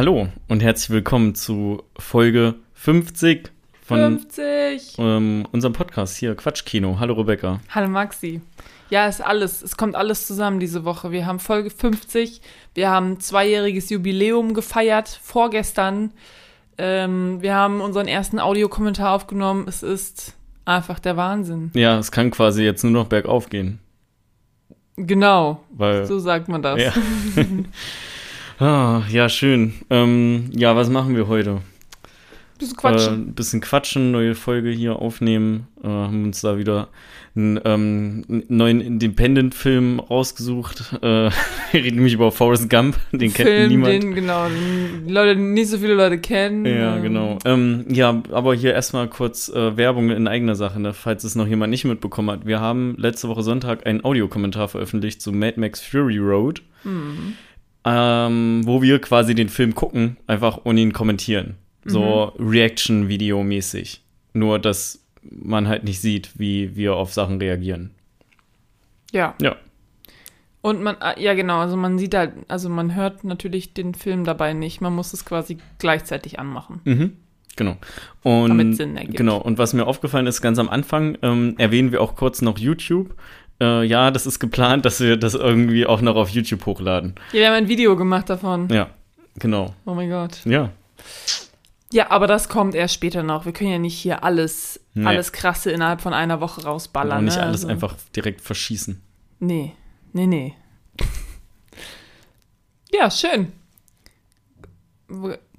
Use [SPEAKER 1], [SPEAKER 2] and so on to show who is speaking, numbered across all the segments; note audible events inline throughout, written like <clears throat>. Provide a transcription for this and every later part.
[SPEAKER 1] Hallo und herzlich willkommen zu Folge 50 von
[SPEAKER 2] 50.
[SPEAKER 1] ähm, unserem Podcast hier, Quatschkino. Hallo Rebecca.
[SPEAKER 2] Hallo Maxi. Ja, ist alles. Es kommt alles zusammen diese Woche. Wir haben Folge 50. Wir haben zweijähriges Jubiläum gefeiert, vorgestern. Ähm, wir haben unseren ersten Audiokommentar aufgenommen. Es ist einfach der Wahnsinn.
[SPEAKER 1] Ja, es kann quasi jetzt nur noch bergauf gehen.
[SPEAKER 2] Genau,
[SPEAKER 1] Weil,
[SPEAKER 2] so sagt man das.
[SPEAKER 1] ja. <laughs> ah, ja, schön. Ähm, ja, was machen wir heute?
[SPEAKER 2] Bisschen
[SPEAKER 1] Äh,
[SPEAKER 2] quatschen.
[SPEAKER 1] ein bisschen quatschen, neue Folge hier aufnehmen. Äh, haben uns da wieder einen ähm, neuen Independent-Film rausgesucht. Äh, <laughs> wir reden nämlich über Forrest Gump. Den kennt
[SPEAKER 2] Film,
[SPEAKER 1] niemand.
[SPEAKER 2] den, genau, den die Leute, nicht so viele Leute kennen.
[SPEAKER 1] Ja,
[SPEAKER 2] Ähm,
[SPEAKER 1] genau. Ähm, ja, aber hier erstmal kurz äh, Werbung in eigener Sache, ne, falls es noch jemand nicht mitbekommen hat. Wir haben letzte Woche Sonntag einen Audiokommentar veröffentlicht zu Mad Max Fury Road,
[SPEAKER 2] Mhm.
[SPEAKER 1] Ähm, wo wir quasi den Film gucken, einfach und ihn kommentieren. So Reaction-Video-mäßig. Nur, dass man halt nicht sieht, wie wir auf Sachen reagieren.
[SPEAKER 2] Ja.
[SPEAKER 1] Ja.
[SPEAKER 2] Und man, ah, ja genau, also man sieht halt, also man hört natürlich den Film dabei nicht. Man muss es quasi gleichzeitig anmachen.
[SPEAKER 1] Mhm. Genau. Und,
[SPEAKER 2] Damit Sinn ergibt.
[SPEAKER 1] Genau. Und was mir aufgefallen ist, ganz am Anfang ähm, erwähnen wir auch kurz noch YouTube. Äh, ja, das ist geplant, dass wir das irgendwie auch noch auf YouTube hochladen.
[SPEAKER 2] Ja, wir haben ein Video gemacht davon.
[SPEAKER 1] Ja, genau.
[SPEAKER 2] Oh mein Gott.
[SPEAKER 1] Ja.
[SPEAKER 2] Ja, aber das kommt erst später noch. Wir können ja nicht hier alles,
[SPEAKER 1] Nee.
[SPEAKER 2] alles krasse innerhalb von einer Woche rausballern.
[SPEAKER 1] Und nicht
[SPEAKER 2] ne?
[SPEAKER 1] alles
[SPEAKER 2] also,
[SPEAKER 1] einfach direkt verschießen.
[SPEAKER 2] Nee, nee, nee. <laughs> ja, schön.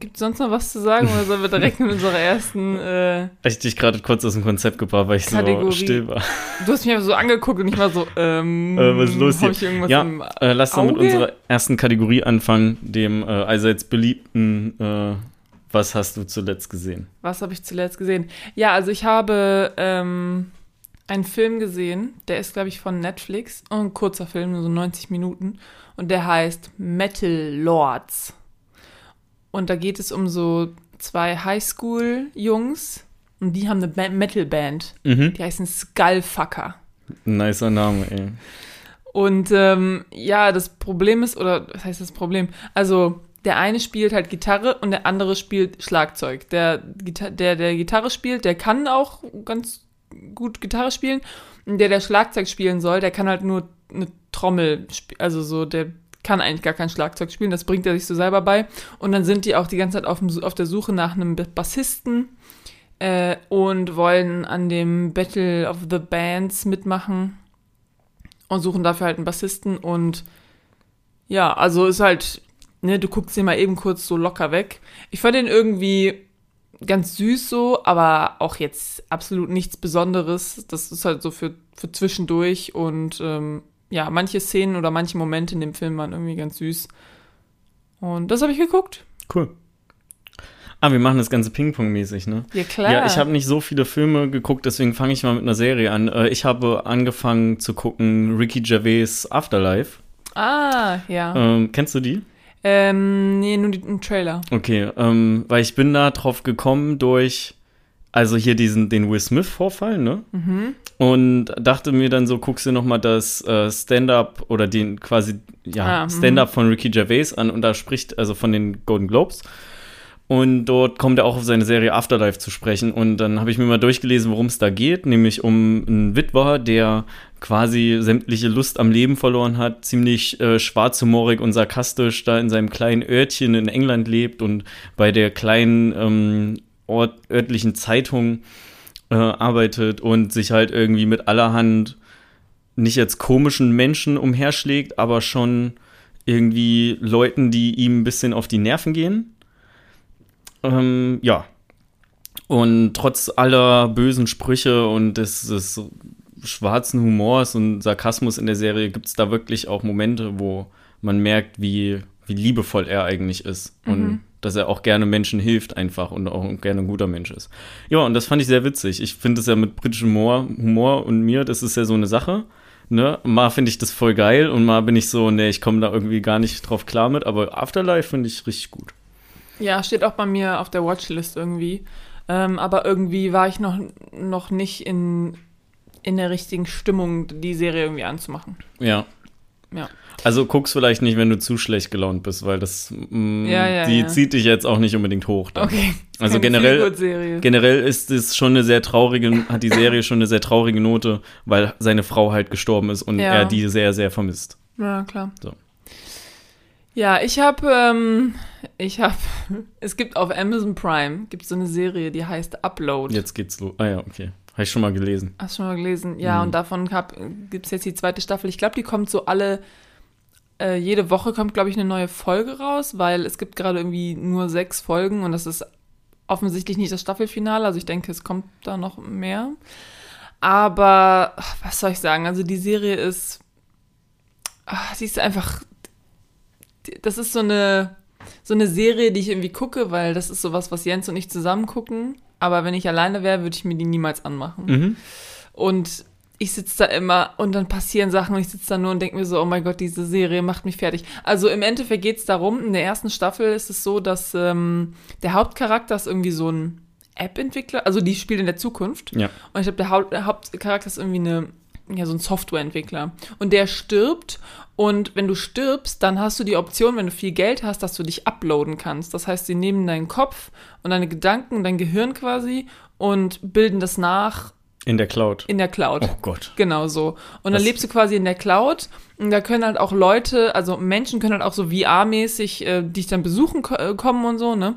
[SPEAKER 2] Gibt es sonst noch was zu sagen oder sollen wir direkt mit unserer ersten. Äh,
[SPEAKER 1] Ich dich gerade kurz aus dem Konzept gebracht, weil ich
[SPEAKER 2] Kategorie.
[SPEAKER 1] so still war.
[SPEAKER 2] du hast mich einfach so angeguckt und ich war so, ähm.
[SPEAKER 1] Äh, was ist los hier?
[SPEAKER 2] Ich irgendwas
[SPEAKER 1] Ja,
[SPEAKER 2] im
[SPEAKER 1] Äh, lass doch mit unserer ersten Kategorie anfangen, dem äh, allseits beliebten äh, Was hast du zuletzt gesehen?
[SPEAKER 2] Was habe ich zuletzt gesehen? Ja, also ich habe ähm, einen Film gesehen, der ist, glaube ich, von Netflix. Oh, ein kurzer Film, nur so 90 Minuten. Und der heißt Metal Lords. Und da geht es um so zwei Highschool-Jungs. Und die haben eine ba Metal-Band.
[SPEAKER 1] Mhm.
[SPEAKER 2] Die heißen Skullfucker.
[SPEAKER 1] Nicer Name, ey.
[SPEAKER 2] Und ähm, ja, das Problem ist, oder was heißt das Problem? Also, der eine spielt halt Gitarre und der andere spielt Schlagzeug. Der, der, der Gitarre spielt, der kann auch ganz gut Gitarre spielen. Und der, der Schlagzeug spielen soll, der kann halt nur eine Trommel spielen. Also so, der kann eigentlich gar kein Schlagzeug spielen. Das bringt er sich so selber bei. Und dann sind die auch die ganze Zeit auf, dem, auf der Suche nach einem Bassisten äh, und wollen an dem Battle of the Bands mitmachen und suchen dafür halt einen Bassisten und ja, also ist halt, ne, du guckst den mal eben kurz so locker weg. Ich fand den irgendwie ganz süß so, aber auch jetzt absolut nichts Besonderes. Das ist halt so für, für zwischendurch und ähm, ja, manche Szenen oder manche Momente in dem Film waren irgendwie ganz süß. Und das habe ich geguckt.
[SPEAKER 1] Cool. Ah, wir machen das Ganze Ping-Pong-mäßig, ne?
[SPEAKER 2] Ja, klar.
[SPEAKER 1] Ja, ich habe nicht so viele Filme geguckt, deswegen fange ich mal mit einer Serie an. Äh, Ich habe angefangen zu gucken Ricky Gervais Afterlife.
[SPEAKER 2] Ah, ja.
[SPEAKER 1] Ähm, kennst du die?
[SPEAKER 2] Ähm, nee, nur den Trailer.
[SPEAKER 1] Okay, ähm, weil ich bin da drauf gekommen durch, also hier diesen, den Will Smith-Vorfall, ne?
[SPEAKER 2] Mhm.
[SPEAKER 1] Und dachte mir dann so, guckst du noch mal das äh, Stand-up oder den quasi, ja,
[SPEAKER 2] Ah, mhm.
[SPEAKER 1] Stand-up von Ricky Gervais an und da spricht, also von den Golden Globes. Und dort kommt er auch auf seine Serie Afterlife zu sprechen. Und dann habe ich mir mal durchgelesen, worum es da geht, nämlich um einen Witwer, der quasi sämtliche Lust am Leben verloren hat, ziemlich äh, schwarzhumorig und sarkastisch da in seinem kleinen Örtchen in England lebt und bei der kleinen ähm, Ort, örtlichen Zeitung äh, arbeitet und sich halt irgendwie mit allerhand nicht jetzt komischen Menschen umherschlägt, aber schon irgendwie Leuten, die ihm ein bisschen auf die Nerven gehen. Ähm, ja. Und trotz aller bösen Sprüche und des, des schwarzen Humors und Sarkasmus in der Serie gibt es da wirklich auch Momente, wo man merkt, wie, wie liebevoll er eigentlich ist. Und dass er auch gerne Menschen hilft einfach und auch gerne ein guter Mensch ist. Ja, und das fand ich sehr witzig. Ich finde es ja mit britischem Humor, Humor und mir, das ist ja so eine Sache. Ne? Mal finde ich das voll geil und mal bin ich so, ne, ich komme da irgendwie gar nicht drauf klar mit, aber Afterlife finde ich richtig gut.
[SPEAKER 2] Ja, steht auch bei mir auf der Watchlist irgendwie. Ähm, aber irgendwie war ich noch, noch nicht in, in der richtigen Stimmung, die Serie irgendwie anzumachen.
[SPEAKER 1] Ja.
[SPEAKER 2] Ja.
[SPEAKER 1] Also guck's vielleicht nicht, wenn du zu schlecht gelaunt bist, weil das mh,
[SPEAKER 2] Ja, ja,
[SPEAKER 1] die zieht dich jetzt auch nicht unbedingt hoch. dann.
[SPEAKER 2] Okay.
[SPEAKER 1] Also <laughs> generell-. Generell ist es schon eine sehr traurige, hat die Serie schon eine sehr traurige Note, weil seine Frau halt gestorben ist und
[SPEAKER 2] Ja.
[SPEAKER 1] er die sehr, sehr vermisst.
[SPEAKER 2] Ja, klar.
[SPEAKER 1] So.
[SPEAKER 2] Ja, ich habe, ähm, ich habe, <laughs> es gibt auf Amazon Prime, gibt so eine Serie, die heißt Upload.
[SPEAKER 1] Jetzt geht's los. Ah ja, okay. Habe ich schon mal gelesen.
[SPEAKER 2] Hast du schon mal gelesen? Ja,
[SPEAKER 1] Mhm.
[SPEAKER 2] und davon gibt es jetzt die zweite Staffel. Ich glaube, die kommt so alle, äh, jede Woche kommt, glaube ich, eine neue Folge raus, weil es gibt gerade irgendwie nur sechs Folgen und das ist offensichtlich nicht das Staffelfinale. Also ich denke, es kommt da noch mehr. Aber, was soll ich sagen? Also die Serie ist, ach, sie ist einfach, das ist so eine, so eine Serie, die ich irgendwie gucke, weil das ist sowas, was Jens und ich zusammen gucken. Aber wenn ich alleine wäre, würde ich mir die niemals anmachen.
[SPEAKER 1] Mhm.
[SPEAKER 2] Und ich sitze da immer und dann passieren Sachen und ich sitze da nur und denke mir so, oh mein Gott, diese Serie macht mich fertig. Also im Endeffekt geht es darum, in der ersten Staffel ist es so, dass ähm, der Hauptcharakter ist irgendwie so ein App-Entwickler, also die spielt in der Zukunft.
[SPEAKER 1] Ja.
[SPEAKER 2] Und ich glaube, der, Haupt, der Hauptcharakter ist irgendwie eine, ja, so ein Softwareentwickler. Und der stirbt. Und wenn du stirbst, dann hast du die Option, wenn du viel Geld hast, dass du dich uploaden kannst. Das heißt, sie nehmen deinen Kopf und deine Gedanken und dein Gehirn quasi und bilden das nach
[SPEAKER 1] In der Cloud.
[SPEAKER 2] in der Cloud.
[SPEAKER 1] Oh Gott.
[SPEAKER 2] Genau so. Und dann
[SPEAKER 1] Das-
[SPEAKER 2] lebst du quasi in der Cloud und da können halt auch Leute, also Menschen können halt auch so VR-mäßig äh, dich dann besuchen äh, kommen und so, ne?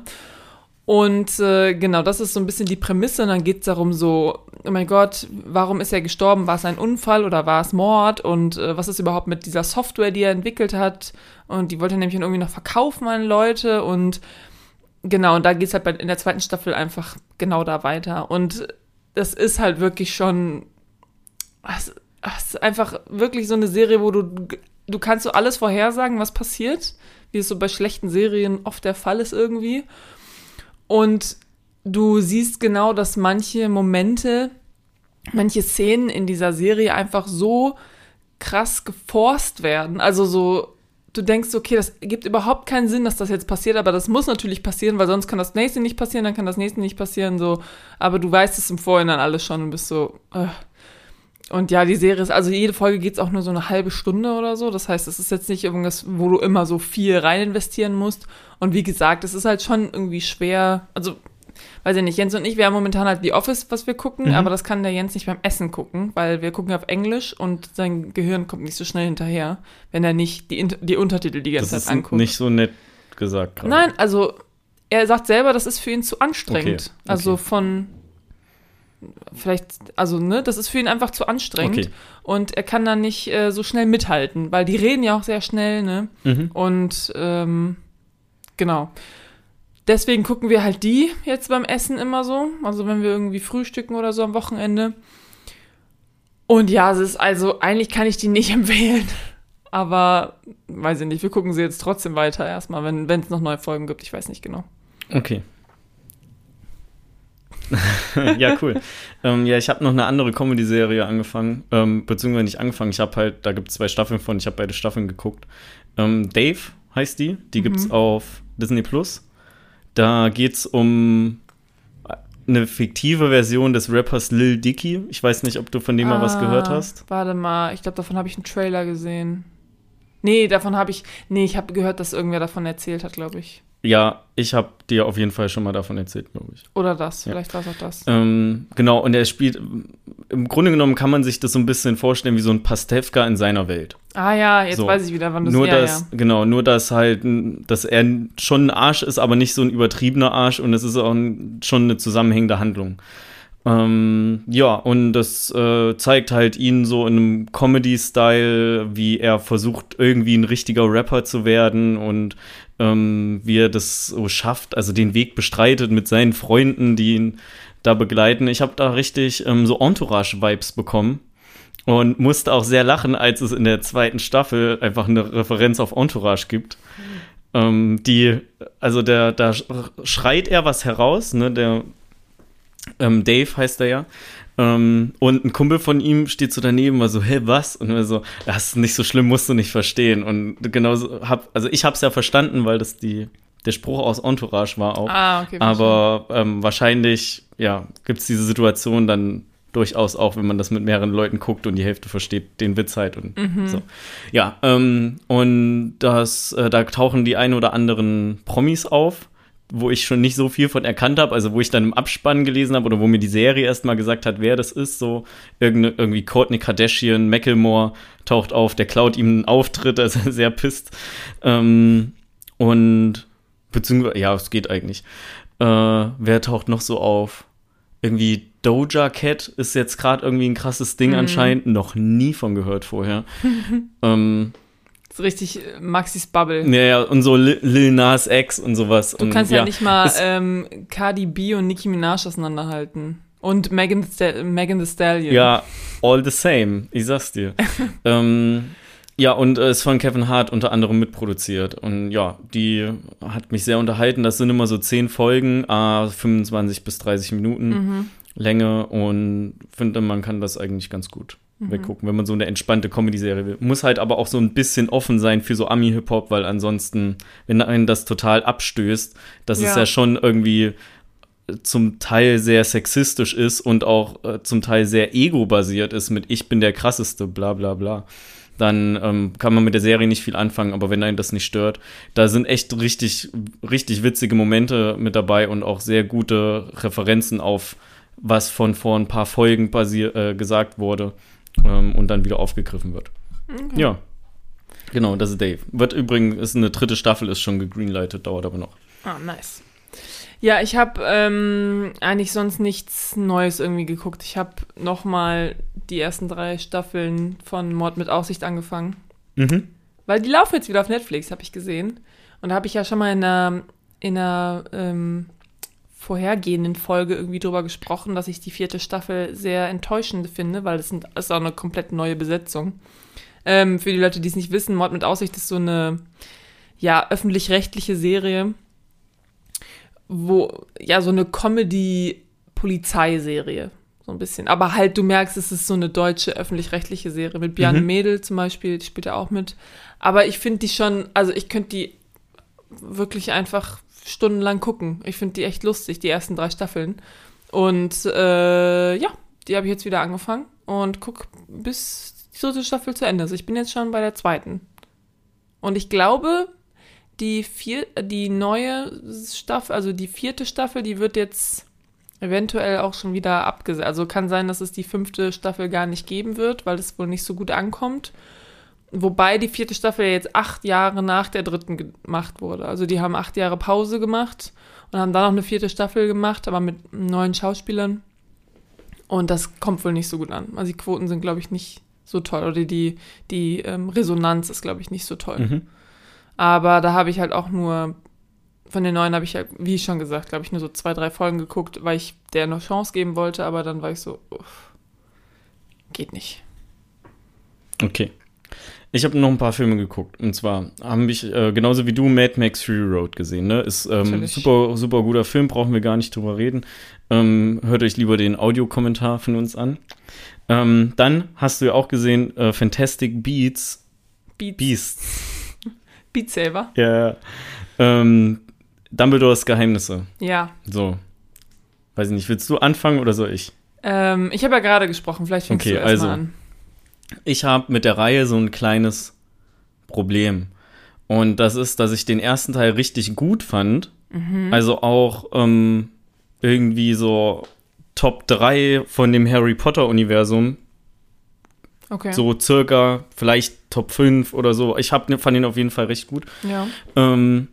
[SPEAKER 2] Und äh, genau, das ist so ein bisschen die Prämisse. Und dann geht es darum so, oh mein Gott, warum ist er gestorben? War es ein Unfall oder war es Mord? Und äh, was ist überhaupt mit dieser Software, die er entwickelt hat? Und die wollte er nämlich dann irgendwie noch verkaufen an Leute. Und genau, und da geht es halt bei, in der zweiten Staffel einfach genau da weiter. Und das ist halt wirklich schon es, es ist einfach wirklich so eine Serie, wo du, du kannst so alles vorhersagen, was passiert, wie es so bei schlechten Serien oft der Fall ist irgendwie. Und du siehst genau, dass manche Momente, manche Szenen in dieser Serie einfach so krass geforst werden. Also so, du denkst, okay, das gibt überhaupt keinen Sinn, dass das jetzt passiert, aber das muss natürlich passieren, weil sonst kann das nächste nicht passieren, dann kann das nächste nicht passieren, so. Aber du weißt es im Vorhinein alles schon und bist so, äh. Und ja, die Serie ist, also jede Folge geht es auch nur so eine halbe Stunde oder so. Das heißt, es ist jetzt nicht irgendwas, wo du immer so viel rein investieren musst. Und wie gesagt, es ist halt schon irgendwie schwer. Also, weiß ich nicht, Jens und ich, wir haben momentan halt The Office, was wir gucken,
[SPEAKER 1] Mhm.
[SPEAKER 2] aber das kann der Jens nicht beim Essen gucken, weil wir gucken auf Englisch und sein Gehirn kommt nicht so schnell hinterher, wenn er nicht die, die Untertitel die ganze
[SPEAKER 1] Das
[SPEAKER 2] Zeit
[SPEAKER 1] ist
[SPEAKER 2] anguckt.
[SPEAKER 1] nicht so nett gesagt gerade.
[SPEAKER 2] Nein, also er sagt selber, das ist für ihn zu anstrengend.
[SPEAKER 1] Okay,
[SPEAKER 2] Also
[SPEAKER 1] okay.
[SPEAKER 2] von vielleicht, also ne, das ist für ihn einfach zu anstrengend
[SPEAKER 1] Okay.
[SPEAKER 2] und er kann dann nicht äh, so schnell mithalten, weil die reden ja auch sehr schnell, ne?
[SPEAKER 1] Mhm.
[SPEAKER 2] Und ähm, genau. Deswegen gucken wir halt die jetzt beim Essen immer so. Also wenn wir irgendwie frühstücken oder so am Wochenende. Und ja, es ist also, eigentlich kann ich die nicht <laughs> empfehlen. Aber weiß ich nicht, wir gucken sie jetzt trotzdem weiter erstmal, wenn es noch neue Folgen gibt. Ich weiß nicht genau.
[SPEAKER 1] Okay. <laughs> ja, cool. ähm, ja, ich habe noch eine andere Comedy-Serie angefangen, ähm, beziehungsweise nicht angefangen. Ich habe halt, da gibt es zwei Staffeln von, ich habe beide Staffeln geguckt. Ähm, Dave heißt die, die gibt's auf Disney Plus. Da geht's um eine fiktive Version des Rappers Lil Dicky. Ich weiß nicht, ob du von dem mal was gehört
[SPEAKER 2] Ah,
[SPEAKER 1] hast.
[SPEAKER 2] Warte mal, ich glaube, davon habe ich einen Trailer gesehen. Nee, davon habe ich. Nee, ich habe gehört, dass irgendwer davon erzählt hat, glaube ich.
[SPEAKER 1] Ja, ich habe dir auf jeden Fall schon mal davon erzählt, glaube ich.
[SPEAKER 2] Oder das,
[SPEAKER 1] Ja.
[SPEAKER 2] vielleicht war es auch das.
[SPEAKER 1] Ähm, genau, und er spielt, im Grunde genommen kann man sich das so ein bisschen vorstellen wie so ein Pastewka in seiner Welt.
[SPEAKER 2] Ah ja, jetzt
[SPEAKER 1] So.
[SPEAKER 2] weiß ich wieder, wann du
[SPEAKER 1] nur
[SPEAKER 2] ja,
[SPEAKER 1] dass, genau, nur dass halt, dass er schon ein Arsch ist, aber nicht so ein übertriebener Arsch und es ist auch n- schon eine zusammenhängende Handlung. Ähm, ja, und das äh, zeigt halt ihn so in einem Comedy-Style, wie er versucht, irgendwie ein richtiger Rapper zu werden und ähm, wie er das so schafft, also den Weg bestreitet mit seinen Freunden, die ihn da begleiten. Ich habe da richtig ähm, so Entourage-Vibes bekommen und musste auch sehr lachen, als es in der zweiten Staffel einfach eine Referenz auf Entourage gibt. Ähm, die, also der, da sch- schreit er was heraus, ne, der ähm, Dave heißt er ja. Ähm, und ein Kumpel von ihm steht so daneben, war so, hä, was? Und er so, das ist nicht so schlimm, musst du nicht verstehen. Und genauso hab, also ich hab's ja verstanden, weil das die, der Spruch aus Entourage war auch.
[SPEAKER 2] Ah, okay.
[SPEAKER 1] Aber ähm, wahrscheinlich, ja, gibt es diese Situation dann durchaus auch, wenn man das mit mehreren Leuten guckt und die Hälfte versteht den Witz halt und so. Ja, ähm, und das, äh, da tauchen die ein oder anderen Promis auf, wo ich schon nicht so viel von erkannt habe, also wo ich dann im Abspann gelesen habe oder wo mir die Serie erstmal gesagt hat, wer das ist, so Irgende, irgendwie Courtney Kardashian, Macklemore taucht auf, der klaut ihm einen Auftritt, <laughs> also sehr pisst. Ähm, und beziehungsweise, ja, es geht eigentlich. Äh, wer taucht noch so auf? Irgendwie Doja Cat ist jetzt gerade irgendwie ein krasses Ding anscheinend, noch nie von gehört vorher. <laughs> ähm,
[SPEAKER 2] So richtig äh, Maxis Bubble.
[SPEAKER 1] ja, ja, und so Lil, Nas X und sowas.
[SPEAKER 2] Du kannst ja, nicht mal ähm, Cardi B und Nicki Minaj auseinanderhalten. Und Megan, Sta- Megan Thee Stallion.
[SPEAKER 1] Ja, all the same, ich sag's dir. <laughs> ähm, ja, und äh, ist von Kevin Hart unter anderem mitproduziert. Und ja, die hat mich sehr unterhalten. Das sind immer so zehn Folgen, äh, 25 bis 30 Minuten
[SPEAKER 2] Mhm.
[SPEAKER 1] Länge und finde, man kann das eigentlich ganz gut weggucken, wenn man so eine entspannte Comedy-Serie will. Muss halt aber auch so ein bisschen offen sein für so Ami-Hip-Hop, weil ansonsten, wenn einen das total abstößt, das ist
[SPEAKER 2] Ja.
[SPEAKER 1] ja schon irgendwie zum Teil sehr sexistisch ist und auch äh, zum Teil sehr ego-basiert ist mit Ich bin der krasseste, bla bla bla, dann ähm, kann man mit der Serie nicht viel anfangen, aber wenn einen das nicht stört, da sind echt richtig, richtig witzige Momente mit dabei und auch sehr gute Referenzen auf was von vor ein paar Folgen äh, gesagt wurde ähm, und dann wieder aufgegriffen wird. Ja. Genau, das ist Dave. Wird übrigens, ist eine dritte Staffel, ist schon gegreenlightet, dauert aber noch.
[SPEAKER 2] Ah, nice. Ja, ich habe ähm, eigentlich sonst nichts Neues irgendwie geguckt. Ich habe noch mal die ersten drei Staffeln von Mord mit Aussicht angefangen.
[SPEAKER 1] Mhm.
[SPEAKER 2] Weil die laufen jetzt wieder auf Netflix, habe ich gesehen. Und da habe ich ja schon mal in einer, in einer ähm, vorhergehenden Folge irgendwie drüber gesprochen, dass ich die vierte Staffel sehr enttäuschend finde, weil das sind- ist auch eine komplett neue Besetzung. Ähm, für die Leute, die es nicht wissen, Mord mit Aussicht ist so eine ja, öffentlich-rechtliche Serie, wo, ja, so eine Comedy-Polizeiserie. So ein bisschen. Aber halt, du merkst, es ist so eine deutsche öffentlich-rechtliche Serie. Mit Björn
[SPEAKER 1] Mhm.
[SPEAKER 2] Mädel zum Beispiel, die spielt ja auch mit. Aber ich finde die schon, also ich könnte die wirklich einfach stundenlang gucken. Ich finde die echt lustig, die ersten drei Staffeln. Und äh, ja, die habe ich jetzt wieder angefangen und guck bis die dritte Staffel zu Ende. Also ich bin jetzt schon bei der zweiten. Und ich glaube, die, vier, die neue Staffel, also die vierte Staffel, die wird jetzt eventuell auch schon wieder abgesetzt. Also kann sein, dass es die fünfte Staffel gar nicht geben wird, weil es wohl nicht so gut ankommt. Wobei die vierte Staffel jetzt acht Jahre nach der dritten gemacht wurde. Also die haben acht Jahre Pause gemacht und haben dann noch eine vierte Staffel gemacht, aber mit neuen Schauspielern. Und das kommt wohl nicht so gut an. Also die Quoten sind, glaube ich, nicht so toll. Oder die, die ähm, Resonanz ist, glaube ich, nicht so toll.
[SPEAKER 1] Mhm.
[SPEAKER 2] Aber da habe ich halt auch nur, von den neuen habe ich ja, wie schon gesagt, glaube ich, nur so zwei, drei Folgen geguckt, weil ich der eine Chance geben wollte, aber dann war ich so, uff, geht nicht.
[SPEAKER 1] Okay. Ich habe noch ein paar Filme geguckt. Und zwar haben mich, äh, genauso wie du, Mad Max Fury Road gesehen. Ne? Ist ähm, super, super guter Film, brauchen wir gar nicht drüber reden. Ähm, hört euch lieber den Audiokommentar von uns an. Ähm, dann hast du ja auch gesehen, äh, Fantastic Beats.
[SPEAKER 2] Beat,
[SPEAKER 1] Beasts.
[SPEAKER 2] Beat <laughs> Saber.
[SPEAKER 1] Ja. Ähm, Dumbledores Geheimnisse.
[SPEAKER 2] Ja.
[SPEAKER 1] So. Weiß ich nicht, willst du anfangen oder soll ich?
[SPEAKER 2] Ähm, ich habe ja gerade gesprochen, vielleicht fängst
[SPEAKER 1] Okay,
[SPEAKER 2] du erst
[SPEAKER 1] also.
[SPEAKER 2] mal an.
[SPEAKER 1] Ich habe mit der Reihe so ein kleines Problem. Und das ist, dass ich den ersten Teil richtig gut fand. Also auch ähm, irgendwie so Top 3 von dem Harry Potter-Universum.
[SPEAKER 2] Okay.
[SPEAKER 1] So circa vielleicht Top 5 oder so. Ich hab, fand den auf jeden Fall recht gut.
[SPEAKER 2] Ja.
[SPEAKER 1] Ähm,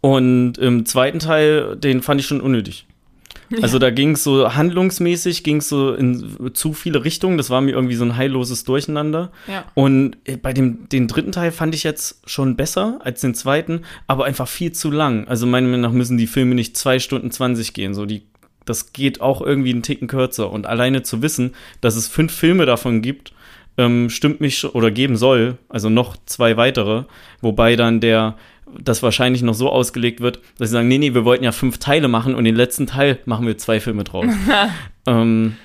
[SPEAKER 1] und im zweiten Teil, den fand ich schon unnötig. Also da ging es so handlungsmäßig, ging es so in zu viele Richtungen. Das war mir irgendwie so ein heilloses Durcheinander.
[SPEAKER 2] Ja.
[SPEAKER 1] Und äh, bei dem den dritten Teil fand ich jetzt schon besser als den zweiten, aber einfach viel zu lang. Also meiner Meinung nach müssen die Filme nicht zwei Stunden 20 gehen. So die, das geht auch irgendwie einen Ticken kürzer. Und alleine zu wissen, dass es fünf Filme davon gibt, ähm, stimmt mich oder geben soll, also noch zwei weitere, wobei dann der das wahrscheinlich noch so ausgelegt wird, dass sie sagen, nee, nee, wir wollten ja fünf Teile machen und den letzten Teil machen wir zwei Filme draus. <laughs> ähm,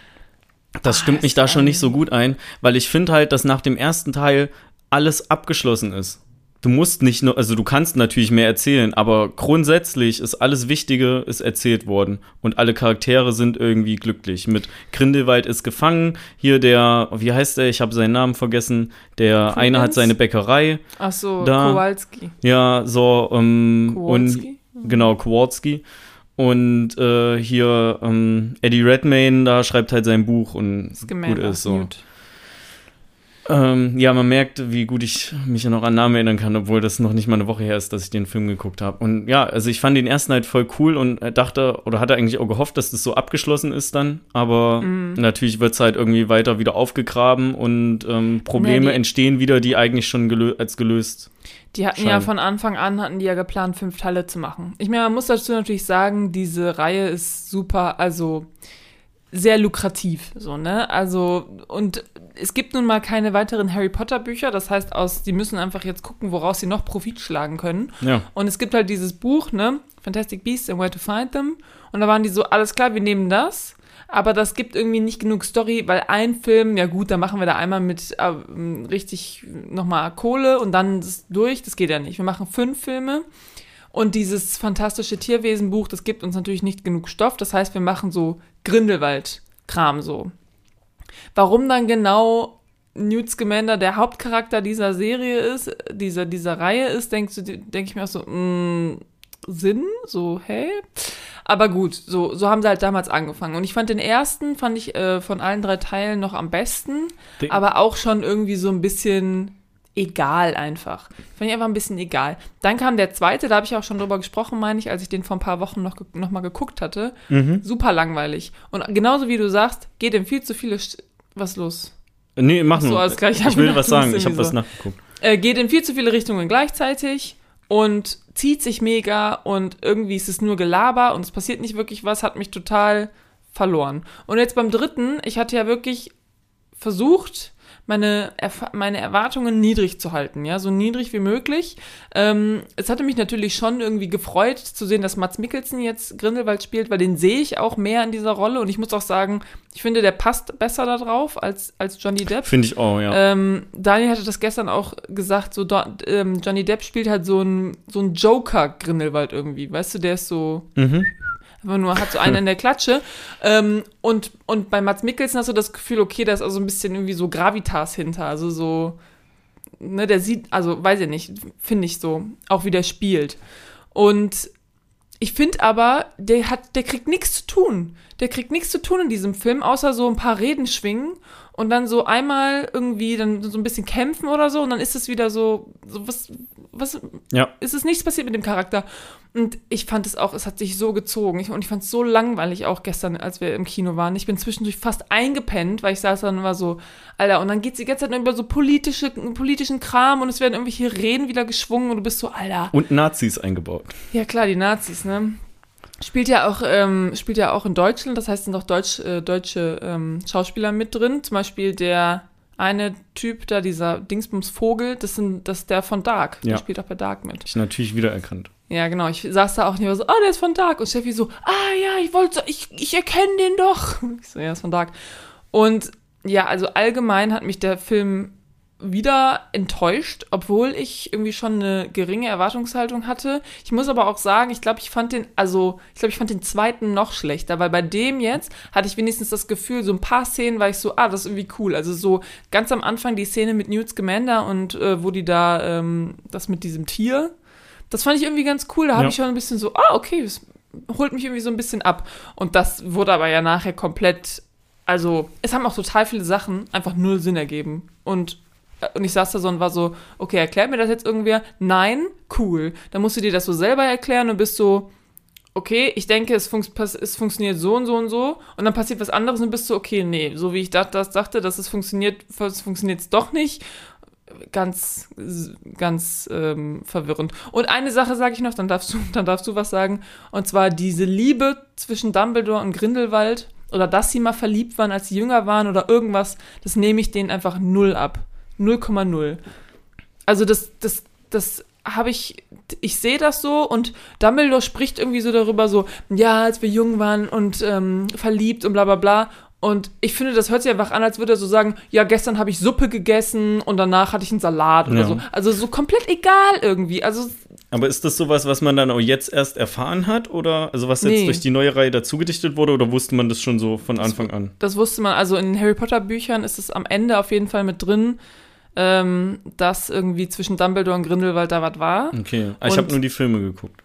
[SPEAKER 1] das
[SPEAKER 2] Ah,
[SPEAKER 1] stimmt mich da schon nicht so gut ein, weil ich finde halt, dass nach dem ersten Teil alles abgeschlossen ist. Du musst nicht nur, also du kannst natürlich mehr erzählen, aber grundsätzlich ist alles Wichtige ist erzählt worden und alle Charaktere sind irgendwie glücklich. Mit Grindelwald ist gefangen, hier der, wie heißt der? Ich habe seinen Namen vergessen. Der
[SPEAKER 2] Von
[SPEAKER 1] eine hat
[SPEAKER 2] Jens?
[SPEAKER 1] seine Bäckerei.
[SPEAKER 2] Ach so,
[SPEAKER 1] Da-
[SPEAKER 2] Kowalski.
[SPEAKER 1] Ja, so ähm,
[SPEAKER 2] Kowalski?
[SPEAKER 1] und genau Kowalski. Und äh, hier ähm, Eddie Redmayne, da schreibt halt sein Buch und gut
[SPEAKER 2] Scamander,
[SPEAKER 1] ist so.
[SPEAKER 2] Newt.
[SPEAKER 1] Ähm, ja, man merkt, wie gut ich mich noch an Namen erinnern kann, obwohl das noch nicht mal eine Woche her ist, dass ich den Film geguckt habe. Und ja, also ich fand den ersten halt voll cool und äh, dachte oder hatte eigentlich auch gehofft, dass das so abgeschlossen ist dann. Aber
[SPEAKER 2] Mhm.
[SPEAKER 1] natürlich wird es halt irgendwie weiter wieder aufgegraben und ähm, Probleme
[SPEAKER 2] Ja, die-
[SPEAKER 1] entstehen wieder, die eigentlich schon gelö als gelöst.
[SPEAKER 2] Die hatten ja
[SPEAKER 1] Schein.
[SPEAKER 2] von Anfang an, hatten die ja geplant, fünf Teile zu machen. Ich meine, man muss dazu natürlich sagen, diese Reihe ist super, also sehr lukrativ, so, ne? Also, und es gibt nun mal keine weiteren Harry Potter Bücher, das heißt, aus, die müssen einfach jetzt gucken, woraus sie noch Profit schlagen können.
[SPEAKER 1] Ja.
[SPEAKER 2] Und es gibt halt dieses Buch, ne? Fantastic Beasts and Where to Find Them. Und da waren die so, alles klar, wir nehmen das. Aber das gibt irgendwie nicht genug Story, weil ein Film, ja gut, da machen wir da einmal mit ähm, richtig nochmal Kohle und dann ist durch. Das geht ja nicht. Wir machen fünf Filme. Und dieses fantastische Tierwesenbuch, das gibt uns natürlich nicht genug Stoff. Das heißt, wir machen so Grindelwald-Kram so. Warum dann genau Newt Scamander der Hauptcharakter dieser Serie ist, dieser, dieser Reihe ist, denkst du, denke ich mir auch so, mh, Sinn, so, hä? Aber gut, so, so haben sie halt damals angefangen. Und ich fand den ersten, fand ich äh, von allen drei Teilen noch am besten,
[SPEAKER 1] Den-
[SPEAKER 2] aber auch schon irgendwie so ein bisschen egal einfach. Fand ich einfach ein bisschen egal. Dann kam der zweite, da habe ich auch schon drüber gesprochen, meine ich, als ich den vor ein paar Wochen noch, noch mal geguckt hatte.
[SPEAKER 1] Mhm.
[SPEAKER 2] Super langweilig. Und genauso wie du sagst, geht in viel zu viele. St was los?
[SPEAKER 1] Nee, mach
[SPEAKER 2] Ach so,
[SPEAKER 1] nur.
[SPEAKER 2] alles klar, ich
[SPEAKER 1] ich will <laughs> was sagen, ich habe was
[SPEAKER 2] so.
[SPEAKER 1] nachgeguckt.
[SPEAKER 2] Äh, geht in viel zu viele Richtungen gleichzeitig und zieht sich mega und irgendwie ist es nur Gelaber und es passiert nicht wirklich was, hat mich total verloren. Und jetzt beim dritten, ich hatte ja wirklich versucht, meine, Erf meine Erwartungen niedrig zu halten, ja, so niedrig wie möglich. Ähm, es hatte mich natürlich schon irgendwie gefreut zu sehen, dass Mats Mikkelsen jetzt Grindelwald spielt, weil den sehe ich auch mehr in dieser Rolle und ich muss auch sagen, ich finde, der passt besser da drauf als, als Johnny Depp.
[SPEAKER 1] Finde ich auch, ja.
[SPEAKER 2] Ähm, Daniel hatte das gestern auch gesagt, so ähm, Johnny Depp spielt halt so ein, so ein Joker-Grindelwald irgendwie, weißt du, der ist so,
[SPEAKER 1] mhm.
[SPEAKER 2] Einfach nur hat so einen in der Klatsche. Ähm, und, und bei Mats Mikkelsen hast du das Gefühl, okay, da ist also ein bisschen irgendwie so Gravitas hinter, also so, ne, der sieht, also weiß ich nicht, finde ich so, auch wie der spielt. Und ich finde aber, der hat, der kriegt nichts zu tun. Der kriegt nichts zu tun in diesem Film, außer so ein paar Reden schwingen und dann so einmal irgendwie dann so ein bisschen kämpfen oder so und dann ist es wieder so, so was, was,
[SPEAKER 1] Ja.
[SPEAKER 2] ist es nichts passiert mit dem Charakter. Und ich fand es auch, es hat sich so gezogen. Ich, und ich fand es so langweilig auch gestern, als wir im Kino waren. Ich bin zwischendurch fast eingepennt, weil ich saß dann und war so, Alter, und dann geht es die ganze Zeit nur über so politische, politischen Kram und es werden irgendwelche Reden wieder geschwungen und du bist so, Alter.
[SPEAKER 1] Und Nazis eingebaut.
[SPEAKER 2] Ja klar, die Nazis, ne? Spielt ja auch, ähm, spielt ja auch in Deutschland, das heißt, sind auch Deutsch, äh, deutsche ähm, Schauspieler mit drin. Zum Beispiel der eine Typ da, dieser Dingsbums Vogel, das, sind, das ist der von Dark. Der
[SPEAKER 1] Ja.
[SPEAKER 2] spielt auch bei Dark mit.
[SPEAKER 1] Ich natürlich wiedererkannt.
[SPEAKER 2] Ja, genau. Ich saß da auch nicht so, ah, der ist von Dark. Und Steffi so, ah ja, ich wollte, ich, ich erkenne den doch. <laughs> Ich so, ja, ist von Dark. Und ja, also allgemein hat mich der Film wieder enttäuscht, obwohl ich irgendwie schon eine geringe Erwartungshaltung hatte. Ich muss aber auch sagen, ich glaube, ich fand den, also ich glaube, ich fand den zweiten noch schlechter, weil bei dem jetzt hatte ich wenigstens das Gefühl, so ein paar Szenen war ich so, ah, das ist irgendwie cool. Also so ganz am Anfang die Szene mit Newt Scamander und äh, wo die da ähm, das mit diesem Tier, das fand ich irgendwie ganz cool. Da habe
[SPEAKER 1] Ja.
[SPEAKER 2] ich schon ein bisschen so, ah, okay, das holt mich irgendwie so ein bisschen ab. Und das wurde aber ja nachher komplett, also es haben auch total viele Sachen einfach null Sinn ergeben. Und, und ich saß da so und war so, okay, erklärt mir das jetzt irgendwer? Nein, cool. Dann musst du dir das so selber erklären und bist so, okay, ich denke, es, pass- es funktioniert so und so und so. Und dann passiert was anderes und bist so, okay, nee, so wie ich das, das dachte, dass es funktioniert, funktioniert es doch nicht ganz, ganz ähm, verwirrend. Und eine Sache sage ich noch, dann darfst du, <laughs> dann darfst du was sagen. Und zwar diese Liebe zwischen Dumbledore und Grindelwald oder dass sie mal verliebt waren, als sie jünger waren oder irgendwas, das nehme ich denen einfach null ab. 0,0. Also das, das, das habe ich, ich sehe das so und Dumbledore spricht irgendwie so darüber so, ja, als wir jung waren und ähm, verliebt und bla bla bla. Und ich finde, das hört sich einfach an, als würde er so sagen, ja, gestern habe ich Suppe gegessen und danach hatte ich einen Salat oder
[SPEAKER 1] Ja.
[SPEAKER 2] so. Also so komplett egal irgendwie. Also
[SPEAKER 1] Aber ist das sowas, was man dann auch jetzt erst erfahren hat? Oder also was jetzt
[SPEAKER 2] Nee.
[SPEAKER 1] durch die neue Reihe dazugedichtet wurde? Oder wusste man das schon so von Anfang an?
[SPEAKER 2] das wusste man, also in Harry Potter Büchern ist es am Ende auf jeden Fall mit drin, ähm, dass irgendwie zwischen Dumbledore und Grindelwald da was war.
[SPEAKER 1] Okay. Ah, ich habe nur die Filme geguckt.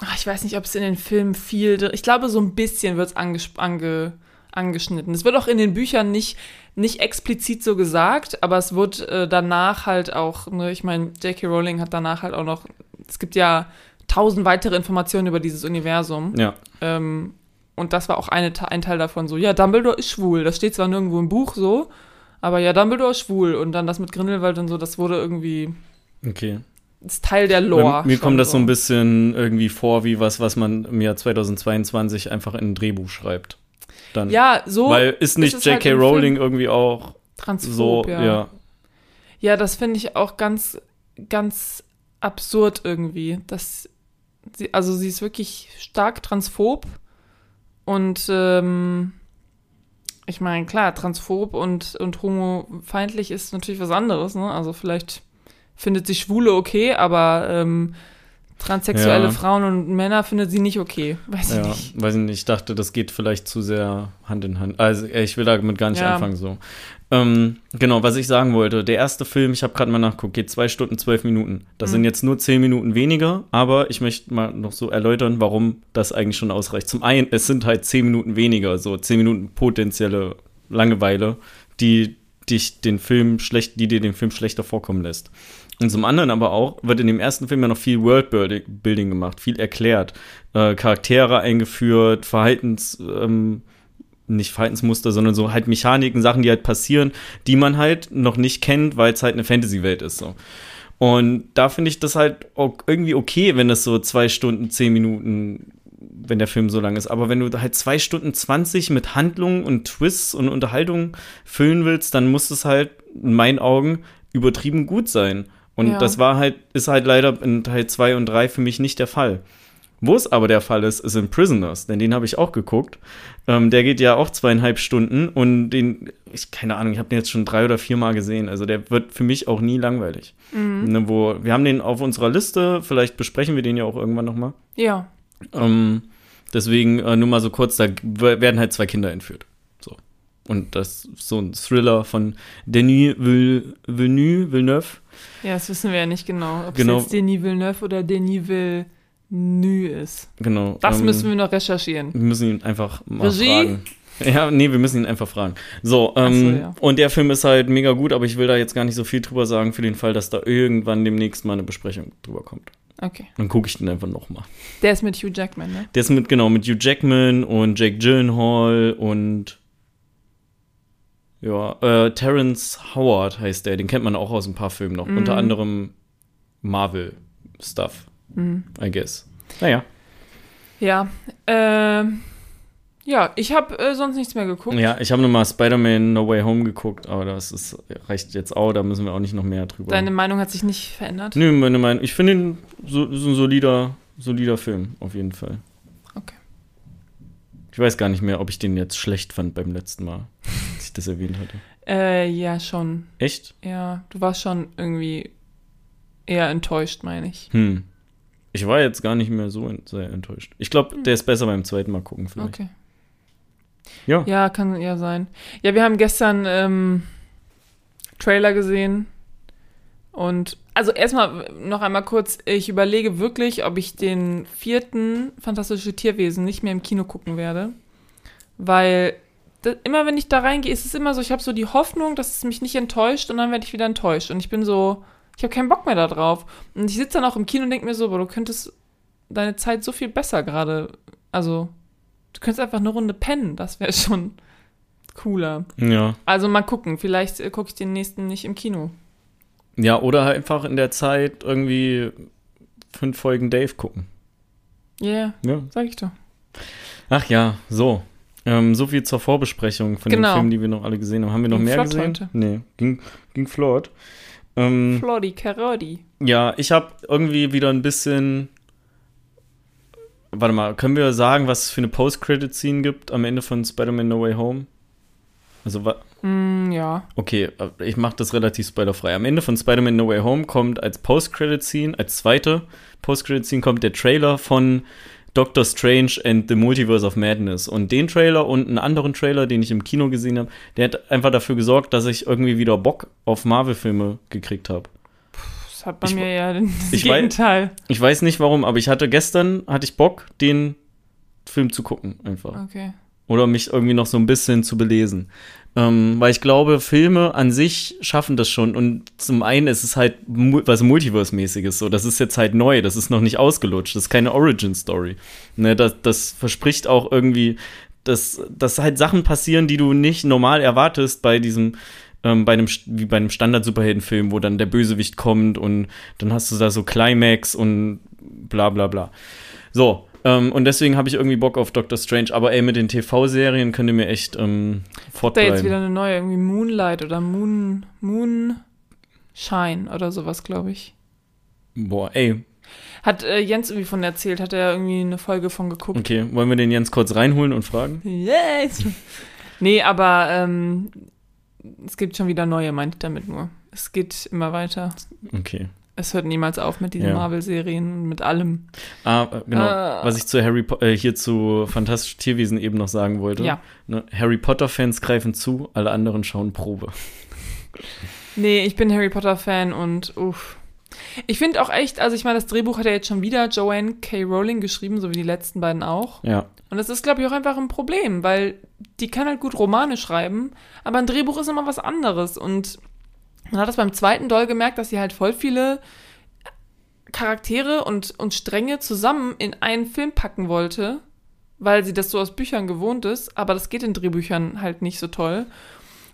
[SPEAKER 2] Ach, ich weiß nicht, ob es in den Filmen viel. Ich glaube, so ein bisschen wird es ange, angeschnitten. Es wird auch in den Büchern nicht, nicht explizit so gesagt, aber es wird äh, danach halt auch, ne, ich meine, J.K. Rowling hat danach halt auch noch, es gibt ja tausend weitere Informationen über dieses Universum.
[SPEAKER 1] Ja.
[SPEAKER 2] Ähm, und das war auch eine, ein Teil davon so, ja, Dumbledore ist schwul. Das steht zwar nirgendwo im Buch so, aber ja, Dumbledore ist schwul. Und dann das mit Grindelwald und so, das wurde irgendwie,
[SPEAKER 1] Okay.
[SPEAKER 2] das ist Teil der Lore.
[SPEAKER 1] Mir, mir kommt das so ein bisschen irgendwie vor, wie was, was man im Jahr 2022 einfach in ein Drehbuch schreibt. Dann.
[SPEAKER 2] Ja, so
[SPEAKER 1] Weil ist nicht
[SPEAKER 2] halt
[SPEAKER 1] J.K.
[SPEAKER 2] im
[SPEAKER 1] Rowling irgendwie auch
[SPEAKER 2] transphob,
[SPEAKER 1] so,
[SPEAKER 2] ja.
[SPEAKER 1] ja.
[SPEAKER 2] Ja, das finde ich auch ganz, ganz absurd irgendwie. Dass sie, also sie ist wirklich stark transphob und ähm, ich meine, klar, transphob und, und homofeindlich ist natürlich was anderes, ne? Also vielleicht findet sie Schwule okay, aber ähm, transsexuelle
[SPEAKER 1] Ja.
[SPEAKER 2] Frauen und Männer findet sie nicht okay. Weiß ich
[SPEAKER 1] Ja,
[SPEAKER 2] nicht.
[SPEAKER 1] weiß ich nicht. Ich dachte, das geht vielleicht zu sehr Hand in Hand. Also, ich will damit gar nicht
[SPEAKER 2] Ja.
[SPEAKER 1] anfangen so. Ähm, genau, was ich sagen wollte. Der erste Film, ich habe gerade mal nachgeguckt, geht zwei Stunden, zwölf Minuten. Das
[SPEAKER 2] Mhm.
[SPEAKER 1] sind jetzt nur zehn Minuten weniger, aber ich möchte mal noch so erläutern, warum das eigentlich schon ausreicht. Zum einen, es sind halt zehn Minuten weniger, so zehn Minuten potenzielle Langeweile, die dich den Film schlecht, die dir den Film schlechter vorkommen lässt. Und zum anderen aber auch wird in dem ersten Film ja noch viel Worldbuilding gemacht, viel erklärt, äh, Charaktere eingeführt, Verhaltens, ähm, nicht Verhaltensmuster, sondern so halt Mechaniken, Sachen, die halt passieren, die man halt noch nicht kennt, weil es halt eine Fantasy-Welt ist so. Und da finde ich das halt irgendwie okay, wenn das so zwei Stunden, zehn Minuten, wenn der Film so lang ist. Aber wenn du halt zwei Stunden zwanzig mit Handlungen und Twists und Unterhaltung füllen willst, dann muss es halt in meinen Augen übertrieben gut sein. Und
[SPEAKER 2] Ja.
[SPEAKER 1] das war halt, ist halt leider in Teil 2 und 3 für mich nicht der Fall. Wo es aber der Fall ist, ist in Prisoners, denn den habe ich auch geguckt. Ähm, der geht ja auch zweieinhalb Stunden und den, ich keine Ahnung, ich habe den jetzt schon drei oder vier Mal gesehen. Also der wird für mich auch nie langweilig. Ne, wo, wir haben den auf unserer Liste, vielleicht besprechen wir den ja auch irgendwann nochmal.
[SPEAKER 2] Ja.
[SPEAKER 1] Ähm, deswegen äh, nur mal so kurz, da werden halt zwei Kinder entführt. So. Und das ist so ein Thriller von Denis Vill- Villeneuve, Villeneuve.
[SPEAKER 2] Ja, das wissen wir ja nicht genau, ob
[SPEAKER 1] Genau.
[SPEAKER 2] es jetzt Denis Villeneuve oder Denis Villeneuve ist.
[SPEAKER 1] Genau.
[SPEAKER 2] Das
[SPEAKER 1] ähm,
[SPEAKER 2] müssen wir noch recherchieren.
[SPEAKER 1] Wir müssen ihn einfach mal
[SPEAKER 2] Regie?
[SPEAKER 1] fragen. Ja, nee, wir müssen ihn einfach fragen. So,
[SPEAKER 2] Ach so,
[SPEAKER 1] ähm,
[SPEAKER 2] ja.
[SPEAKER 1] und der Film ist halt mega gut, aber ich will da jetzt gar nicht so viel drüber sagen, für den Fall, dass da irgendwann demnächst mal eine Besprechung drüber kommt.
[SPEAKER 2] Okay.
[SPEAKER 1] Dann gucke ich den einfach nochmal.
[SPEAKER 2] Der ist mit Hugh Jackman, ne?
[SPEAKER 1] Der ist mit, genau, mit Hugh Jackman und Jake Gyllenhaal und ja, äh, Terrence Howard heißt der, den kennt man auch aus ein paar Filmen noch,
[SPEAKER 2] Mhm.
[SPEAKER 1] unter anderem Marvel-Stuff,
[SPEAKER 2] Mhm.
[SPEAKER 1] I guess. Naja.
[SPEAKER 2] Ja. Ähm, ja, ich habe äh, sonst nichts mehr geguckt.
[SPEAKER 1] Ja, ich habe nochmal Spider-Man No Way Home geguckt, aber das ist, reicht jetzt auch, da müssen wir auch nicht noch mehr drüber.
[SPEAKER 2] Deine Meinung hat sich nicht verändert?
[SPEAKER 1] Nö, meine Meinung, ich finde ihn so, so ein solider, solider Film, auf jeden Fall.
[SPEAKER 2] Okay.
[SPEAKER 1] Ich weiß gar nicht mehr, ob ich den jetzt schlecht fand beim letzten Mal, als ich das erwähnt hatte. <laughs>
[SPEAKER 2] Äh, ja, schon.
[SPEAKER 1] Echt?
[SPEAKER 2] Ja, du warst schon irgendwie eher enttäuscht, meine ich.
[SPEAKER 1] Hm. Ich war jetzt gar nicht mehr so sehr enttäuscht. Ich glaube, der ist besser beim zweiten Mal gucken vielleicht.
[SPEAKER 2] Okay.
[SPEAKER 1] Ja.
[SPEAKER 2] Ja, kann ja sein. Ja, wir haben gestern ähm, Trailer gesehen. Und also erstmal noch einmal kurz, ich überlege wirklich, ob ich den vierten Fantastische Tierwesen nicht mehr im Kino gucken werde. Weil das, immer wenn ich da reingehe, ist es immer so, ich habe so die Hoffnung, dass es mich nicht enttäuscht und dann werde ich wieder enttäuscht. Und ich bin so, ich habe keinen Bock mehr da drauf. Und ich sitze dann auch im Kino und denke mir so, boah, du könntest deine Zeit so viel besser gerade. Also, du könntest einfach eine Runde pennen, das wäre schon cooler.
[SPEAKER 1] Ja.
[SPEAKER 2] Also mal gucken, vielleicht äh, gucke ich den nächsten nicht im Kino.
[SPEAKER 1] Ja, oder halt einfach in der Zeit irgendwie fünf Folgen Dave gucken.
[SPEAKER 2] Ja, yeah,
[SPEAKER 1] Ja.
[SPEAKER 2] sag ich doch.
[SPEAKER 1] Ach ja, so. Ähm, so viel zur Vorbesprechung von
[SPEAKER 2] Genau.
[SPEAKER 1] den Filmen, die wir noch alle gesehen haben. Haben wir noch
[SPEAKER 2] Ging
[SPEAKER 1] mehr gesehen?
[SPEAKER 2] heute.
[SPEAKER 1] Nee, ging, ging flott. Ähm,
[SPEAKER 2] Flori Carodi.
[SPEAKER 1] Ja, ich habe irgendwie wieder ein bisschen. Warte mal, können wir sagen, was es für eine Post-Credit-Scene gibt am Ende von Spider-Man No Way Home? Also, wa-
[SPEAKER 2] Mm, ja.
[SPEAKER 1] okay, äh, ich mache das relativ spoilerfrei. Am Ende von Spider-Man No Way Home kommt als Post-Credit-Scene, als zweite Post-Credit-Scene kommt der Trailer von Doctor Strange and the Multiverse of Madness. Und den Trailer und einen anderen Trailer, den ich im Kino gesehen habe, der hat einfach dafür gesorgt, dass ich irgendwie wieder Bock auf Marvel-Filme gekriegt habe.
[SPEAKER 2] Das hat bei
[SPEAKER 1] Ich-
[SPEAKER 2] mir ja <laughs> das
[SPEAKER 1] ich weiß-
[SPEAKER 2] Gegenteil.
[SPEAKER 1] Ich weiß nicht warum, aber ich hatte gestern, hatte ich Bock, den Film zu gucken, einfach.
[SPEAKER 2] Okay.
[SPEAKER 1] Oder mich irgendwie noch so ein bisschen zu belesen. Ähm, weil ich glaube, Filme an sich schaffen das schon. Und zum einen ist es halt was Multiverse-mäßiges. So, das ist jetzt halt neu, das ist noch nicht ausgelutscht, das ist keine Origin-Story. Ne, das, das verspricht auch irgendwie, dass, dass halt Sachen passieren, die du nicht normal erwartest bei diesem, ähm, bei einem, wie bei einem Standard-Superheldenfilm, wo dann der Bösewicht kommt und dann hast du da so Climax und bla bla bla. So, ähm, und deswegen habe ich irgendwie Bock auf Doctor Strange. Aber ey, mit den TV-Serien könnt ihr mir echt ähm,
[SPEAKER 2] Da jetzt
[SPEAKER 1] fortbleiben.
[SPEAKER 2] wieder eine neue, irgendwie Moonlight oder Moon, Moonshine oder sowas, glaube ich.
[SPEAKER 1] Boah, ey.
[SPEAKER 2] Hat äh, Jens irgendwie von erzählt, hat er irgendwie eine Folge von geguckt.
[SPEAKER 1] Okay, wollen wir den Jens kurz reinholen und fragen?
[SPEAKER 2] Yes! <laughs> nee, aber ähm, es gibt schon wieder neue, meinte ich damit nur. Es geht immer weiter.
[SPEAKER 1] Okay.
[SPEAKER 2] Es hört niemals auf mit diesen
[SPEAKER 1] Ja.
[SPEAKER 2] Marvel-Serien und mit allem.
[SPEAKER 1] Ah, äh, genau.
[SPEAKER 2] Ah.
[SPEAKER 1] Was ich zu Harry po äh, hier zu Fantastische Tierwesen eben noch sagen wollte.
[SPEAKER 2] Ja.
[SPEAKER 1] Ne? Harry Potter-Fans greifen zu, alle anderen schauen Probe. <laughs>
[SPEAKER 2] Nee, ich bin Harry Potter-Fan und uff. Ich finde auch echt, also ich meine, das Drehbuch hat ja jetzt schon wieder Joanne K. Rowling geschrieben, so wie die letzten beiden auch.
[SPEAKER 1] Ja.
[SPEAKER 2] Und das ist, glaube ich, auch einfach ein Problem, weil die kann halt gut Romane schreiben, aber ein Drehbuch ist immer was anderes. Und man hat das beim zweiten Doll gemerkt, dass sie halt voll viele Charaktere und, und Stränge zusammen in einen Film packen wollte, weil sie das so aus Büchern gewohnt ist, aber das geht in Drehbüchern halt nicht so toll.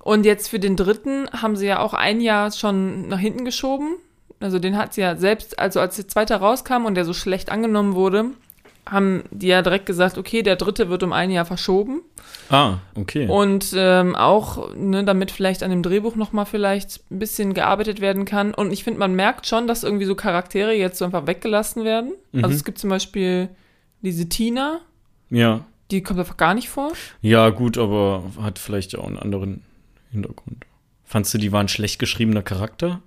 [SPEAKER 2] Und jetzt für den dritten haben sie ja auch ein Jahr schon nach hinten geschoben. Also den hat sie ja selbst, also als der zweite rauskam und der so schlecht angenommen wurde, haben die ja direkt gesagt, okay, der dritte wird um ein Jahr verschoben.
[SPEAKER 1] Ah, okay.
[SPEAKER 2] Und ähm, auch, ne, damit vielleicht an dem Drehbuch nochmal vielleicht ein bisschen gearbeitet werden kann. Und ich finde, man merkt schon, dass irgendwie so Charaktere jetzt so einfach weggelassen werden.
[SPEAKER 1] Mhm.
[SPEAKER 2] Also es gibt zum Beispiel diese Tina,
[SPEAKER 1] ja.
[SPEAKER 2] die kommt einfach gar nicht vor.
[SPEAKER 1] Ja, gut, aber hat vielleicht auch einen anderen Hintergrund. Fandst du, die war ein schlecht geschriebener Charakter?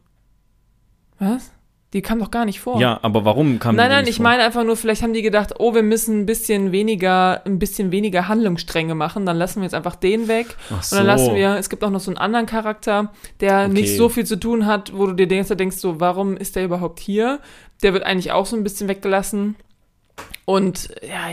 [SPEAKER 2] Was? Die kam doch gar nicht vor.
[SPEAKER 1] Ja, aber warum kam
[SPEAKER 2] Nein,
[SPEAKER 1] die
[SPEAKER 2] nein,
[SPEAKER 1] nicht
[SPEAKER 2] ich
[SPEAKER 1] vor?
[SPEAKER 2] meine einfach nur, vielleicht haben die gedacht, oh, wir müssen ein bisschen weniger, ein bisschen weniger Handlungsstränge machen, dann lassen wir jetzt einfach den weg.
[SPEAKER 1] Ach
[SPEAKER 2] Und dann
[SPEAKER 1] so.
[SPEAKER 2] lassen wir, es gibt auch noch so einen anderen Charakter, der
[SPEAKER 1] Okay.
[SPEAKER 2] nicht so viel zu tun hat, wo du dir denkst, denkst so, warum ist der überhaupt hier? Der wird eigentlich auch so ein bisschen weggelassen. Und ja,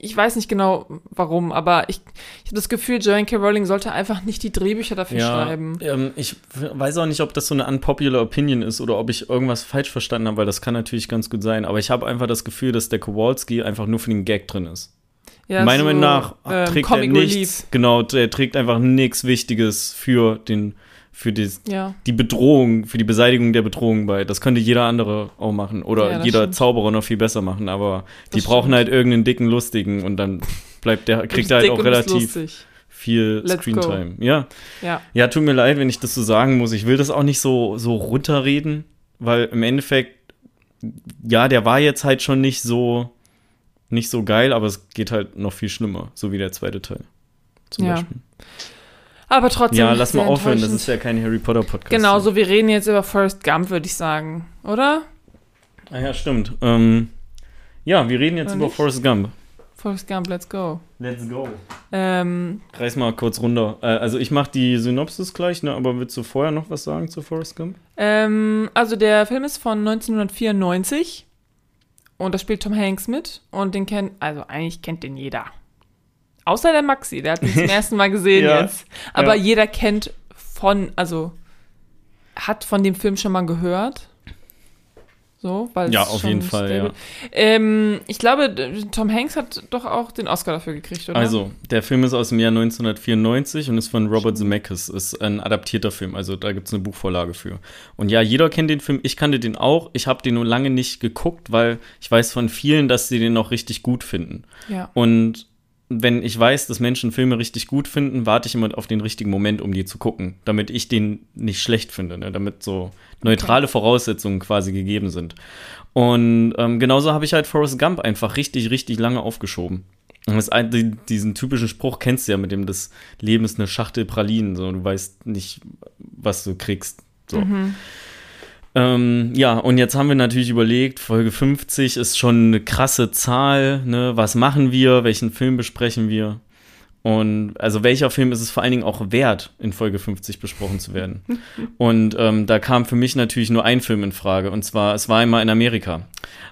[SPEAKER 2] ich, weiß nicht genau warum, aber ich, ich habe das Gefühl, Joanne K. Rowling sollte einfach nicht die Drehbücher dafür schreiben.
[SPEAKER 1] Ähm, ich weiß auch nicht, ob das so eine unpopular Opinion ist oder ob ich irgendwas falsch verstanden habe, weil das kann natürlich ganz gut sein. Aber ich habe einfach das Gefühl, dass der Kowalski einfach nur für den Gag drin ist.
[SPEAKER 2] Ja,
[SPEAKER 1] Meiner
[SPEAKER 2] so,
[SPEAKER 1] Meinung nach
[SPEAKER 2] ähm,
[SPEAKER 1] trägt er nichts.
[SPEAKER 2] Relief.
[SPEAKER 1] Genau, der trägt einfach nichts Wichtiges für den für die,
[SPEAKER 2] Ja.
[SPEAKER 1] die Bedrohung, für die Beseitigung der Bedrohung bei. Das könnte jeder andere auch machen oder
[SPEAKER 2] Ja,
[SPEAKER 1] jeder
[SPEAKER 2] stimmt.
[SPEAKER 1] Zauberer noch viel besser machen. Aber die
[SPEAKER 2] Das
[SPEAKER 1] brauchen
[SPEAKER 2] stimmt.
[SPEAKER 1] halt irgendeinen dicken Lustigen und dann bleibt der kriegt er halt auch relativ viel
[SPEAKER 2] Let's
[SPEAKER 1] Screentime. Ja.
[SPEAKER 2] Ja.
[SPEAKER 1] Ja, tut mir leid, wenn ich das so sagen muss. Ich will das auch nicht so, so runterreden, weil im Endeffekt, ja, der war jetzt halt schon nicht so, nicht so geil, aber es geht halt noch viel schlimmer, so wie der zweite Teil. Zum
[SPEAKER 2] Ja.
[SPEAKER 1] Beispiel.
[SPEAKER 2] Aber trotzdem.
[SPEAKER 1] Ja, lass mal aufhören, das ist ja kein Harry Potter Podcast.
[SPEAKER 2] Genau, so wir reden jetzt über Forrest Gump, würde ich sagen, oder?
[SPEAKER 1] Ah ja, stimmt. Ähm, ja, wir reden jetzt
[SPEAKER 2] Oder
[SPEAKER 1] über
[SPEAKER 2] nicht?
[SPEAKER 1] Forrest Gump.
[SPEAKER 2] Forrest Gump, let's go.
[SPEAKER 1] Let's go.
[SPEAKER 2] Ähm,
[SPEAKER 1] Reiß mal kurz runter. Äh, also ich mache die Synopsis gleich, ne, aber willst du vorher noch was sagen zu Forrest Gump?
[SPEAKER 2] ähm, also der Film ist von 1994 und da spielt Tom Hanks mit und den kennt, also eigentlich kennt den jeder. Außer der Maxi, der hat ihn zum <laughs> ersten Mal gesehen
[SPEAKER 1] Ja.
[SPEAKER 2] jetzt. Aber
[SPEAKER 1] Ja.
[SPEAKER 2] jeder kennt von, also hat von dem Film schon mal gehört. So, weil
[SPEAKER 1] Ja,
[SPEAKER 2] es
[SPEAKER 1] auf jeden Fall, ja.
[SPEAKER 2] Ähm, ich glaube, Tom Hanks hat doch auch den Oscar dafür gekriegt, oder?
[SPEAKER 1] Also, der Film ist aus dem Jahr 1994 und ist von Robert Zemeckis. Ist ein adaptierter Film, also da gibt es eine Buchvorlage für. Und ja, jeder kennt den Film. Ich kannte den auch. Ich habe den nur lange nicht geguckt, weil ich weiß von vielen, dass sie den noch richtig gut finden.
[SPEAKER 2] ja.
[SPEAKER 1] Und wenn ich weiß, dass Menschen Filme richtig gut finden, warte ich immer auf den richtigen Moment, um die zu gucken, damit ich den nicht schlecht finde, ne? damit so neutrale Voraussetzungen quasi gegeben sind. Und ähm, genauso habe ich halt Forrest Gump einfach richtig, richtig lange aufgeschoben. Und das, diesen typischen Spruch kennst du ja mit dem, das Leben ist eine Schachtel Pralinen, so, du weißt nicht, was du kriegst. So.
[SPEAKER 2] Mhm.
[SPEAKER 1] Ähm, ja, und jetzt haben wir natürlich überlegt, Folge 50 ist schon eine krasse Zahl, ne? Was machen wir? Welchen Film besprechen wir? Und also welcher Film ist es vor allen Dingen auch wert, in Folge 50 besprochen zu werden? <laughs> und ähm, da kam für mich natürlich nur ein Film in Frage, und zwar, es war einmal in Amerika.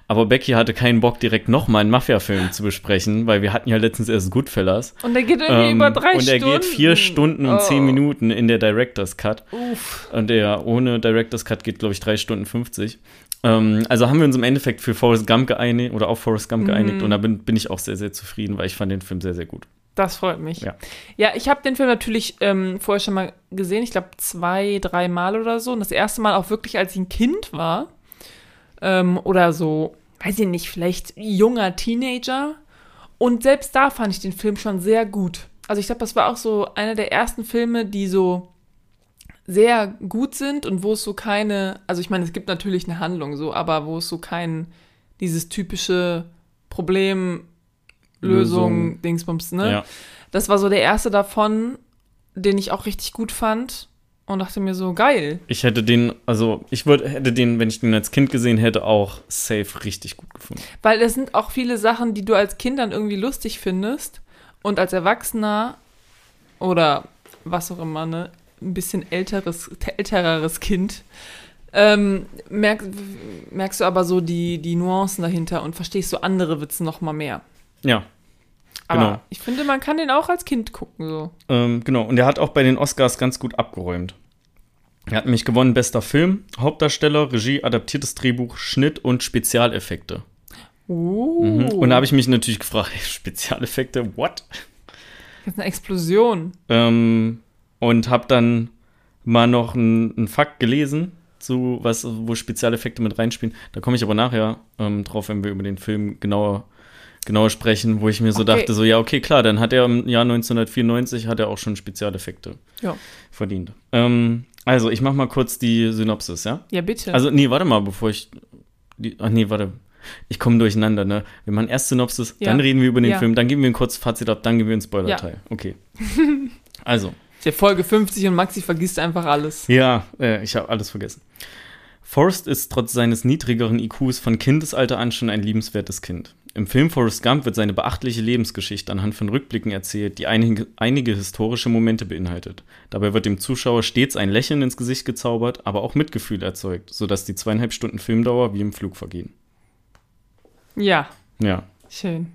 [SPEAKER 1] Aber Becky hatte keinen Bock, direkt nochmal einen Mafia-Film zu besprechen, weil wir hatten ja letztens erst Goodfellas.
[SPEAKER 2] Und der geht irgendwie
[SPEAKER 1] Ähm,
[SPEAKER 2] über drei
[SPEAKER 1] und er
[SPEAKER 2] Stunden.
[SPEAKER 1] geht vier Stunden und
[SPEAKER 2] Oh.
[SPEAKER 1] zehn Minuten in der Director's Cut.
[SPEAKER 2] Uff.
[SPEAKER 1] Und der ohne Director's Cut geht, glaube ich, drei Stunden 50. Ähm, also haben wir uns im Endeffekt für Forrest Gump geeinigt oder auf Forrest Gump geeinigt.
[SPEAKER 2] Mhm.
[SPEAKER 1] Und da bin, bin ich auch sehr, sehr zufrieden, weil ich fand den Film sehr, sehr gut.
[SPEAKER 2] Das freut mich.
[SPEAKER 1] Ja.
[SPEAKER 2] Ja, ich habe den Film natürlich ähm, vorher schon mal gesehen. Ich glaube zwei, drei Mal oder so. Und das erste Mal auch wirklich, als ich ein Kind war. Ähm, oder so, weiß ich nicht, vielleicht junger Teenager. Und selbst da fand ich den Film schon sehr gut. Also ich glaube, das war auch so einer der ersten Filme, die so sehr gut sind und wo es so keine, also ich meine, es gibt natürlich eine Handlung so, aber wo es so kein, dieses typische Problem, Lösung. Dingsbums, ne?
[SPEAKER 1] Ja.
[SPEAKER 2] Das war so der erste davon, den ich auch richtig gut fand und dachte mir so, geil.
[SPEAKER 1] Ich hätte den, also ich würde, hätte den, wenn ich den als Kind gesehen hätte, auch safe richtig gut gefunden.
[SPEAKER 2] Weil das sind auch viele Sachen, die du als Kind dann irgendwie lustig findest und als Erwachsener oder was auch immer, ne, ein bisschen älteres, ältereres Kind, ähm, merk, merkst du aber so die, die Nuancen dahinter und verstehst so andere Witze noch mal mehr.
[SPEAKER 1] Ja,
[SPEAKER 2] Aber
[SPEAKER 1] Genau.
[SPEAKER 2] ich finde, man kann den auch als Kind gucken, so.
[SPEAKER 1] ähm, genau. Und er hat auch bei den Oscars ganz gut abgeräumt. Er hat nämlich gewonnen, bester Film, Hauptdarsteller, Regie, adaptiertes Drehbuch, Schnitt und Spezialeffekte.
[SPEAKER 2] Uh,
[SPEAKER 1] Mhm. Und da habe ich mich natürlich gefragt, <laughs> Spezialeffekte, what?
[SPEAKER 2] das ist eine Explosion.
[SPEAKER 1] Ähm, und habe dann mal noch einen Fakt gelesen, zu was, wo Spezialeffekte mit reinspielen. Da komme ich aber nachher ähm, drauf, wenn wir über den Film genauer, genauer sprechen, wo ich mir so
[SPEAKER 2] Okay.
[SPEAKER 1] dachte, so ja, okay, klar, dann hat er im Jahr 1994 hat er auch schon Spezialeffekte
[SPEAKER 2] Ja.
[SPEAKER 1] verdient. Ähm, also, ich mache mal kurz die Synopsis, ja?
[SPEAKER 2] Ja, bitte.
[SPEAKER 1] Also, nee, warte mal, bevor ich. Die, ach nee, warte. Ich komme durcheinander, ne? Wir machen erst Synopsis,
[SPEAKER 2] Ja.
[SPEAKER 1] dann reden wir über den
[SPEAKER 2] Ja.
[SPEAKER 1] Film, dann geben wir ein kurzes Fazit ab, dann geben wir einen Spoiler-Teil. Okay. <laughs> also,
[SPEAKER 2] ist ja Folge 50 und Maxi vergisst einfach alles.
[SPEAKER 1] ja, äh, ich habe alles vergessen. Forrest ist trotz seines niedrigeren IQs von Kindesalter an schon ein liebenswertes Kind. Im Film Forrest Gump wird seine beachtliche Lebensgeschichte anhand von Rückblicken erzählt, die einige, einige historische Momente beinhaltet. Dabei wird dem Zuschauer stets ein Lächeln ins Gesicht gezaubert, aber auch Mitgefühl erzeugt, sodass die zweieinhalb Stunden Filmdauer wie im Flug vergehen.
[SPEAKER 2] Ja,
[SPEAKER 1] Ja,
[SPEAKER 2] schön.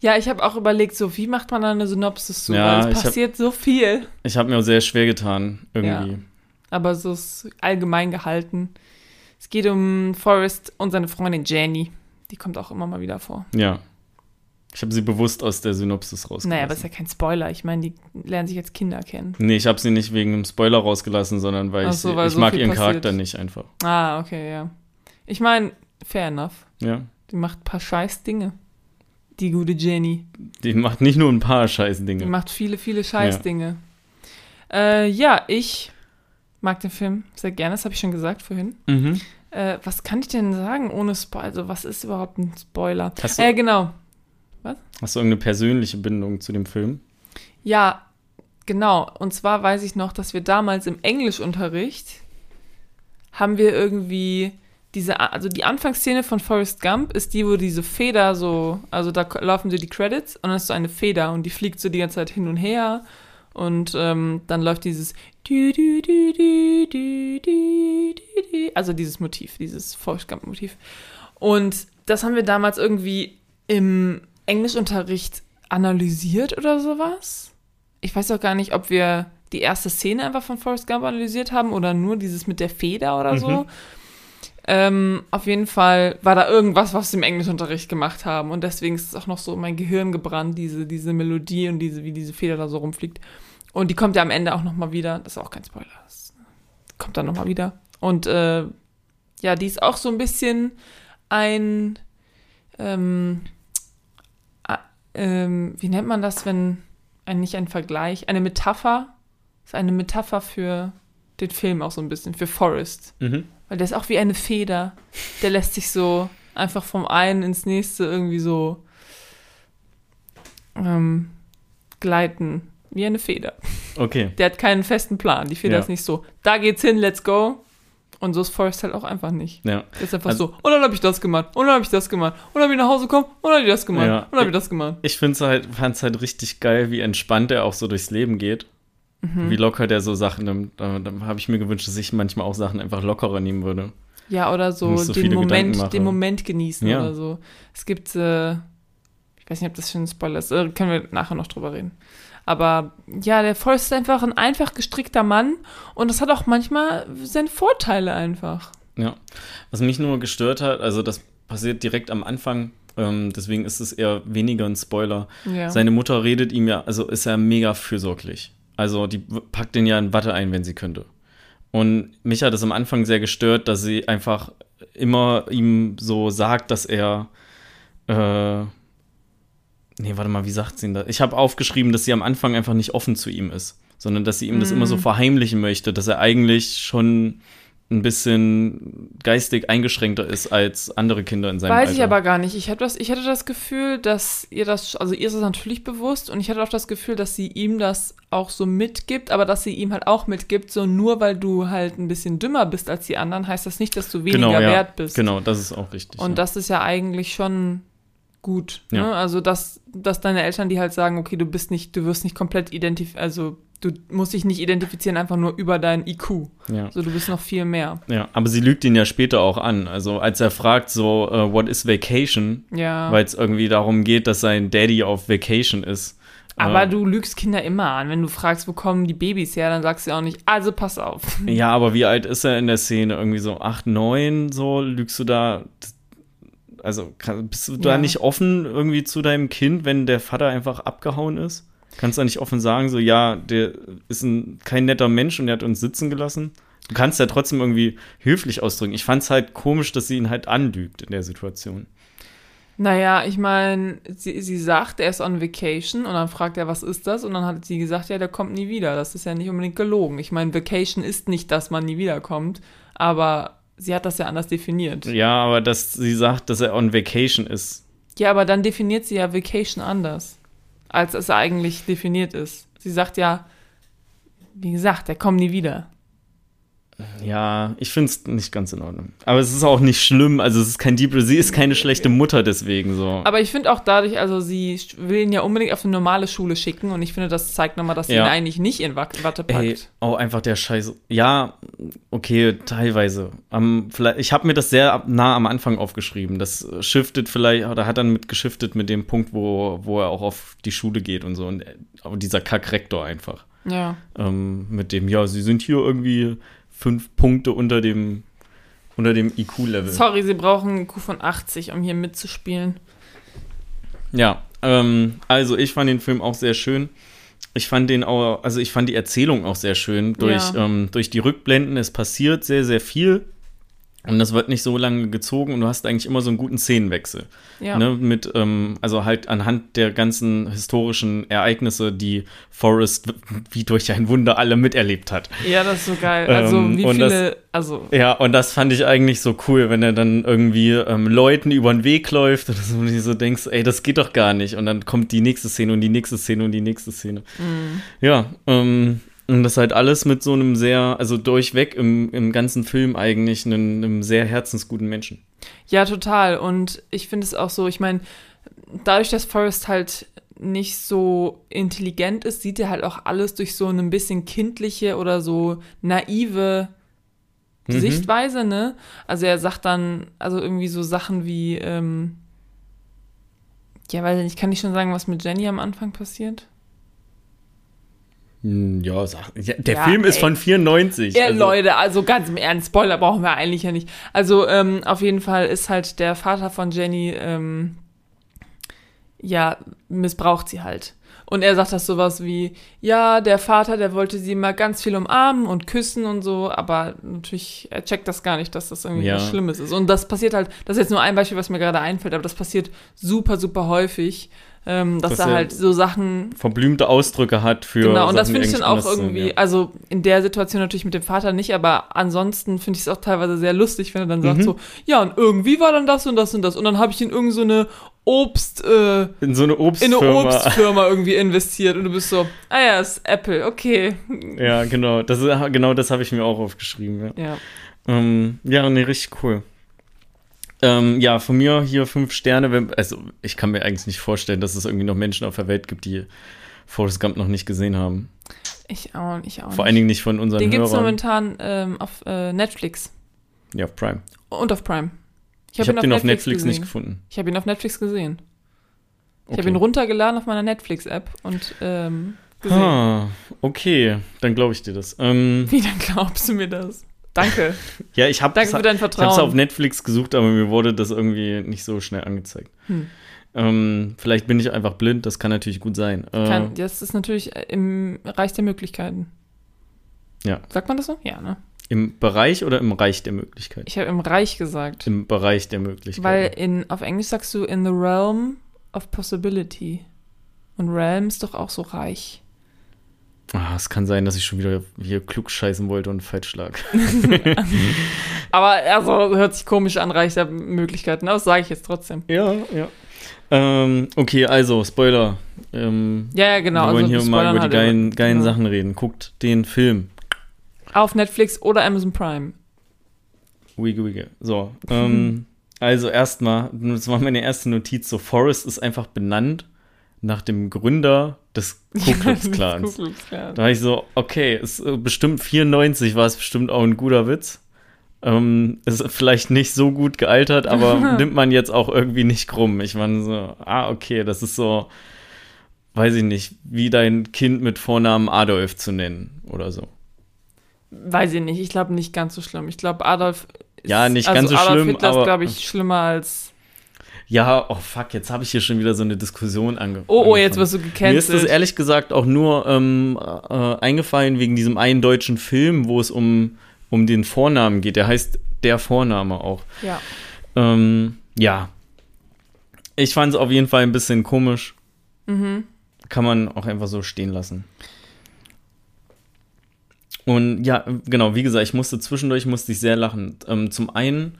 [SPEAKER 2] Ja, ich habe auch überlegt, so wie macht man da eine Synopsis zu?
[SPEAKER 1] Ja,
[SPEAKER 2] Weil es
[SPEAKER 1] hab-
[SPEAKER 2] passiert so viel.
[SPEAKER 1] ich habe mir auch sehr schwer getan, irgendwie.
[SPEAKER 2] Aber so ist allgemein gehalten. Es geht um Forrest und seine Freundin Jenny. Die kommt auch immer mal wieder vor.
[SPEAKER 1] Ja. Ich habe sie bewusst aus der Synopsis rausgelassen.
[SPEAKER 2] Naja, aber ist ja kein Spoiler. Ich meine, die lernen sich als Kinder kennen.
[SPEAKER 1] Nee, ich habe sie nicht wegen einem Spoiler rausgelassen, sondern weil ich,
[SPEAKER 2] so,
[SPEAKER 1] sie,
[SPEAKER 2] weil
[SPEAKER 1] ich
[SPEAKER 2] so
[SPEAKER 1] mag ihren
[SPEAKER 2] passiert.
[SPEAKER 1] Charakter nicht einfach.
[SPEAKER 2] Ah, okay, ja. Ich meine, fair enough.
[SPEAKER 1] Ja.
[SPEAKER 2] Die macht ein paar scheiß Dinge. Die gute Jenny.
[SPEAKER 1] Die macht nicht nur ein paar scheiß
[SPEAKER 2] Die
[SPEAKER 1] Dinge.
[SPEAKER 2] macht viele, viele Scheißdinge. Äh, ja, ich mag den Film sehr gerne, das habe ich schon gesagt vorhin.
[SPEAKER 1] Mhm.
[SPEAKER 2] Äh, was kann ich denn sagen ohne Spoiler? Also, was ist überhaupt ein Spoiler?
[SPEAKER 1] Hast du-
[SPEAKER 2] Äh, genau.
[SPEAKER 1] Hast du irgendeine persönliche Bindung zu dem Film?
[SPEAKER 2] Ja, genau. Und zwar weiß ich noch, dass wir damals im Englischunterricht haben wir irgendwie diese, also die Anfangsszene von Forrest Gump ist die, wo diese Feder so, also da laufen so die Credits und dann ist so eine Feder und die fliegt so die ganze Zeit hin und her und ähm, dann läuft dieses also dieses Motiv, dieses Volkskamp-Motiv. Und das haben wir damals irgendwie im Englischunterricht analysiert oder sowas. Ich weiß auch gar nicht, ob wir die erste Szene einfach von Forrest Gump analysiert haben oder nur dieses mit der Feder oder
[SPEAKER 1] mhm. so.
[SPEAKER 2] Ähm, auf jeden Fall war da irgendwas, was wir im Englischunterricht gemacht haben. Und deswegen ist es auch noch so in mein Gehirn gebrannt, diese, diese Melodie und diese, wie diese Feder da so rumfliegt. Und die kommt ja am Ende auch nochmal wieder. Das ist auch kein Spoiler. Das kommt dann nochmal wieder. Und äh, ja, die ist auch so ein bisschen ein, ähm, ähm, wie nennt man das, wenn ein, nicht ein Vergleich, eine Metapher, ist eine Metapher für den Film auch so ein bisschen, für Forrest.
[SPEAKER 1] Mhm.
[SPEAKER 2] Weil der ist auch wie eine Feder. Der lässt sich so einfach vom einen ins nächste irgendwie so ähm, gleiten wie eine Feder.
[SPEAKER 1] Okay.
[SPEAKER 2] Der hat keinen festen Plan. Die Feder
[SPEAKER 1] Ja.
[SPEAKER 2] ist nicht so, da geht's hin, let's go. Und so ist Forrest halt auch einfach nicht.
[SPEAKER 1] Ja.
[SPEAKER 2] Der ist einfach
[SPEAKER 1] Also-
[SPEAKER 2] so, und dann habe ich das gemacht, und dann habe ich das gemacht, und dann habe ich nach Hause gekommen, und dann habe ich das gemacht,
[SPEAKER 1] Ja.
[SPEAKER 2] und dann habe ich das gemacht.
[SPEAKER 1] Ich finde es halt, fand's halt richtig geil, wie entspannt er auch so durchs Leben geht.
[SPEAKER 2] Mhm.
[SPEAKER 1] Wie locker der so Sachen nimmt. Da, da habe ich mir gewünscht, dass ich manchmal auch Sachen einfach lockerer nehmen würde.
[SPEAKER 2] Ja, oder so,
[SPEAKER 1] so
[SPEAKER 2] den, Moment, den Moment genießen
[SPEAKER 1] Ja.
[SPEAKER 2] oder so. Es gibt, äh, ich weiß nicht, ob das schon ein Spoiler ist, äh, können wir nachher noch drüber reden. Aber ja, der Forrest ist einfach ein einfach gestrickter Mann und das hat auch manchmal seine Vorteile einfach.
[SPEAKER 1] Ja. Was mich nur gestört hat, also das passiert direkt am Anfang, ähm, deswegen ist es eher weniger ein Spoiler.
[SPEAKER 2] Ja.
[SPEAKER 1] Seine Mutter redet ihm ja, also ist er mega fürsorglich. Also die packt den ja in Watte ein, wenn sie könnte. Und mich hat es am Anfang sehr gestört, dass sie einfach immer ihm so sagt, dass er. Äh, nee, warte mal, wie sagt sie denn das? Ich habe aufgeschrieben, dass sie am Anfang einfach nicht offen zu ihm ist, sondern dass sie ihm das immer so verheimlichen möchte, dass er eigentlich schon ein bisschen geistig eingeschränkter ist als andere Kinder in seinem
[SPEAKER 2] Weiß
[SPEAKER 1] Alter.
[SPEAKER 2] ich aber gar nicht. Ich, hab das, ich hatte das Gefühl, dass ihr das, also ihr ist es natürlich bewusst und ich hatte auch das Gefühl, dass sie ihm das auch so mitgibt, aber dass sie ihm halt auch mitgibt, so nur weil du halt ein bisschen dümmer bist als die anderen, heißt das nicht, dass du weniger
[SPEAKER 1] genau, ja.
[SPEAKER 2] wert bist.
[SPEAKER 1] Genau, das ist auch richtig.
[SPEAKER 2] Und
[SPEAKER 1] ja.
[SPEAKER 2] das ist ja eigentlich schon gut.
[SPEAKER 1] Ja.
[SPEAKER 2] Ne? Also, dass, dass deine Eltern, die halt sagen, okay, du bist nicht, du wirst nicht komplett identifiziert, also du musst dich nicht identifizieren einfach nur über dein IQ.
[SPEAKER 1] ja.
[SPEAKER 2] So, du bist noch viel mehr.
[SPEAKER 1] Ja, aber sie lügt ihn ja später auch an. Also als er fragt so, äh, what is vacation?
[SPEAKER 2] Ja.
[SPEAKER 1] Weil es irgendwie darum geht, dass sein Daddy auf Vacation ist.
[SPEAKER 2] aber
[SPEAKER 1] äh,
[SPEAKER 2] du lügst Kinder immer an. Wenn du fragst, wo kommen die Babys her, dann sagst du auch nicht, also pass auf. <laughs>
[SPEAKER 1] Ja, aber wie alt ist er in der Szene? Irgendwie so acht, neun, so lügst du da. Also bist du da
[SPEAKER 2] Ja.
[SPEAKER 1] nicht offen irgendwie zu deinem Kind, wenn der Vater einfach abgehauen ist? Kannst du nicht offen sagen, so ja, der ist ein, kein netter Mensch und der hat uns sitzen gelassen? Du kannst ja trotzdem irgendwie höflich ausdrücken. Ich fand's halt komisch, dass sie ihn halt anlügt in der Situation.
[SPEAKER 2] Naja, ich meine, sie, sie sagt, er ist on vacation und dann fragt er, was ist das? Und dann hat sie gesagt, ja, der kommt nie wieder. Das ist ja nicht unbedingt gelogen. Ich meine, Vacation ist nicht, dass man nie wiederkommt, aber sie hat das ja anders definiert.
[SPEAKER 1] Ja, aber dass sie sagt, dass er on Vacation ist.
[SPEAKER 2] Ja, aber dann definiert sie ja Vacation anders, als es eigentlich definiert ist. Sie sagt ja, wie gesagt, der kommt nie wieder.
[SPEAKER 1] Ja, ich find's nicht ganz in Ordnung. Aber es ist auch nicht schlimm. Also es ist kein Deep, sie ist keine schlechte Mutter deswegen so.
[SPEAKER 2] Aber ich finde auch dadurch, also sie will ihn ja unbedingt auf eine normale Schule schicken und ich finde, das zeigt nochmal, dass sie
[SPEAKER 1] Ja.
[SPEAKER 2] ihn eigentlich nicht in Watt- Watte packt.
[SPEAKER 1] Ey, oh, einfach der Scheiß. Ja, okay, teilweise. Vielleicht, ich habe mir das sehr nah am Anfang aufgeschrieben. Das shiftet vielleicht, oder hat dann mit geschiftet mit dem Punkt, wo, wo er auch auf die Schule geht und so. Und äh, dieser Kackrektor einfach.
[SPEAKER 2] Ja.
[SPEAKER 1] Ähm, mit dem, ja, sie sind hier irgendwie fünf Punkte unter dem, unter dem IQ-Level.
[SPEAKER 2] Sorry, sie brauchen einen IQ von 80, um hier mitzuspielen.
[SPEAKER 1] Ja, ähm, also ich fand den Film auch sehr schön. Ich fand den auch, also ich fand die Erzählung auch sehr schön. Durch,
[SPEAKER 2] Ja.
[SPEAKER 1] ähm, durch die Rückblenden, es passiert sehr, sehr viel. Und das wird nicht so lange gezogen und du hast eigentlich immer so einen guten Szenenwechsel.
[SPEAKER 2] Ja.
[SPEAKER 1] Ne, mit, ähm, also halt anhand der ganzen historischen Ereignisse, die Forrest wie durch ein Wunder alle miterlebt hat.
[SPEAKER 2] Ja, das ist so geil. Also,
[SPEAKER 1] Ähm,
[SPEAKER 2] wie
[SPEAKER 1] und
[SPEAKER 2] viele, also,
[SPEAKER 1] Ja, und das fand ich eigentlich so cool, wenn er dann irgendwie ähm, Leuten über den Weg läuft und du dir so denkst, ey, das geht doch gar nicht. Und dann kommt die nächste Szene und die nächste Szene und die nächste Szene. Ja, ähm, und das halt alles mit so einem sehr, also durchweg im, im ganzen Film eigentlich einem, einem sehr herzensguten Menschen.
[SPEAKER 2] ja, total. Und ich finde es auch so, ich meine, dadurch, dass Forrest halt nicht so intelligent ist, sieht er halt auch alles durch so eine ein bisschen kindliche oder so naive
[SPEAKER 1] Mhm.
[SPEAKER 2] Sichtweise, ne? Also er sagt dann, also irgendwie so Sachen wie, ähm, ja, weiß ich nicht, kann ich schon sagen, was mit Jenny am Anfang passiert?
[SPEAKER 1] Hm, Ja, sag, ja der
[SPEAKER 2] Ja,
[SPEAKER 1] Film ist
[SPEAKER 2] ey.
[SPEAKER 1] von 94.
[SPEAKER 2] Ja,
[SPEAKER 1] also-
[SPEAKER 2] Leute, also ganz im Ernst, Spoiler brauchen wir eigentlich ja nicht. Also ähm, auf jeden Fall ist halt der Vater von Jenny, ähm, ja, missbraucht sie halt. Und er sagt das sowas wie, ja, der Vater, der wollte sie mal ganz viel umarmen und küssen und so, aber natürlich, er checkt das gar nicht, dass das irgendwie
[SPEAKER 1] Ja.
[SPEAKER 2] was Schlimmes ist. Und das passiert halt, das ist jetzt nur ein Beispiel, was mir gerade einfällt, aber das passiert super, super häufig. Ähm, dass,
[SPEAKER 1] Dass
[SPEAKER 2] er halt so Sachen
[SPEAKER 1] Verblümte Ausdrücke hat für.
[SPEAKER 2] Genau, und das
[SPEAKER 1] Sachen, die
[SPEAKER 2] finde ich dann auch irgendwie,
[SPEAKER 1] ja.
[SPEAKER 2] also in der Situation natürlich mit dem Vater nicht, aber ansonsten finde ich es auch teilweise sehr lustig, wenn er dann sagt
[SPEAKER 1] Mhm.
[SPEAKER 2] so, ja, und irgendwie war dann das und das und das. Und dann habe ich in irgend so eine Obst, äh,
[SPEAKER 1] In so eine
[SPEAKER 2] in
[SPEAKER 1] Obstfirma.
[SPEAKER 2] eine Obstfirma irgendwie investiert und du bist so, ah ja, ist Apple, okay.
[SPEAKER 1] Ja, genau. Das, genau das habe ich mir auch aufgeschrieben. Ja,
[SPEAKER 2] Ja.
[SPEAKER 1] ähm, ja nee, richtig cool. Ähm, ja, von mir hier fünf Sterne. Also, ich kann mir eigentlich nicht vorstellen, dass es irgendwie noch Menschen auf der Welt gibt, die Forrest Gump noch nicht gesehen haben.
[SPEAKER 2] Ich auch, ich auch.
[SPEAKER 1] Vor allen Dingen nicht von unseren
[SPEAKER 2] Den gibt es
[SPEAKER 1] Hörern.
[SPEAKER 2] momentan ähm, auf äh, Netflix
[SPEAKER 1] Ja, auf Prime.
[SPEAKER 2] und auf Prime.
[SPEAKER 1] Ich habe den auf Netflix nicht
[SPEAKER 2] gesehen.
[SPEAKER 1] gefunden.
[SPEAKER 2] Ich habe ihn auf Netflix gesehen. Ich
[SPEAKER 1] Okay.
[SPEAKER 2] habe ihn runtergeladen auf meiner Netflix-App und ähm, gesehen.
[SPEAKER 1] Ah, okay, dann glaube ich dir das. Ähm, <laughs>
[SPEAKER 2] Wie, dann glaubst du mir das? Danke. <laughs>
[SPEAKER 1] ja, ich habe
[SPEAKER 2] Danke für dein
[SPEAKER 1] Ich habe es auf Netflix gesucht, aber mir wurde das irgendwie nicht so schnell angezeigt.
[SPEAKER 2] Hm.
[SPEAKER 1] Ähm, vielleicht bin ich einfach blind, das kann natürlich gut sein. Äh,
[SPEAKER 2] Kann, das ist natürlich im Reich der Möglichkeiten.
[SPEAKER 1] Ja.
[SPEAKER 2] Sagt man das so? Ja, ne?
[SPEAKER 1] Im Bereich oder im Reich der Möglichkeiten?
[SPEAKER 2] Ich habe im Reich gesagt.
[SPEAKER 1] Im Bereich der Möglichkeiten.
[SPEAKER 2] Weil in, auf Englisch sagst du in the realm of possibility. Und realm ist doch auch so reich.
[SPEAKER 1] Ah, es kann sein, dass ich schon wieder hier klug scheißen wollte und falsch lag. <laughs>
[SPEAKER 2] Aber also hört sich komisch an, Reich der Möglichkeiten. Das sage ich jetzt trotzdem.
[SPEAKER 1] ja, ja. Ähm, okay, also, Spoiler. Ähm,
[SPEAKER 2] Ja, ja, genau.
[SPEAKER 1] wir wollen hier
[SPEAKER 2] wir
[SPEAKER 1] mal über die
[SPEAKER 2] halt
[SPEAKER 1] geilen, geilen
[SPEAKER 2] Genau.
[SPEAKER 1] Sachen reden. Guckt den Film.
[SPEAKER 2] Auf Netflix oder Amazon Prime.
[SPEAKER 1] Wigge, wigge. So, ähm, <laughs> also erstmal, das war meine erste Notiz, so Forrest ist einfach benannt nach dem Gründer des <laughs> Ku Klux Klans. Da war ich so, okay, ist äh, bestimmt 94 war es bestimmt auch ein guter Witz. Ähm, ist vielleicht nicht so gut gealtert, aber <laughs> nimmt man jetzt auch irgendwie nicht krumm. Ich meine so, ah, okay, das ist so, weiß ich nicht, wie dein Kind mit Vornamen Adolf zu nennen oder so.
[SPEAKER 2] Weiß ich nicht. Ich glaube nicht ganz so schlimm. Ich glaube, Adolf. Ist,
[SPEAKER 1] Ja, nicht
[SPEAKER 2] also
[SPEAKER 1] ganz so
[SPEAKER 2] Adolf
[SPEAKER 1] schlimm,
[SPEAKER 2] Hitler
[SPEAKER 1] aber-
[SPEAKER 2] ist, glaube ich, schlimmer als.
[SPEAKER 1] Ja, oh fuck, jetzt habe ich hier schon wieder so eine Diskussion ange
[SPEAKER 2] Oh, oh, jetzt
[SPEAKER 1] angefangen.
[SPEAKER 2] wirst du
[SPEAKER 1] Mir ist das
[SPEAKER 2] gecancelt.
[SPEAKER 1] ehrlich gesagt auch nur ähm, äh, eingefallen wegen diesem einen deutschen Film, wo es um, um den Vornamen geht. Der heißt Der Vorname auch.
[SPEAKER 2] Ja.
[SPEAKER 1] Ähm, ja. Ich fand es auf jeden Fall ein bisschen komisch.
[SPEAKER 2] Mhm.
[SPEAKER 1] Kann man auch einfach so stehen lassen. Und ja, genau, wie gesagt, ich musste zwischendurch musste ich sehr lachen. Ähm, zum einen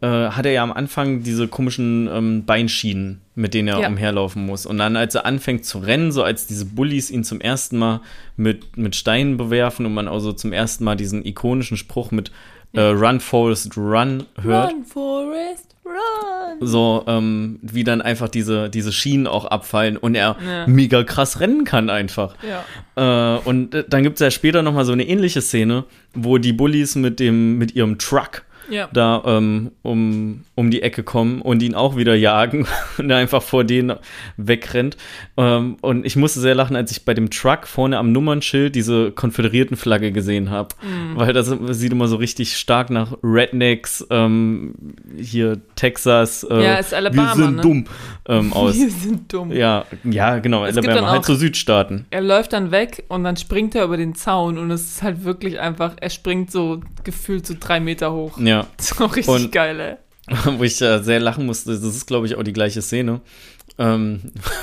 [SPEAKER 1] äh, hat er ja am Anfang diese komischen ähm, Beinschienen, mit denen er
[SPEAKER 2] Ja.
[SPEAKER 1] umherlaufen muss. Und dann, als er anfängt zu rennen, so als diese Bullies ihn zum ersten Mal mit, mit Steinen bewerfen und man also zum ersten Mal diesen ikonischen Spruch mit äh, Run, Forest, Run hört
[SPEAKER 2] Run, Forest, run.
[SPEAKER 1] so, ähm, wie dann einfach diese, diese Schienen auch abfallen und er
[SPEAKER 2] Ja.
[SPEAKER 1] mega krass rennen kann einfach.
[SPEAKER 2] Ja.
[SPEAKER 1] Äh, und äh, dann gibt es ja später nochmal so eine ähnliche Szene, wo die Bullies mit dem, mit ihrem Truck
[SPEAKER 2] Ja.
[SPEAKER 1] da ähm, um, um die Ecke kommen und ihn auch wieder jagen <laughs> und er einfach vor denen wegrennt. Ähm, und ich musste sehr lachen, als ich bei dem Truck vorne am Nummernschild diese konföderierten Flagge gesehen habe,
[SPEAKER 2] Mhm.
[SPEAKER 1] weil das sieht immer so richtig stark nach Rednecks, ähm, hier Texas, äh,
[SPEAKER 2] Ja, ist Alabama,
[SPEAKER 1] wir sind
[SPEAKER 2] ne?
[SPEAKER 1] dumm ähm, <laughs> aus.
[SPEAKER 2] Wir sind dumm.
[SPEAKER 1] Ja, ja, genau,
[SPEAKER 2] Es
[SPEAKER 1] Alabama, halt so Südstaaten.
[SPEAKER 2] Er läuft dann weg und dann springt er über den Zaun und es ist halt wirklich einfach, er springt so gefühlt so drei Meter hoch.
[SPEAKER 1] Ja,
[SPEAKER 2] So <laughs> richtig
[SPEAKER 1] Und-
[SPEAKER 2] geil, ey. <laughs>
[SPEAKER 1] wo ich äh, sehr lachen musste, das ist, glaube ich, auch die gleiche Szene. Ähm,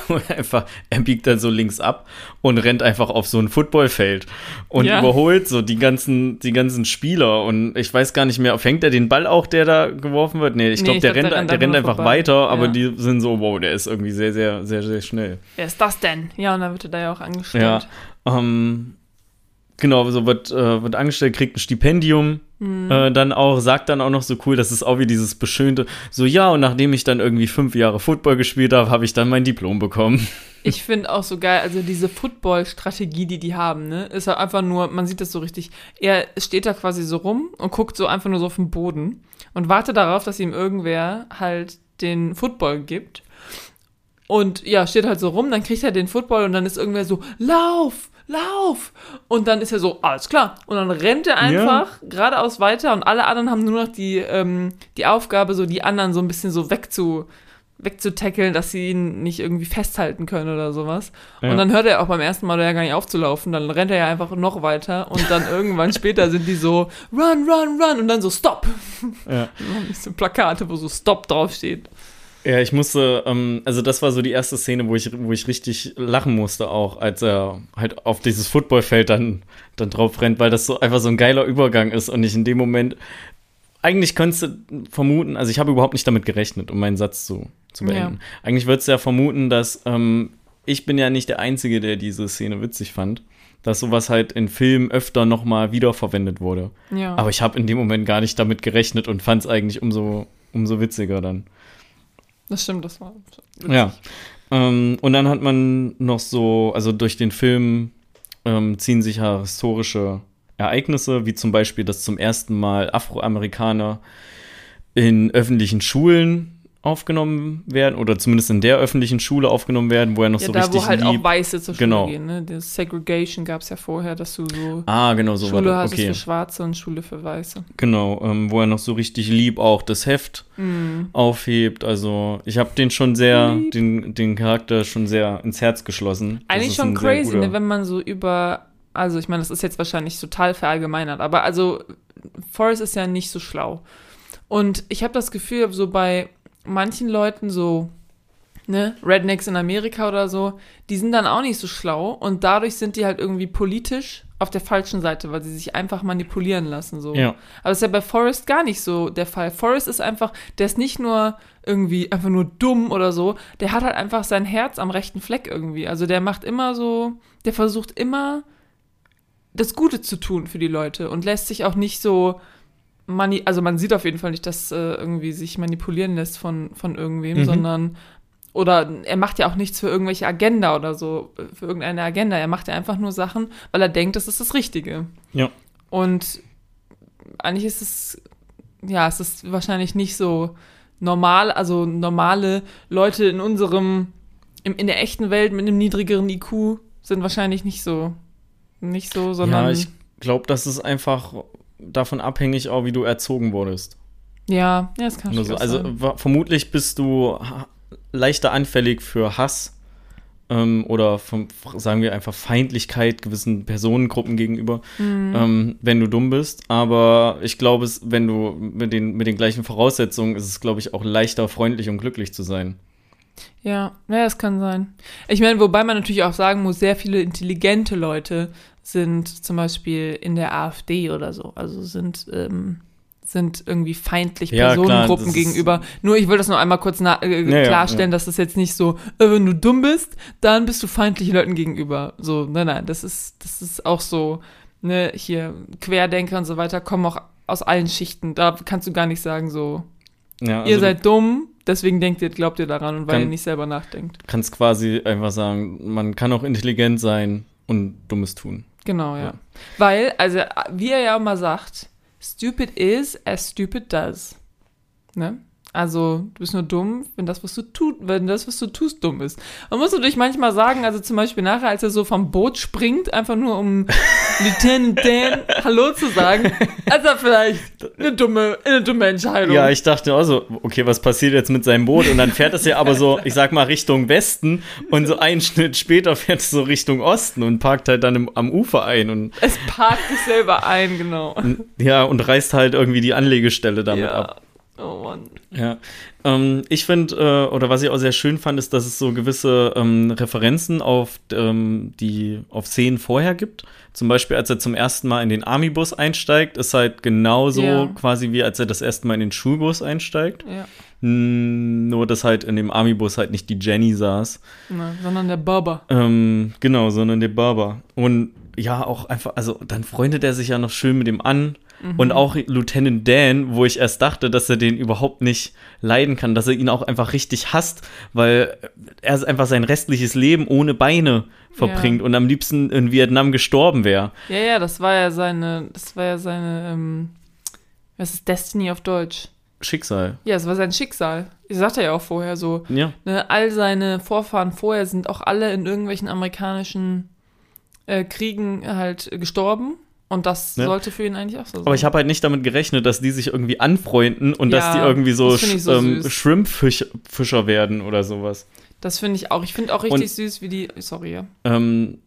[SPEAKER 1] <laughs> er einfach, er biegt dann so links ab und rennt einfach auf so ein Footballfeld und
[SPEAKER 2] Ja.
[SPEAKER 1] überholt so die ganzen, die ganzen Spieler. Und ich weiß gar nicht mehr, fängt er den Ball auch, der da geworfen wird? Nee, ich
[SPEAKER 2] Nee,
[SPEAKER 1] glaube, der,
[SPEAKER 2] glaub,
[SPEAKER 1] rennt,
[SPEAKER 2] der rennt
[SPEAKER 1] der rennt
[SPEAKER 2] einfach vorbei.
[SPEAKER 1] weiter, aber
[SPEAKER 2] Ja.
[SPEAKER 1] die sind so, wow, der ist irgendwie sehr, sehr, sehr, sehr schnell.
[SPEAKER 2] Wer ist das denn? Ja, und dann wird er da ja auch angestellt.
[SPEAKER 1] Ja. Ähm, genau, so wird, äh, wird angestellt, kriegt ein Stipendium.
[SPEAKER 2] Mhm.
[SPEAKER 1] Äh, dann auch, sagt dann auch noch so cool, das ist auch wie dieses beschönte, so ja, und nachdem ich dann irgendwie fünf Jahre Football gespielt habe, habe ich dann mein Diplom bekommen. <laughs>
[SPEAKER 2] Ich finde auch so geil, also diese Football-Strategie, die die haben, ne, ist halt einfach nur, man sieht das so richtig, er steht da quasi so rum und guckt so einfach nur so auf den Boden und wartet darauf, dass ihm irgendwer halt den Football gibt. Und ja, steht halt so rum, dann kriegt er den Football und dann ist irgendwer so, lauf, lauf. Und dann ist er so, alles klar. Und dann rennt er einfach geradeaus weiter und alle anderen haben nur noch die, ähm, die Aufgabe, so die anderen so ein bisschen so wegzu, wegzutackeln, dass sie ihn nicht irgendwie festhalten können oder sowas.
[SPEAKER 1] Ja.
[SPEAKER 2] Und dann hört er auch beim ersten Mal ja gar nicht aufzulaufen, dann rennt er ja einfach noch weiter und dann <laughs> irgendwann später sind die so, run, run, run und dann so, stop.
[SPEAKER 1] Ja. <laughs>
[SPEAKER 2] So Plakate, wo so Stop draufsteht.
[SPEAKER 1] Ja, ich musste, ähm, also das war so die erste Szene, wo ich, wo ich richtig lachen musste auch, als er halt auf dieses Footballfeld dann, dann drauf rennt, weil das so einfach so ein geiler Übergang ist und ich in dem Moment, eigentlich könntest du vermuten, also ich habe überhaupt nicht damit gerechnet, um meinen Satz zu, zu beenden. Ja. Eigentlich würdest du ja vermuten, dass ähm, ich bin ja nicht der Einzige, der diese Szene witzig fand dass sowas halt in Filmen öfter nochmal wiederverwendet wurde. Ja. Aber ich habe in dem Moment gar nicht damit gerechnet und fand es eigentlich umso, umso witziger dann.
[SPEAKER 2] Das stimmt, das war.
[SPEAKER 1] Witzig. Ja. Ähm, und dann hat man noch so, also durch den Film ähm, ziehen sich ja historische Ereignisse, wie zum Beispiel, dass zum ersten Mal Afroamerikaner in öffentlichen Schulen aufgenommen werden oder zumindest in der öffentlichen Schule aufgenommen werden, wo er noch ja, so da, richtig wo halt
[SPEAKER 2] lieb. auch Weiße zur Schule genau. gehen. Ne? Das Segregation gab es ja vorher, dass du so
[SPEAKER 1] ah genau so
[SPEAKER 2] Schule hattest okay. für Schwarze und Schule für Weiße.
[SPEAKER 1] Genau, ähm, wo er noch so richtig lieb auch das Heft mm. aufhebt. Also ich habe den schon sehr, den, den Charakter schon sehr ins Herz geschlossen.
[SPEAKER 2] Eigentlich schon crazy, ne, wenn man so über, also ich meine, das ist jetzt wahrscheinlich total verallgemeinert, aber also Forrest ist ja nicht so schlau. Und ich habe das Gefühl, so bei manchen Leuten so, ne, Rednecks in Amerika oder so, die sind dann auch nicht so schlau und dadurch sind die halt irgendwie politisch auf der falschen Seite, weil sie sich einfach manipulieren lassen, so. Ja. Aber das ist ja bei Forrest gar nicht so der Fall. Forrest ist einfach, der ist nicht nur irgendwie einfach nur dumm oder so, der hat halt einfach sein Herz am rechten Fleck irgendwie. Also der macht immer so, der versucht immer das Gute zu tun für die Leute und lässt sich auch nicht so mani also man sieht auf jeden Fall nicht, dass äh, irgendwie sich manipulieren lässt von, von irgendwem, mhm. sondern oder er macht ja auch nichts für irgendwelche Agenda oder so, für irgendeine Agenda. Er macht ja einfach nur Sachen, weil er denkt, das ist das Richtige.
[SPEAKER 1] Ja.
[SPEAKER 2] Und eigentlich ist es, ja, es ist wahrscheinlich nicht so normal, also normale Leute in unserem, in, in der echten Welt mit einem niedrigeren IQ sind wahrscheinlich nicht so, nicht so, sondern.
[SPEAKER 1] Ja, ich glaube, das ist einfach davon abhängig, auch wie du erzogen wurdest.
[SPEAKER 2] Ja, ja, das kann
[SPEAKER 1] schon so. Also vermutlich bist du leichter anfällig für Hass ähm, oder vom, sagen wir einfach Feindlichkeit gewissen Personengruppen gegenüber, mhm. ähm, wenn du dumm bist. Aber ich glaube, wenn du mit den, mit den gleichen Voraussetzungen ist es, glaube ich, auch leichter, freundlich und glücklich zu sein.
[SPEAKER 2] Ja, ja, das kann sein. Ich meine, wobei man natürlich auch sagen muss, sehr viele intelligente Leute sind zum Beispiel in der AfD oder so. Also sind, ähm, sind irgendwie feindlich ja, Personengruppen klar, gegenüber. Nur ich will das noch einmal kurz äh, ja, klarstellen, ja, dass das jetzt nicht so, äh, wenn du dumm bist, dann bist du feindlich Leuten gegenüber. So, nein, nein, das ist, das ist auch so, ne, hier Querdenker und so weiter kommen auch aus allen Schichten. Da kannst du gar nicht sagen, so, also ihr seid dumm, deswegen denkt ihr, glaubt ihr daran und weil kann, ihr nicht selber nachdenkt.
[SPEAKER 1] Kannst quasi einfach sagen, man kann auch intelligent sein und Dummes tun.
[SPEAKER 2] Genau, ja. ja. Weil, also, wie er ja immer sagt, stupid is as stupid does. Ne? Also, du bist nur dumm, wenn das, was du tust, wenn das, was du tust, dumm ist. Man muss natürlich manchmal sagen, also zum Beispiel nachher, als er so vom Boot springt, einfach nur um <laughs> Lieutenant Dan Hallo zu sagen, also vielleicht eine dumme, eine dumme Entscheidung.
[SPEAKER 1] Ja, ich dachte auch so, okay, was passiert jetzt mit seinem Boot? Und dann fährt es ja aber so, ich sag mal, Richtung Westen und so einen Schnitt später fährt es so Richtung Osten und parkt halt dann im, am Ufer ein. Und
[SPEAKER 2] es parkt sich selber ein, genau.
[SPEAKER 1] Ja, und reißt halt irgendwie die Anlegestelle damit
[SPEAKER 2] ja.
[SPEAKER 1] ab.
[SPEAKER 2] Oh Mann.
[SPEAKER 1] Ja. Ähm, ich finde, äh, oder was ich auch sehr schön fand, ist, dass es so gewisse ähm, Referenzen auf ähm, die auf Szenen vorher gibt. Zum Beispiel, als er zum ersten Mal in den Army-Bus einsteigt, ist halt genauso ja. quasi wie als er das erste Mal in den Schulbus einsteigt.
[SPEAKER 2] Ja.
[SPEAKER 1] Nur, dass halt in dem Army-Bus halt nicht die Jenny saß.
[SPEAKER 2] Nein, sondern der Barber.
[SPEAKER 1] Ähm, genau, sondern der Barber. Und ja, auch einfach, also dann freundet er sich ja noch schön mit dem an Mhm. Und auch Lieutenant Dan, wo ich erst dachte, dass er den überhaupt nicht leiden kann, dass er ihn auch einfach richtig hasst, weil er einfach sein restliches Leben ohne Beine verbringt ja. und am liebsten in Vietnam gestorben wäre.
[SPEAKER 2] Ja, ja, das war ja seine, das war ja seine, ähm, was ist Destiny auf Deutsch?
[SPEAKER 1] Schicksal.
[SPEAKER 2] Ja, es war sein Schicksal. Ich sagte ja auch vorher so.
[SPEAKER 1] Ja.
[SPEAKER 2] Ne, all seine Vorfahren vorher sind auch alle in irgendwelchen amerikanischen äh, Kriegen halt gestorben. Und das ja. sollte für ihn eigentlich auch so sein.
[SPEAKER 1] Aber ich habe halt nicht damit gerechnet, dass die sich irgendwie anfreunden und ja, dass die irgendwie so, so ähm, Shrimp-Fischer werden oder sowas.
[SPEAKER 2] Das finde ich auch. Ich finde auch richtig und, süß, wie die. Sorry, ja.
[SPEAKER 1] Ähm,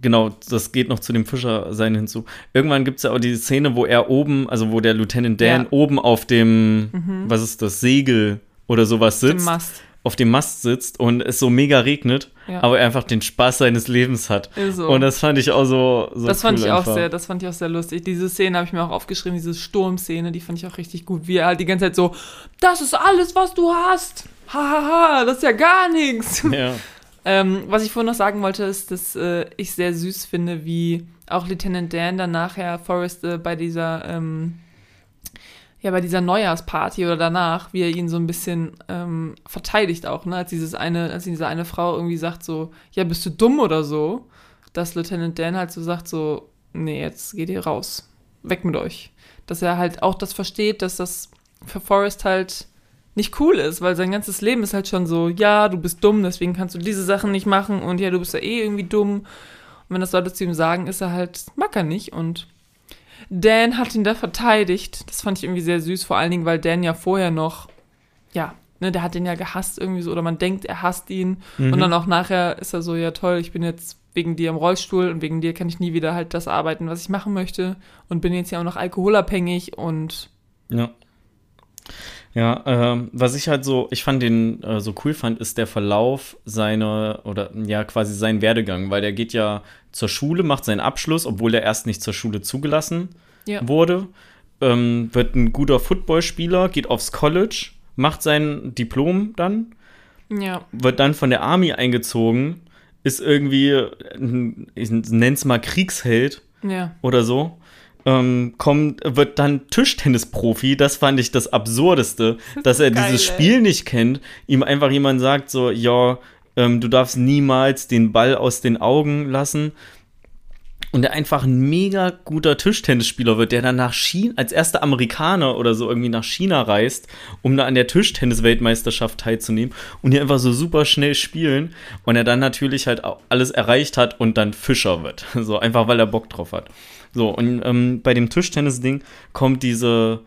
[SPEAKER 1] genau, das geht noch zu dem Fischersein hinzu. Irgendwann gibt es ja auch die Szene, wo er oben, also wo der Lieutenant Dan ja. oben auf dem, mhm. was ist das, Segel oder sowas
[SPEAKER 2] Dem
[SPEAKER 1] sitzt,
[SPEAKER 2] Mast.
[SPEAKER 1] Auf dem Mast sitzt und es so mega regnet,
[SPEAKER 2] Ja.
[SPEAKER 1] aber er einfach den Spaß seines Lebens hat.
[SPEAKER 2] So.
[SPEAKER 1] Und das fand ich auch so, so
[SPEAKER 2] das fand
[SPEAKER 1] cool
[SPEAKER 2] ich auch
[SPEAKER 1] einfach.
[SPEAKER 2] sehr, das fand ich auch sehr lustig. Diese Szene habe ich mir auch aufgeschrieben, diese Sturmszene, die fand ich auch richtig gut. Wie er halt die ganze Zeit so, das ist alles, was du hast. Hahaha, das ist ja gar nichts. <laughs>
[SPEAKER 1] Ja.
[SPEAKER 2] Ähm, was ich vorhin noch sagen wollte, ist, dass äh, ich sehr süß finde, wie auch Lieutenant Dan dann nachher Forrest äh, bei dieser, ähm, ja, bei dieser Neujahrsparty oder danach, wie er ihn so ein bisschen ähm, verteidigt auch, ne, als dieses eine, als diese eine Frau irgendwie sagt so, ja, bist du dumm oder so, dass Lieutenant Dan halt so sagt so, nee, jetzt geht ihr raus, weg mit euch. Dass er halt auch das versteht, dass das für Forrest halt nicht cool ist, weil sein ganzes Leben ist halt schon so, ja, du bist dumm, deswegen kannst du diese Sachen nicht machen und ja, du bist ja eh irgendwie dumm. Und wenn das Leute zu ihm sagen, ist er halt, mag er nicht und Dan hat ihn da verteidigt. Das fand ich irgendwie sehr süß, vor allen Dingen, weil Dan ja vorher noch, ja, ne, der hat den ja gehasst irgendwie so, oder man denkt, er hasst ihn.
[SPEAKER 1] Mhm.
[SPEAKER 2] Und dann auch nachher ist er so, ja toll, ich bin jetzt wegen dir im Rollstuhl und wegen dir kann ich nie wieder halt das arbeiten, was ich machen möchte und bin jetzt ja auch noch alkoholabhängig und
[SPEAKER 1] Ja. Ja, ähm, was ich halt so, ich fand den äh, so cool fand, ist der Verlauf seiner, oder ja, quasi sein Werdegang, weil der geht ja zur Schule, macht seinen Abschluss, obwohl er erst nicht zur Schule zugelassen
[SPEAKER 2] ja.
[SPEAKER 1] wurde, ähm, wird ein guter Footballspieler, geht aufs College, macht sein Diplom dann,
[SPEAKER 2] Ja.
[SPEAKER 1] wird dann von der Army eingezogen, ist irgendwie, ich nenn's mal Kriegsheld
[SPEAKER 2] Ja.
[SPEAKER 1] oder so. Ähm, kommt, wird dann Tischtennisprofi. Das fand ich das Absurdeste, dass er
[SPEAKER 2] geil,
[SPEAKER 1] dieses
[SPEAKER 2] ey.
[SPEAKER 1] Spiel nicht kennt. Ihm einfach jemand sagt so, ja, ähm, du darfst niemals den Ball aus den Augen lassen. Und der einfach ein mega guter Tischtennisspieler wird, der dann nach China, als erster Amerikaner oder so irgendwie nach China reist, um da an der Tischtennis-Weltmeisterschaft teilzunehmen und hier einfach so super schnell spielen und er dann natürlich halt alles erreicht hat und dann Fischer wird. <laughs> So einfach, weil er Bock drauf hat. So, und ähm, bei dem Tischtennis-Ding kommt diese,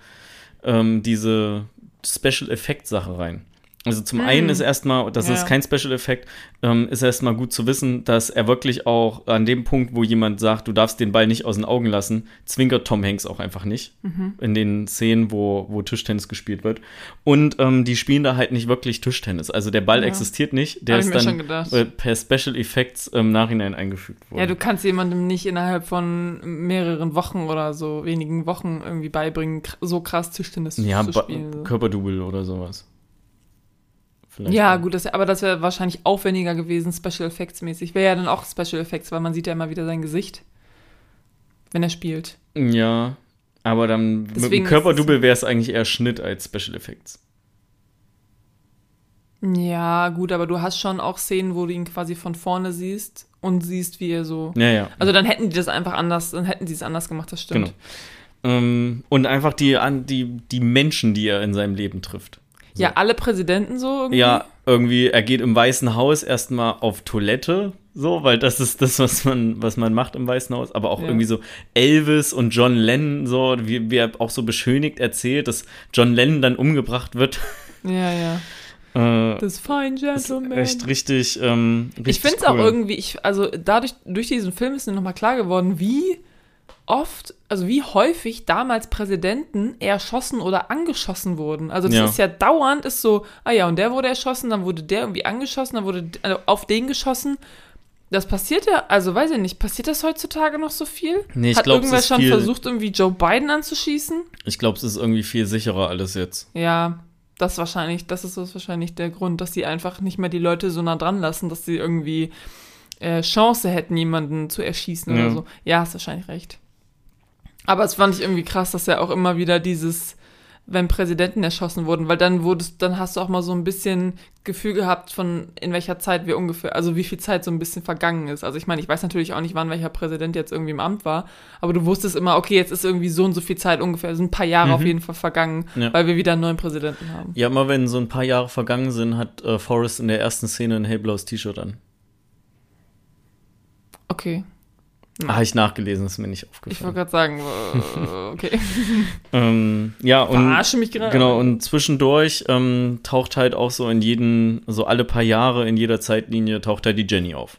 [SPEAKER 1] ähm, diese Special Effect-Sache rein. Also zum einen ist erstmal, das
[SPEAKER 2] Ja.
[SPEAKER 1] ist kein Special Effekt, ähm, ist erstmal gut zu wissen, dass er wirklich auch an dem Punkt, wo jemand sagt, du darfst den Ball nicht aus den Augen lassen, zwinkert Tom Hanks auch einfach nicht. In den Szenen, wo, wo Tischtennis gespielt wird. Und ähm, die spielen da halt nicht wirklich Tischtennis. Also der Ball
[SPEAKER 2] Ja.
[SPEAKER 1] existiert nicht, der
[SPEAKER 2] Hab
[SPEAKER 1] ist dann äh, per Special Effects im Nachhinein eingefügt worden.
[SPEAKER 2] Ja, du kannst jemandem nicht innerhalb von mehreren Wochen oder so wenigen Wochen irgendwie beibringen, so krass Tischtennis
[SPEAKER 1] ja,
[SPEAKER 2] zu spielen. So.
[SPEAKER 1] Körperdouble oder sowas. Vielleicht
[SPEAKER 2] Ja,
[SPEAKER 1] auch.
[SPEAKER 2] gut, das, aber das wäre wahrscheinlich aufwendiger gewesen, Special Effects mäßig. Wäre ja dann auch Special Effects, weil man sieht ja immer wieder sein Gesicht, wenn er spielt.
[SPEAKER 1] Ja, aber dann mit
[SPEAKER 2] Deswegen
[SPEAKER 1] dem
[SPEAKER 2] ist
[SPEAKER 1] Körperdouble wäre es eigentlich eher Schnitt als Special Effects.
[SPEAKER 2] Ja, gut, aber du hast schon auch Szenen, wo du ihn quasi von vorne siehst und siehst, wie er so.
[SPEAKER 1] Ja, ja.
[SPEAKER 2] Also dann hätten die das einfach anders, dann hätten sie es anders gemacht, das stimmt.
[SPEAKER 1] Genau. Ähm, und einfach die, die, die Menschen, die er in seinem Leben trifft.
[SPEAKER 2] Ja, alle Präsidenten so irgendwie.
[SPEAKER 1] Ja, irgendwie, er geht im Weißen Haus erstmal auf Toilette, so, weil das ist das, was man, was man macht im Weißen Haus, aber auch
[SPEAKER 2] Ja.
[SPEAKER 1] irgendwie so Elvis und John Lennon, so, wie, wie er auch so beschönigt erzählt, dass John Lennon dann umgebracht wird.
[SPEAKER 2] Ja, ja. <laughs>
[SPEAKER 1] Äh,
[SPEAKER 2] Das Fine
[SPEAKER 1] ist
[SPEAKER 2] Gentleman.
[SPEAKER 1] echt richtig, ähm, richtig
[SPEAKER 2] Ich finde es auch
[SPEAKER 1] cool.
[SPEAKER 2] irgendwie, ich, also dadurch, durch diesen Film ist mir nochmal klar geworden, wie oft, also wie häufig damals Präsidenten erschossen oder angeschossen wurden. Also das
[SPEAKER 1] Ja.
[SPEAKER 2] ist ja dauernd, ist so, ah ja, und der wurde erschossen, dann wurde der irgendwie angeschossen, dann wurde also auf den geschossen. Das passiert ja, also weiß ich nicht, passiert das heutzutage noch so viel?
[SPEAKER 1] Nee, ich
[SPEAKER 2] Hat
[SPEAKER 1] glaub,
[SPEAKER 2] irgendwer schon
[SPEAKER 1] viel-
[SPEAKER 2] versucht, irgendwie Joe Biden anzuschießen?
[SPEAKER 1] Ich glaube, es ist irgendwie viel sicherer alles jetzt.
[SPEAKER 2] Ja, das ist wahrscheinlich, das ist wahrscheinlich der Grund, dass sie einfach nicht mehr die Leute so nah dran lassen, dass sie irgendwie äh, Chance hätten, jemanden zu erschießen
[SPEAKER 1] Ja.
[SPEAKER 2] oder so. Ja, hast wahrscheinlich recht. Aber es fand ich irgendwie krass, dass ja auch immer wieder dieses, wenn Präsidenten erschossen wurden, weil dann wurdest, dann hast du auch mal so ein bisschen Gefühl gehabt von in welcher Zeit wir ungefähr, also wie viel Zeit so ein bisschen vergangen ist. Also ich meine, ich weiß natürlich auch nicht, wann welcher Präsident jetzt irgendwie im Amt war, aber du wusstest immer, okay, jetzt ist irgendwie so und so viel Zeit ungefähr, sind ein paar Jahre
[SPEAKER 1] Mhm.
[SPEAKER 2] auf jeden Fall vergangen,
[SPEAKER 1] Ja.
[SPEAKER 2] weil wir wieder einen neuen Präsidenten haben.
[SPEAKER 1] Ja, immer wenn so ein paar Jahre vergangen sind, hat äh, Forrest in der ersten Szene ein hellblaues T-Shirt an.
[SPEAKER 2] Okay.
[SPEAKER 1] Ah, Habe ich nachgelesen, ist mir nicht
[SPEAKER 2] Ich
[SPEAKER 1] aufgefallen.
[SPEAKER 2] wollte gerade sagen, äh, <laughs> okay.
[SPEAKER 1] Ähm, ja, und
[SPEAKER 2] Verarsche mich gerade.
[SPEAKER 1] genau, und zwischendurch ähm, taucht halt auch so in jeden, so alle paar Jahre in jeder Zeitlinie taucht halt die Jenny auf.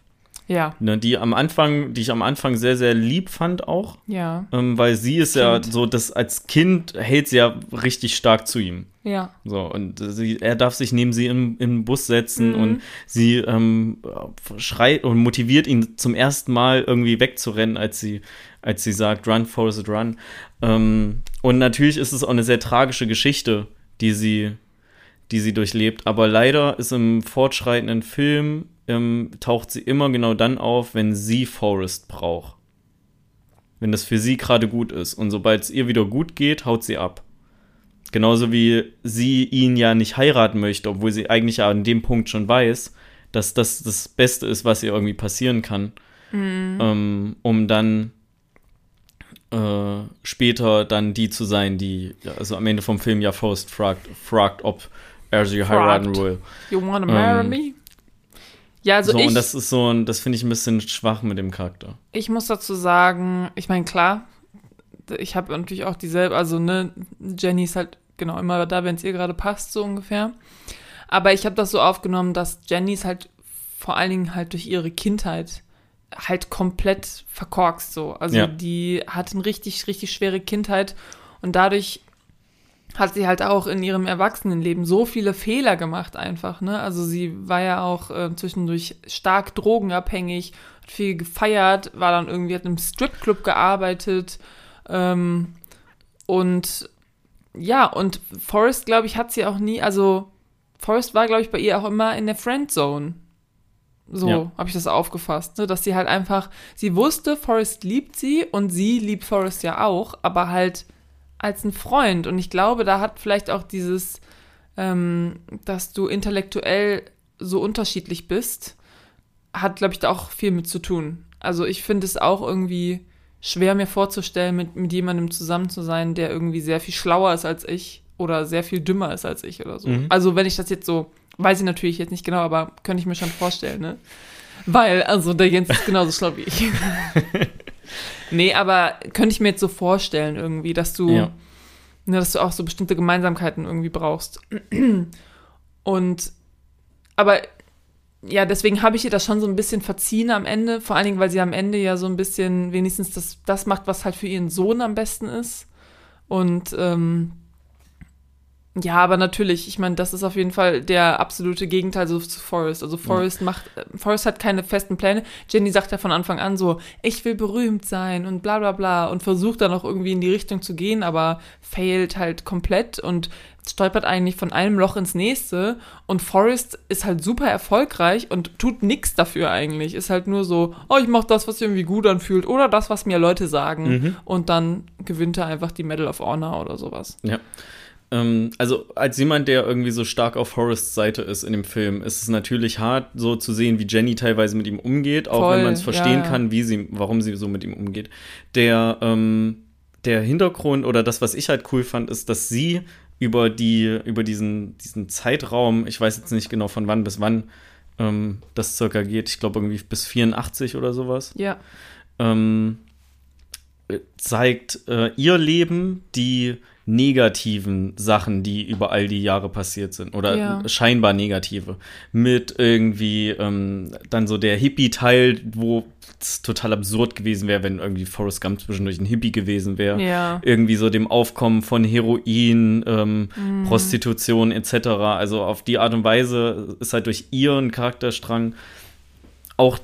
[SPEAKER 2] Ja.
[SPEAKER 1] Ne, die am Anfang, die ich am Anfang sehr, sehr lieb fand auch.
[SPEAKER 2] Ja.
[SPEAKER 1] Ähm, weil sie ist ja
[SPEAKER 2] Kind.
[SPEAKER 1] so, dass als Kind hält sie ja richtig stark zu ihm.
[SPEAKER 2] Ja.
[SPEAKER 1] So, und sie, er darf sich neben sie im, im Bus setzen
[SPEAKER 2] Mhm.
[SPEAKER 1] und sie ähm, schreit und motiviert ihn zum ersten Mal irgendwie wegzurennen, als sie, als sie sagt, run, Forrest, run. Ähm, und natürlich ist es auch eine sehr tragische Geschichte, die sie, die sie durchlebt. Aber leider ist im fortschreitenden Film, ähm, taucht sie immer genau dann auf, wenn sie Forrest braucht. Wenn das für sie gerade gut ist. Und sobald es ihr wieder gut geht, haut sie ab. Genauso wie sie ihn ja nicht heiraten möchte, obwohl sie eigentlich ja an dem Punkt schon weiß, dass das das Beste ist, was ihr irgendwie passieren kann. Ähm, um dann äh, später dann die zu sein, die, also am Ende vom Film ja Faust fragt, fragt ob er sie heiraten will.
[SPEAKER 2] You wanna marry
[SPEAKER 1] Ähm,
[SPEAKER 2] me? Ja, also
[SPEAKER 1] so,
[SPEAKER 2] ich,
[SPEAKER 1] und das ist so, ein- das finde ich ein bisschen schwach mit dem Charakter.
[SPEAKER 2] ich muss dazu sagen, ich meine, klar, ich habe natürlich auch dieselbe, also ne, Jenny ist halt genau immer da, wenn es ihr gerade passt, so ungefähr. Aber ich habe das so aufgenommen, dass Jenny ist halt vor allen Dingen halt durch ihre Kindheit halt komplett verkorkst so. Also
[SPEAKER 1] Ja.
[SPEAKER 2] die hat eine richtig, richtig schwere Kindheit und dadurch hat sie halt auch in ihrem Erwachsenenleben so viele Fehler gemacht einfach, ne? Also sie war ja auch äh, zwischendurch stark drogenabhängig, hat viel gefeiert, war dann irgendwie, hat im Stripclub gearbeitet ähm, und ja, und Forrest, glaube ich, hat sie auch nie, also Forrest war, glaube ich, bei ihr auch immer in der Friendzone. So
[SPEAKER 1] Ja.
[SPEAKER 2] habe ich das aufgefasst, ne? dass sie halt einfach, sie wusste, Forrest liebt sie und sie liebt Forrest ja auch, aber halt als ein Freund. Und ich glaube, da hat vielleicht auch dieses, ähm, dass du intellektuell so unterschiedlich bist, hat, glaube ich, da auch viel mit zu tun. Also ich finde es auch irgendwie schwer mir vorzustellen, mit, mit jemandem zusammen zu sein, der irgendwie sehr viel schlauer ist als ich oder sehr viel dümmer ist als ich oder so.
[SPEAKER 1] Mhm.
[SPEAKER 2] Also wenn ich das jetzt so, weiß ich natürlich jetzt nicht genau, aber könnte ich mir schon vorstellen, ne? Weil, also der Jens ist genauso schlau wie ich. <laughs> nee, aber könnte ich mir jetzt so vorstellen irgendwie, dass du,
[SPEAKER 1] Ja.
[SPEAKER 2] ne, dass du auch so bestimmte Gemeinsamkeiten irgendwie brauchst. <clears throat> Und, aber ja, deswegen habe ich ihr das schon so ein bisschen verziehen am Ende, vor allen Dingen, weil sie am Ende ja so ein bisschen wenigstens das, das macht, was halt für ihren Sohn am besten ist. Und ähm, ja, aber natürlich, ich meine, das ist auf jeden Fall der absolute Gegenteil so zu Forrest. Also Forrest macht, äh, Forrest hat keine festen Pläne. Jenny sagt ja von Anfang an so, ich will berühmt sein und bla bla bla und versucht dann auch irgendwie in die Richtung zu gehen, aber failt halt komplett und stolpert eigentlich von einem Loch ins nächste und Forrest ist halt super erfolgreich und tut nichts dafür eigentlich. Ist halt nur so, oh, ich mach das, was sich irgendwie gut anfühlt oder das, was mir Leute sagen
[SPEAKER 1] Mhm.
[SPEAKER 2] und dann gewinnt er einfach die Medal of Honor oder sowas.
[SPEAKER 1] Ja. Ähm, also als jemand, der irgendwie so stark auf Forrests Seite ist in dem Film, ist es natürlich hart, so zu sehen, wie Jenny teilweise mit ihm umgeht, auch
[SPEAKER 2] Voll,
[SPEAKER 1] wenn man es verstehen
[SPEAKER 2] ja,
[SPEAKER 1] kann, wie sie, warum sie so mit ihm umgeht. Der, ähm, der Hintergrund oder das, was ich halt cool fand, ist, dass sie über die, über diesen, diesen Zeitraum, ich weiß jetzt nicht genau von wann bis wann ähm, das circa geht, ich glaube irgendwie bis 84 oder sowas,
[SPEAKER 2] Ja.
[SPEAKER 1] ähm, äh, zeigt äh, ihr Leben die negativen Sachen, die über all die Jahre passiert sind oder
[SPEAKER 2] Ja.
[SPEAKER 1] scheinbar negative. Mit irgendwie ähm, dann so der Hippie-Teil, wo es total absurd gewesen wäre, wenn irgendwie Forrest Gump zwischendurch ein Hippie gewesen wäre.
[SPEAKER 2] Ja.
[SPEAKER 1] Irgendwie so dem Aufkommen von Heroin, ähm,
[SPEAKER 2] Mhm.
[SPEAKER 1] Prostitution etc. Also auf die Art und Weise ist halt durch ihren Charakterstrang auch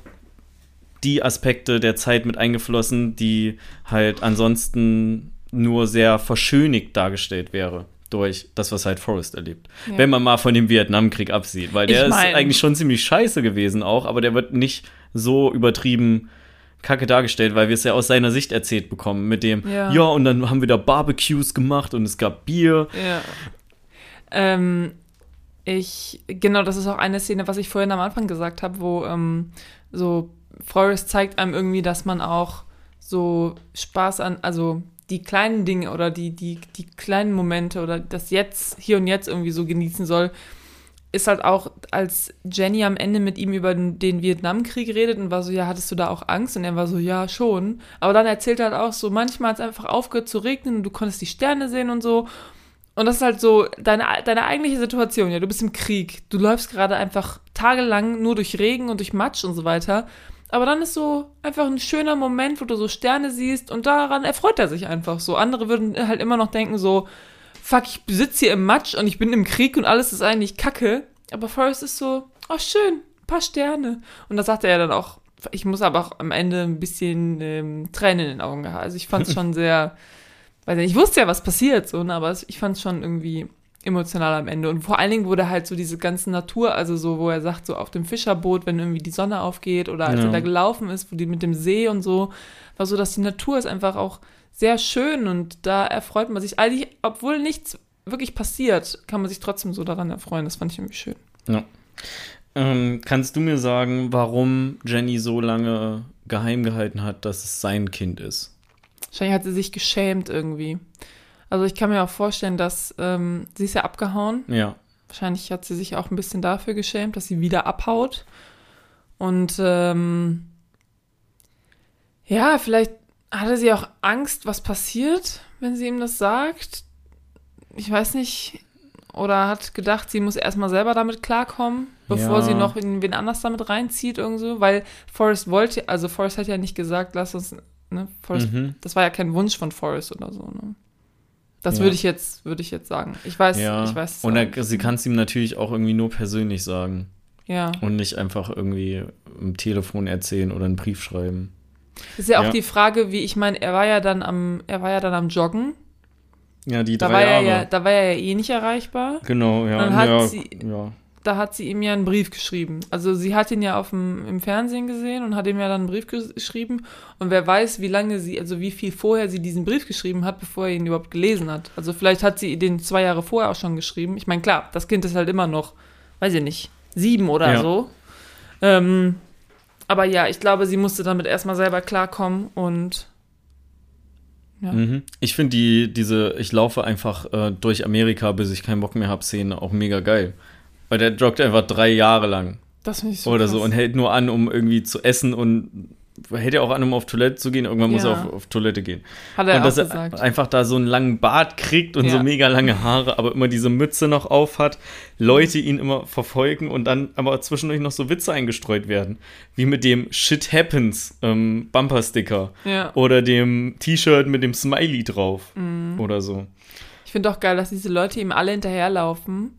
[SPEAKER 1] die Aspekte der Zeit mit eingeflossen, die halt ansonsten nur sehr verschönigt dargestellt wäre durch das, was halt Forrest erlebt.
[SPEAKER 2] Ja.
[SPEAKER 1] Wenn man mal von dem Vietnamkrieg absieht, weil der
[SPEAKER 2] Ich mein-
[SPEAKER 1] ist eigentlich schon ziemlich scheiße gewesen auch, aber der wird nicht so übertrieben kacke dargestellt, weil wir es ja aus seiner Sicht erzählt bekommen mit dem,
[SPEAKER 2] Ja.
[SPEAKER 1] ja, und dann haben wir da Barbecues gemacht und es gab Bier.
[SPEAKER 2] Ja. Ähm, ich, genau, das ist auch eine Szene, was ich vorhin am Anfang gesagt habe, wo ähm, so Forrest zeigt einem irgendwie, dass man auch so Spaß an, also die kleinen Dinge oder die, die, die kleinen Momente oder das Jetzt, hier und jetzt irgendwie so genießen soll, ist halt auch, als Jenny am Ende mit ihm über den, den Vietnamkrieg redet und war so, ja, hattest du da auch Angst? Und er war so, ja, schon. Aber dann erzählt er halt auch so, manchmal hat es einfach aufgehört zu regnen und du konntest die Sterne sehen und so. Und das ist halt so deine, deine eigentliche Situation, ja, du bist im Krieg. Du läufst gerade einfach tagelang nur durch Regen und durch Matsch und so weiter. Aber dann ist so einfach ein schöner Moment, wo du so Sterne siehst und daran erfreut er sich einfach so. Andere würden halt immer noch denken so, fuck, ich sitze hier im Matsch und ich bin im Krieg und alles ist eigentlich kacke. Aber Forrest ist so, oh schön, ein paar Sterne. Und da sagt er ja dann auch, ich muss aber auch am Ende ein bisschen ähm, Tränen in den Augen haben. Also ich fand es <laughs> schon sehr, weiß nicht, ich wusste ja, was passiert, so, ne, aber ich fand es schon irgendwie emotional am Ende. Und vor allen Dingen wurde halt so diese ganze Natur, also so, wo er sagt, so auf dem Fischerboot, wenn irgendwie die Sonne aufgeht oder als ja. er da gelaufen ist, wo die mit dem See und so, war so, dass die Natur ist einfach auch sehr schön und da erfreut man sich. Eigentlich, obwohl nichts wirklich passiert, kann man sich trotzdem so daran erfreuen. Das fand ich irgendwie schön.
[SPEAKER 1] Ja. Ähm, kannst du mir sagen, warum Jenny so lange geheim gehalten hat, dass es sein Kind ist?
[SPEAKER 2] Wahrscheinlich hat sie sich geschämt irgendwie. Also ich kann mir auch vorstellen, dass ähm, sie ist ja abgehauen.
[SPEAKER 1] Ja.
[SPEAKER 2] Wahrscheinlich hat sie sich auch ein bisschen dafür geschämt, dass sie wieder abhaut. Und ähm, ja, vielleicht hatte sie auch Angst, was passiert, wenn sie ihm das sagt. Ich weiß nicht. Oder hat gedacht, sie muss erstmal selber damit klarkommen, bevor ja. sie noch wen anders damit reinzieht, irgendwo. Weil Forrest wollte, also Forrest hat ja nicht gesagt, lass uns, ne, Forrest, mhm. das war ja kein Wunsch von Forrest oder so, ne? Das ja. würde ich jetzt, würde ich jetzt sagen. Ich weiß, ja. ich weiß.
[SPEAKER 1] Und er, sie kann es ihm natürlich auch irgendwie nur persönlich sagen.
[SPEAKER 2] Ja.
[SPEAKER 1] Und nicht einfach irgendwie im Telefon erzählen oder einen Brief schreiben.
[SPEAKER 2] Ist ja auch ja. die Frage, wie ich meine, er war ja dann am, er war ja dann am Joggen.
[SPEAKER 1] Ja, die drei
[SPEAKER 2] da war
[SPEAKER 1] Jahre.
[SPEAKER 2] Er ja, da war er ja eh nicht erreichbar.
[SPEAKER 1] Genau, ja.
[SPEAKER 2] dann hat
[SPEAKER 1] ja,
[SPEAKER 2] sie, ja. Da hat sie ihm ja einen Brief geschrieben. Also sie hat ihn ja auf dem, im Fernsehen gesehen und hat ihm ja dann einen Brief geschrieben. Und wer weiß, wie lange sie, also wie viel vorher sie diesen Brief geschrieben hat, bevor er ihn überhaupt gelesen hat. Also vielleicht hat sie den zwei Jahre vorher auch schon geschrieben. Ich meine, klar, das Kind ist halt immer noch, weiß ich nicht, sieben oder ja. so. Ähm, aber ja, ich glaube, sie musste damit erstmal selber klarkommen und
[SPEAKER 1] ja. Mhm. Ich finde die, diese, ich laufe einfach äh, durch Amerika, bis ich keinen Bock mehr habe, Szene auch mega geil. Weil der joggt einfach drei Jahre lang.
[SPEAKER 2] Das finde ich so
[SPEAKER 1] Oder krass. so und hält nur an, um irgendwie zu essen und hält ja auch an, um auf Toilette zu gehen. Irgendwann ja. muss er auf, auf, Toilette gehen.
[SPEAKER 2] Hat er
[SPEAKER 1] und
[SPEAKER 2] auch dass gesagt.
[SPEAKER 1] er einfach da so einen langen Bart kriegt und ja. so mega lange Haare, aber immer diese Mütze noch auf hat, Leute ihn immer verfolgen und dann aber zwischendurch noch so Witze eingestreut werden. Wie mit dem Shit Happens ähm, Bumpersticker.
[SPEAKER 2] Ja.
[SPEAKER 1] Oder dem T-Shirt mit dem Smiley drauf. Mhm. Oder so.
[SPEAKER 2] Ich finde auch geil, dass diese Leute ihm alle hinterherlaufen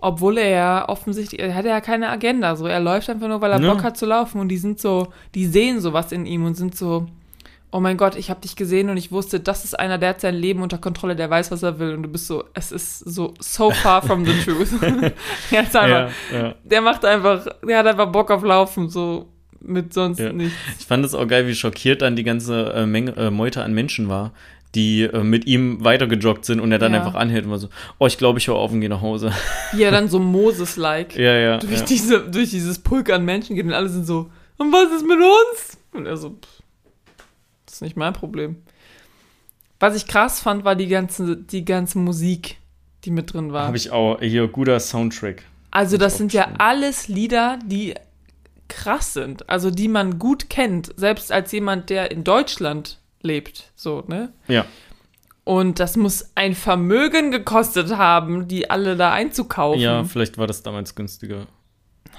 [SPEAKER 2] obwohl er ja offensichtlich, er hat ja keine Agenda, so er läuft einfach nur, weil er ja. Bock hat zu laufen und die sind so, die sehen sowas in ihm und sind so, oh mein Gott, ich habe dich gesehen und ich wusste, das ist einer, der hat sein Leben unter Kontrolle, der weiß, was er will und du bist so, es ist so so far from the truth. <laughs> der, einfach, ja, ja. der macht einfach, der hat einfach Bock auf Laufen, so mit sonst ja. nichts.
[SPEAKER 1] Ich fand es auch geil, wie schockiert dann die ganze äh, Menge, äh, Meute an Menschen war, die äh, mit ihm weitergejoggt sind und er dann ja. einfach anhält und war so, oh, ich glaube, ich höre auf und gehe nach Hause.
[SPEAKER 2] Wie er dann so <laughs> Moses-like
[SPEAKER 1] ja, ja,
[SPEAKER 2] durch,
[SPEAKER 1] ja.
[SPEAKER 2] Diese, durch dieses Pulk an Menschen geht und alle sind so, und was ist mit uns? Und er so, pff, das ist nicht mein Problem. Was ich krass fand, war die ganze, die ganze Musik, die mit drin war.
[SPEAKER 1] Habe ich auch. Hier, guter Soundtrack.
[SPEAKER 2] Also, das sind ja alles Lieder, die krass sind. Also, die man gut kennt. Selbst als jemand, der in Deutschland lebt. So, ne?
[SPEAKER 1] Ja.
[SPEAKER 2] Und das muss ein Vermögen gekostet haben, die alle da einzukaufen.
[SPEAKER 1] Ja, vielleicht war das damals günstiger.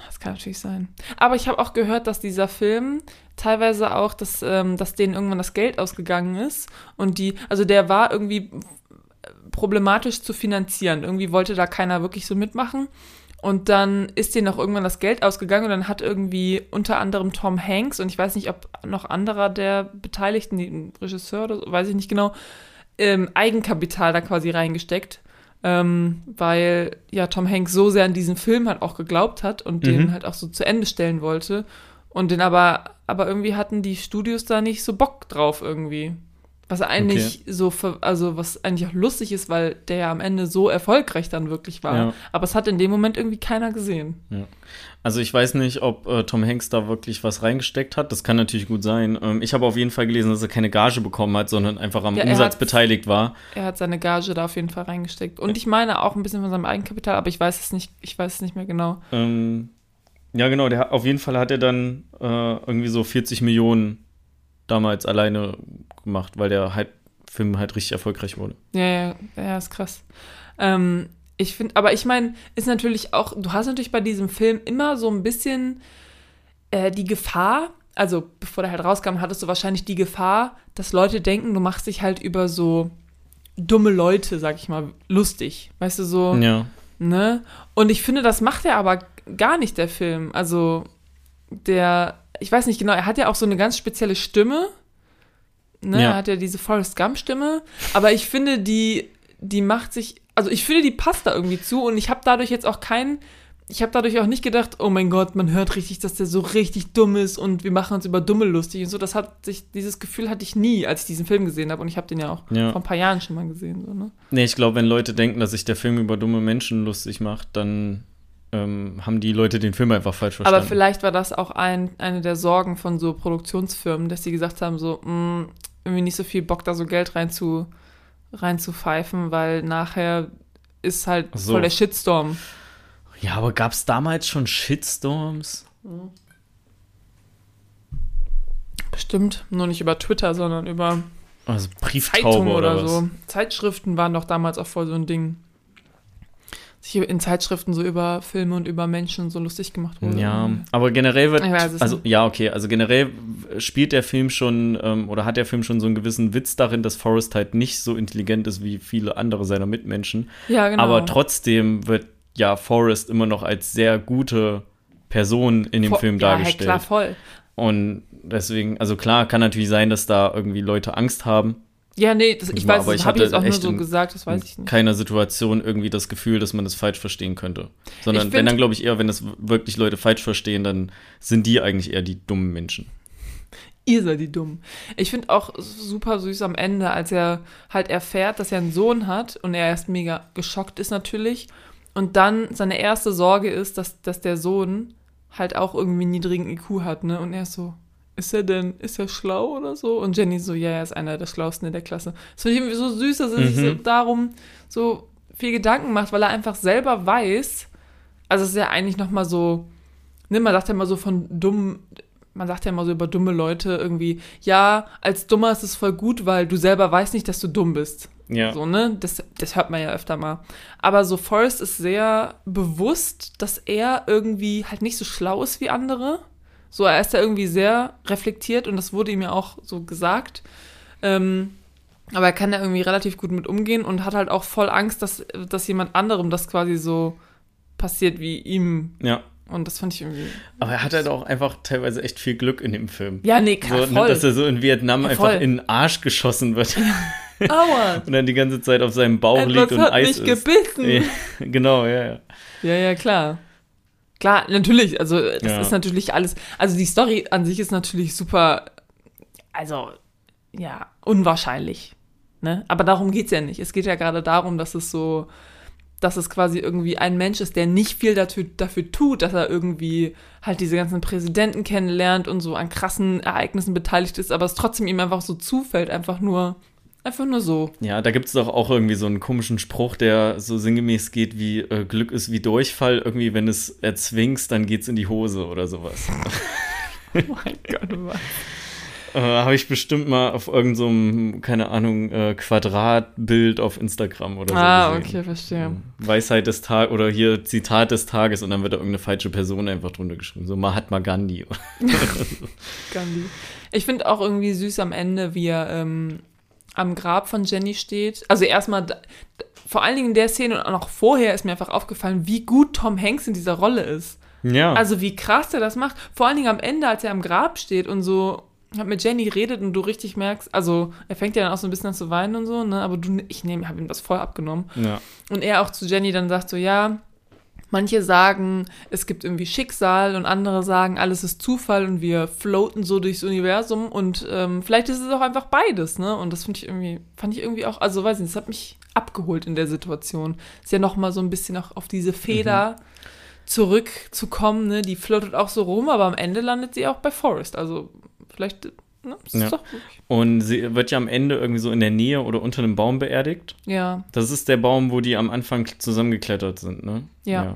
[SPEAKER 2] Das kann natürlich sein. Aber ich habe auch gehört, dass dieser Film teilweise auch, dass, ähm, dass denen irgendwann das Geld ausgegangen ist. Und die, also der war irgendwie problematisch zu finanzieren. Irgendwie wollte da keiner wirklich so mitmachen. Und dann ist denen auch irgendwann das Geld ausgegangen und dann hat irgendwie unter anderem Tom Hanks und ich weiß nicht, ob noch anderer der Beteiligten, Regisseur oder so, weiß ich nicht genau, ähm, Eigenkapital da quasi reingesteckt. Ähm, weil ja Tom Hanks so sehr an diesen Film halt auch geglaubt hat und mhm. den halt auch so zu Ende stellen wollte. Und den aber, aber irgendwie hatten die Studios da nicht so Bock drauf irgendwie. Was eigentlich okay. so, für, also was eigentlich auch lustig ist, weil der ja am Ende so erfolgreich dann wirklich war. Ja. Aber es hat in dem Moment irgendwie keiner gesehen.
[SPEAKER 1] Ja. Also ich weiß nicht, ob äh, Tom Hanks da wirklich was reingesteckt hat. Das kann natürlich gut sein. Ähm, ich habe auf jeden Fall gelesen, dass er keine Gage bekommen hat, sondern einfach am ja, Umsatz hat, beteiligt war.
[SPEAKER 2] Er hat seine Gage da auf jeden Fall reingesteckt. Und ich meine auch ein bisschen von seinem Eigenkapital, aber ich weiß es nicht, ich weiß es nicht mehr genau.
[SPEAKER 1] Ähm, ja, genau, der, auf jeden Fall hat er dann äh, irgendwie so 40 Millionen damals alleine gemacht, weil der halt, Film halt richtig erfolgreich wurde.
[SPEAKER 2] Ja, ja, ja, ist krass. Ähm, ich finde, aber ich meine, ist natürlich auch, du hast natürlich bei diesem Film immer so ein bisschen äh, die Gefahr, also bevor der halt rauskam, hattest du wahrscheinlich die Gefahr, dass Leute denken, du machst dich halt über so dumme Leute, sag ich mal, lustig. Weißt du, so,
[SPEAKER 1] Ja.
[SPEAKER 2] ne? Und ich finde, das macht er aber gar nicht, der Film. Also, der, ich weiß nicht genau, er hat ja auch so eine ganz spezielle Stimme. Ne?
[SPEAKER 1] Ja.
[SPEAKER 2] Er hat ja diese Forrest Gump-Stimme. Aber ich finde, die, die macht sich, also ich finde, die passt da irgendwie zu und ich habe dadurch jetzt auch keinen, ich habe dadurch auch nicht gedacht, oh mein Gott, man hört richtig, dass der so richtig dumm ist und wir machen uns über Dumme lustig und so. Das hat sich, dieses Gefühl hatte ich nie, als ich diesen Film gesehen habe und ich habe den ja auch
[SPEAKER 1] Ja.
[SPEAKER 2] vor ein paar Jahren schon mal gesehen. So, ne?
[SPEAKER 1] Nee, ich glaube, wenn Leute denken, dass sich der Film über dumme Menschen lustig macht, dann ähm, haben die Leute den Film einfach falsch verstanden.
[SPEAKER 2] Aber vielleicht war das auch ein, eine der Sorgen von so Produktionsfirmen, dass sie gesagt haben, so, mh, irgendwie nicht so viel Bock, da so Geld rein zu, rein zu pfeifen, weil nachher ist halt
[SPEAKER 1] so.
[SPEAKER 2] voll der Shitstorm.
[SPEAKER 1] Ja, aber gab es damals schon Shitstorms?
[SPEAKER 2] Bestimmt, nur nicht über Twitter, sondern über
[SPEAKER 1] Also Brieftaube
[SPEAKER 2] Zeitungen
[SPEAKER 1] oder,
[SPEAKER 2] oder, so. Zeitschriften waren doch damals auch voll so ein Ding. Sich in Zeitschriften so über Filme und über Menschen so lustig gemacht wurde.
[SPEAKER 1] Ja, aber generell wird, also ja, okay, also generell spielt der Film schon ähm, oder hat der Film schon so einen gewissen Witz darin, dass Forrest halt nicht so intelligent ist wie viele andere seiner Mitmenschen.
[SPEAKER 2] Ja, genau.
[SPEAKER 1] Aber trotzdem wird ja Forrest immer noch als sehr gute Person in dem
[SPEAKER 2] Vo-
[SPEAKER 1] Film
[SPEAKER 2] ja,
[SPEAKER 1] dargestellt.
[SPEAKER 2] Ja, klar, voll.
[SPEAKER 1] Und deswegen, also klar, kann natürlich sein, dass da irgendwie Leute Angst haben.
[SPEAKER 2] Ja, nee, das, ich
[SPEAKER 1] Aber
[SPEAKER 2] weiß, das
[SPEAKER 1] ich
[SPEAKER 2] habe ich jetzt auch nur so gesagt, das weiß ich
[SPEAKER 1] in
[SPEAKER 2] nicht.
[SPEAKER 1] keiner Situation irgendwie das Gefühl, dass man das falsch verstehen könnte. Sondern
[SPEAKER 2] Ich
[SPEAKER 1] wenn
[SPEAKER 2] find-
[SPEAKER 1] dann, glaube ich, eher, wenn das wirklich Leute falsch verstehen, dann sind die eigentlich eher die dummen Menschen.
[SPEAKER 2] Ihr seid die dumm. Ich finde auch super süß am Ende, als er halt erfährt, dass er einen Sohn hat und er erst mega geschockt ist natürlich. Und dann seine erste Sorge ist, dass, dass der Sohn halt auch irgendwie einen niedrigen IQ hat, ne? Und er ist so, ist er denn, ist er schlau oder so? Und Jenny so, ja, er ist einer der Schlausten in der Klasse. Das finde ich irgendwie so süß, dass er sich so
[SPEAKER 1] Mhm.
[SPEAKER 2] darum so viel Gedanken macht, weil er einfach selber weiß, also es ist ja eigentlich nochmal so, ne, man sagt ja immer so von dumm, man sagt ja immer so über dumme Leute irgendwie, ja, als Dummer ist es voll gut, weil du selber weißt nicht, dass du dumm bist.
[SPEAKER 1] Ja.
[SPEAKER 2] So, ne? Das, das hört man ja öfter mal. Aber so Forrest ist sehr bewusst, dass er irgendwie halt nicht so schlau ist wie andere. So, er ist da irgendwie sehr reflektiert und das wurde ihm ja auch so gesagt. Ähm, aber er kann da irgendwie relativ gut mit umgehen und hat halt auch voll Angst, dass, dass jemand anderem das quasi so passiert wie ihm.
[SPEAKER 1] Ja.
[SPEAKER 2] Und das fand ich irgendwie.
[SPEAKER 1] Aber er hat halt auch einfach teilweise echt viel Glück in dem Film.
[SPEAKER 2] Ja, nee,
[SPEAKER 1] So,
[SPEAKER 2] klar,
[SPEAKER 1] ne,
[SPEAKER 2] voll.
[SPEAKER 1] dass er so in Vietnam
[SPEAKER 2] Ja,
[SPEAKER 1] einfach in den Arsch geschossen wird
[SPEAKER 2] Aua! <laughs>
[SPEAKER 1] und dann die ganze Zeit auf seinem Bauch liegt
[SPEAKER 2] Etwas
[SPEAKER 1] und
[SPEAKER 2] hat
[SPEAKER 1] Eis
[SPEAKER 2] mich
[SPEAKER 1] isst.
[SPEAKER 2] gebissen.
[SPEAKER 1] Ja, genau, ja, ja.
[SPEAKER 2] Ja, ja, klar. Klar, natürlich, also das
[SPEAKER 1] Ja.
[SPEAKER 2] ist natürlich alles, also die Story an sich ist natürlich super, also ja, unwahrscheinlich. Ne? Aber darum geht's ja nicht. Es geht ja gerade darum, dass es so, dass es quasi irgendwie ein Mensch ist, der nicht viel dafür, dafür tut, dass er irgendwie halt diese ganzen Präsidenten kennenlernt und so an krassen Ereignissen beteiligt ist, aber es trotzdem ihm einfach so zufällt, einfach nur, einfach nur so.
[SPEAKER 1] Ja, da gibt es doch auch irgendwie so einen komischen Spruch, der so sinngemäß geht wie äh, Glück ist wie Durchfall. Irgendwie, wenn es erzwingst, dann geht's in die Hose oder sowas. <laughs>
[SPEAKER 2] Oh mein Gott, was?
[SPEAKER 1] äh, Habe ich bestimmt mal auf irgendeinem, so keine Ahnung, äh, Quadratbild auf Instagram oder so
[SPEAKER 2] Ah,
[SPEAKER 1] gesehen.
[SPEAKER 2] okay, verstehe.
[SPEAKER 1] Weisheit des Tages oder hier Zitat des Tages und dann wird da irgendeine falsche Person einfach drunter geschrieben. So Mahatma Gandhi. <laughs> <laughs>
[SPEAKER 2] Gandhi. Ich finde auch irgendwie süß am Ende, wie er ähm, am Grab von Jenny steht. Also erstmal, vor allen Dingen in der Szene und auch noch vorher ist mir einfach aufgefallen, wie gut Tom Hanks in dieser Rolle ist.
[SPEAKER 1] ja.
[SPEAKER 2] Also wie krass er das macht. Vor allen Dingen am Ende, als er am Grab steht und so hat mit Jenny redet und du richtig merkst, also er fängt ja dann auch so ein bisschen an zu weinen und so, ne? Aber du, ich nehme, habe ihm das voll abgenommen.
[SPEAKER 1] ja.
[SPEAKER 2] Und er auch zu Jenny dann sagt so, ja, manche sagen, es gibt irgendwie Schicksal und andere sagen, alles ist Zufall und wir floaten so durchs Universum und ähm, vielleicht ist es auch einfach beides, ne? Und das finde ich irgendwie, fand ich irgendwie auch, also weiß nicht, das hat mich abgeholt in der Situation. Ist ja noch mal so ein bisschen auch auf diese Feder zurückzukommen, ne? Die floatet auch so rum, aber am Ende landet sie auch bei Forrest. Also vielleicht, ne?
[SPEAKER 1] Ja. Und sie wird ja am Ende irgendwie so in der Nähe oder unter einem Baum beerdigt.
[SPEAKER 2] ja.
[SPEAKER 1] Das ist der Baum, wo die am Anfang zusammengeklettert sind, ne?
[SPEAKER 2] Ja.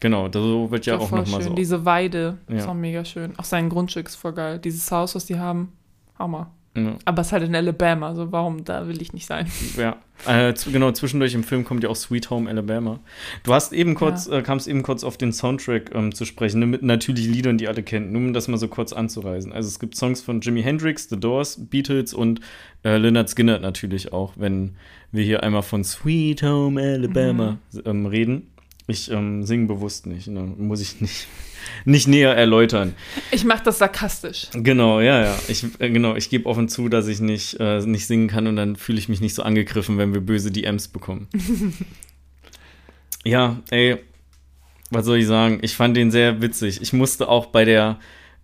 [SPEAKER 1] Genau, so wird ja auch nochmal so.
[SPEAKER 2] Diese Weide
[SPEAKER 1] Ja.
[SPEAKER 2] ist auch mega schön. Auch sein Grundstück ist voll geil. Dieses Haus, was die haben, Hammer.
[SPEAKER 1] Ja.
[SPEAKER 2] Aber es ist halt in Alabama, also warum, da will ich nicht sein.
[SPEAKER 1] Ja, äh, genau, zwischendurch im Film kommt ja auch Sweet Home Alabama. Du hast eben kurz, äh, kamst eben kurz auf den Soundtrack ähm, zu sprechen, ne, mit natürlich Liedern, die alle kennen, nur um das mal so kurz anzureisen. Also es gibt Songs von Jimi Hendrix, The Doors, Beatles und äh, Leonard Skinner natürlich auch, wenn wir hier einmal von Sweet Home Alabama ähm, reden. Ich ähm, singe bewusst nicht, ne? muss ich nicht, <laughs> nicht näher erläutern.
[SPEAKER 2] Ich mache das sarkastisch.
[SPEAKER 1] Genau, ja, ja. Ich, äh, genau, ich gebe offen zu, dass ich nicht, äh, nicht singen kann und dann fühle ich mich nicht so angegriffen, wenn wir böse DMs bekommen. <laughs> ja, ey, was soll ich sagen? Ich fand den sehr witzig. Ich musste auch bei der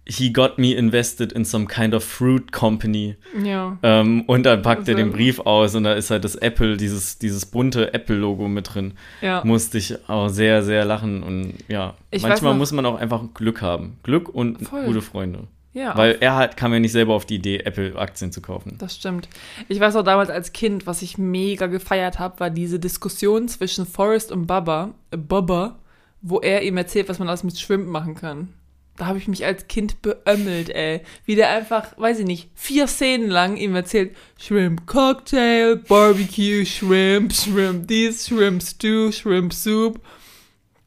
[SPEAKER 1] He got me invested in some kind of fruit company.
[SPEAKER 2] Ja.
[SPEAKER 1] Ähm, und dann packt er
[SPEAKER 2] Also-
[SPEAKER 1] den Brief aus und da ist halt das Apple, dieses, dieses bunte Apple-Logo mit drin.
[SPEAKER 2] Ja.
[SPEAKER 1] Musste ich auch sehr, sehr lachen. Und ja,
[SPEAKER 2] Ich
[SPEAKER 1] manchmal
[SPEAKER 2] noch-
[SPEAKER 1] muss man auch einfach Glück haben. Glück und
[SPEAKER 2] Voll.
[SPEAKER 1] gute Freunde.
[SPEAKER 2] ja.
[SPEAKER 1] Weil er halt kam ja nicht selber auf die Idee, Apple-Aktien zu kaufen.
[SPEAKER 2] Das stimmt. Ich weiß auch damals als Kind, was ich mega gefeiert habe, war diese Diskussion zwischen Forrest und Bubba, äh, Bubba, wo er ihm erzählt, was man alles mit Shrimp machen kann. Da habe ich mich als Kind beömmelt, ey. Wie der einfach, weiß ich nicht, vier Szenen lang ihm erzählt, Shrimp Cocktail, Barbecue, Shrimp, Shrimp dies, Shrimp Stew, Shrimp Soup.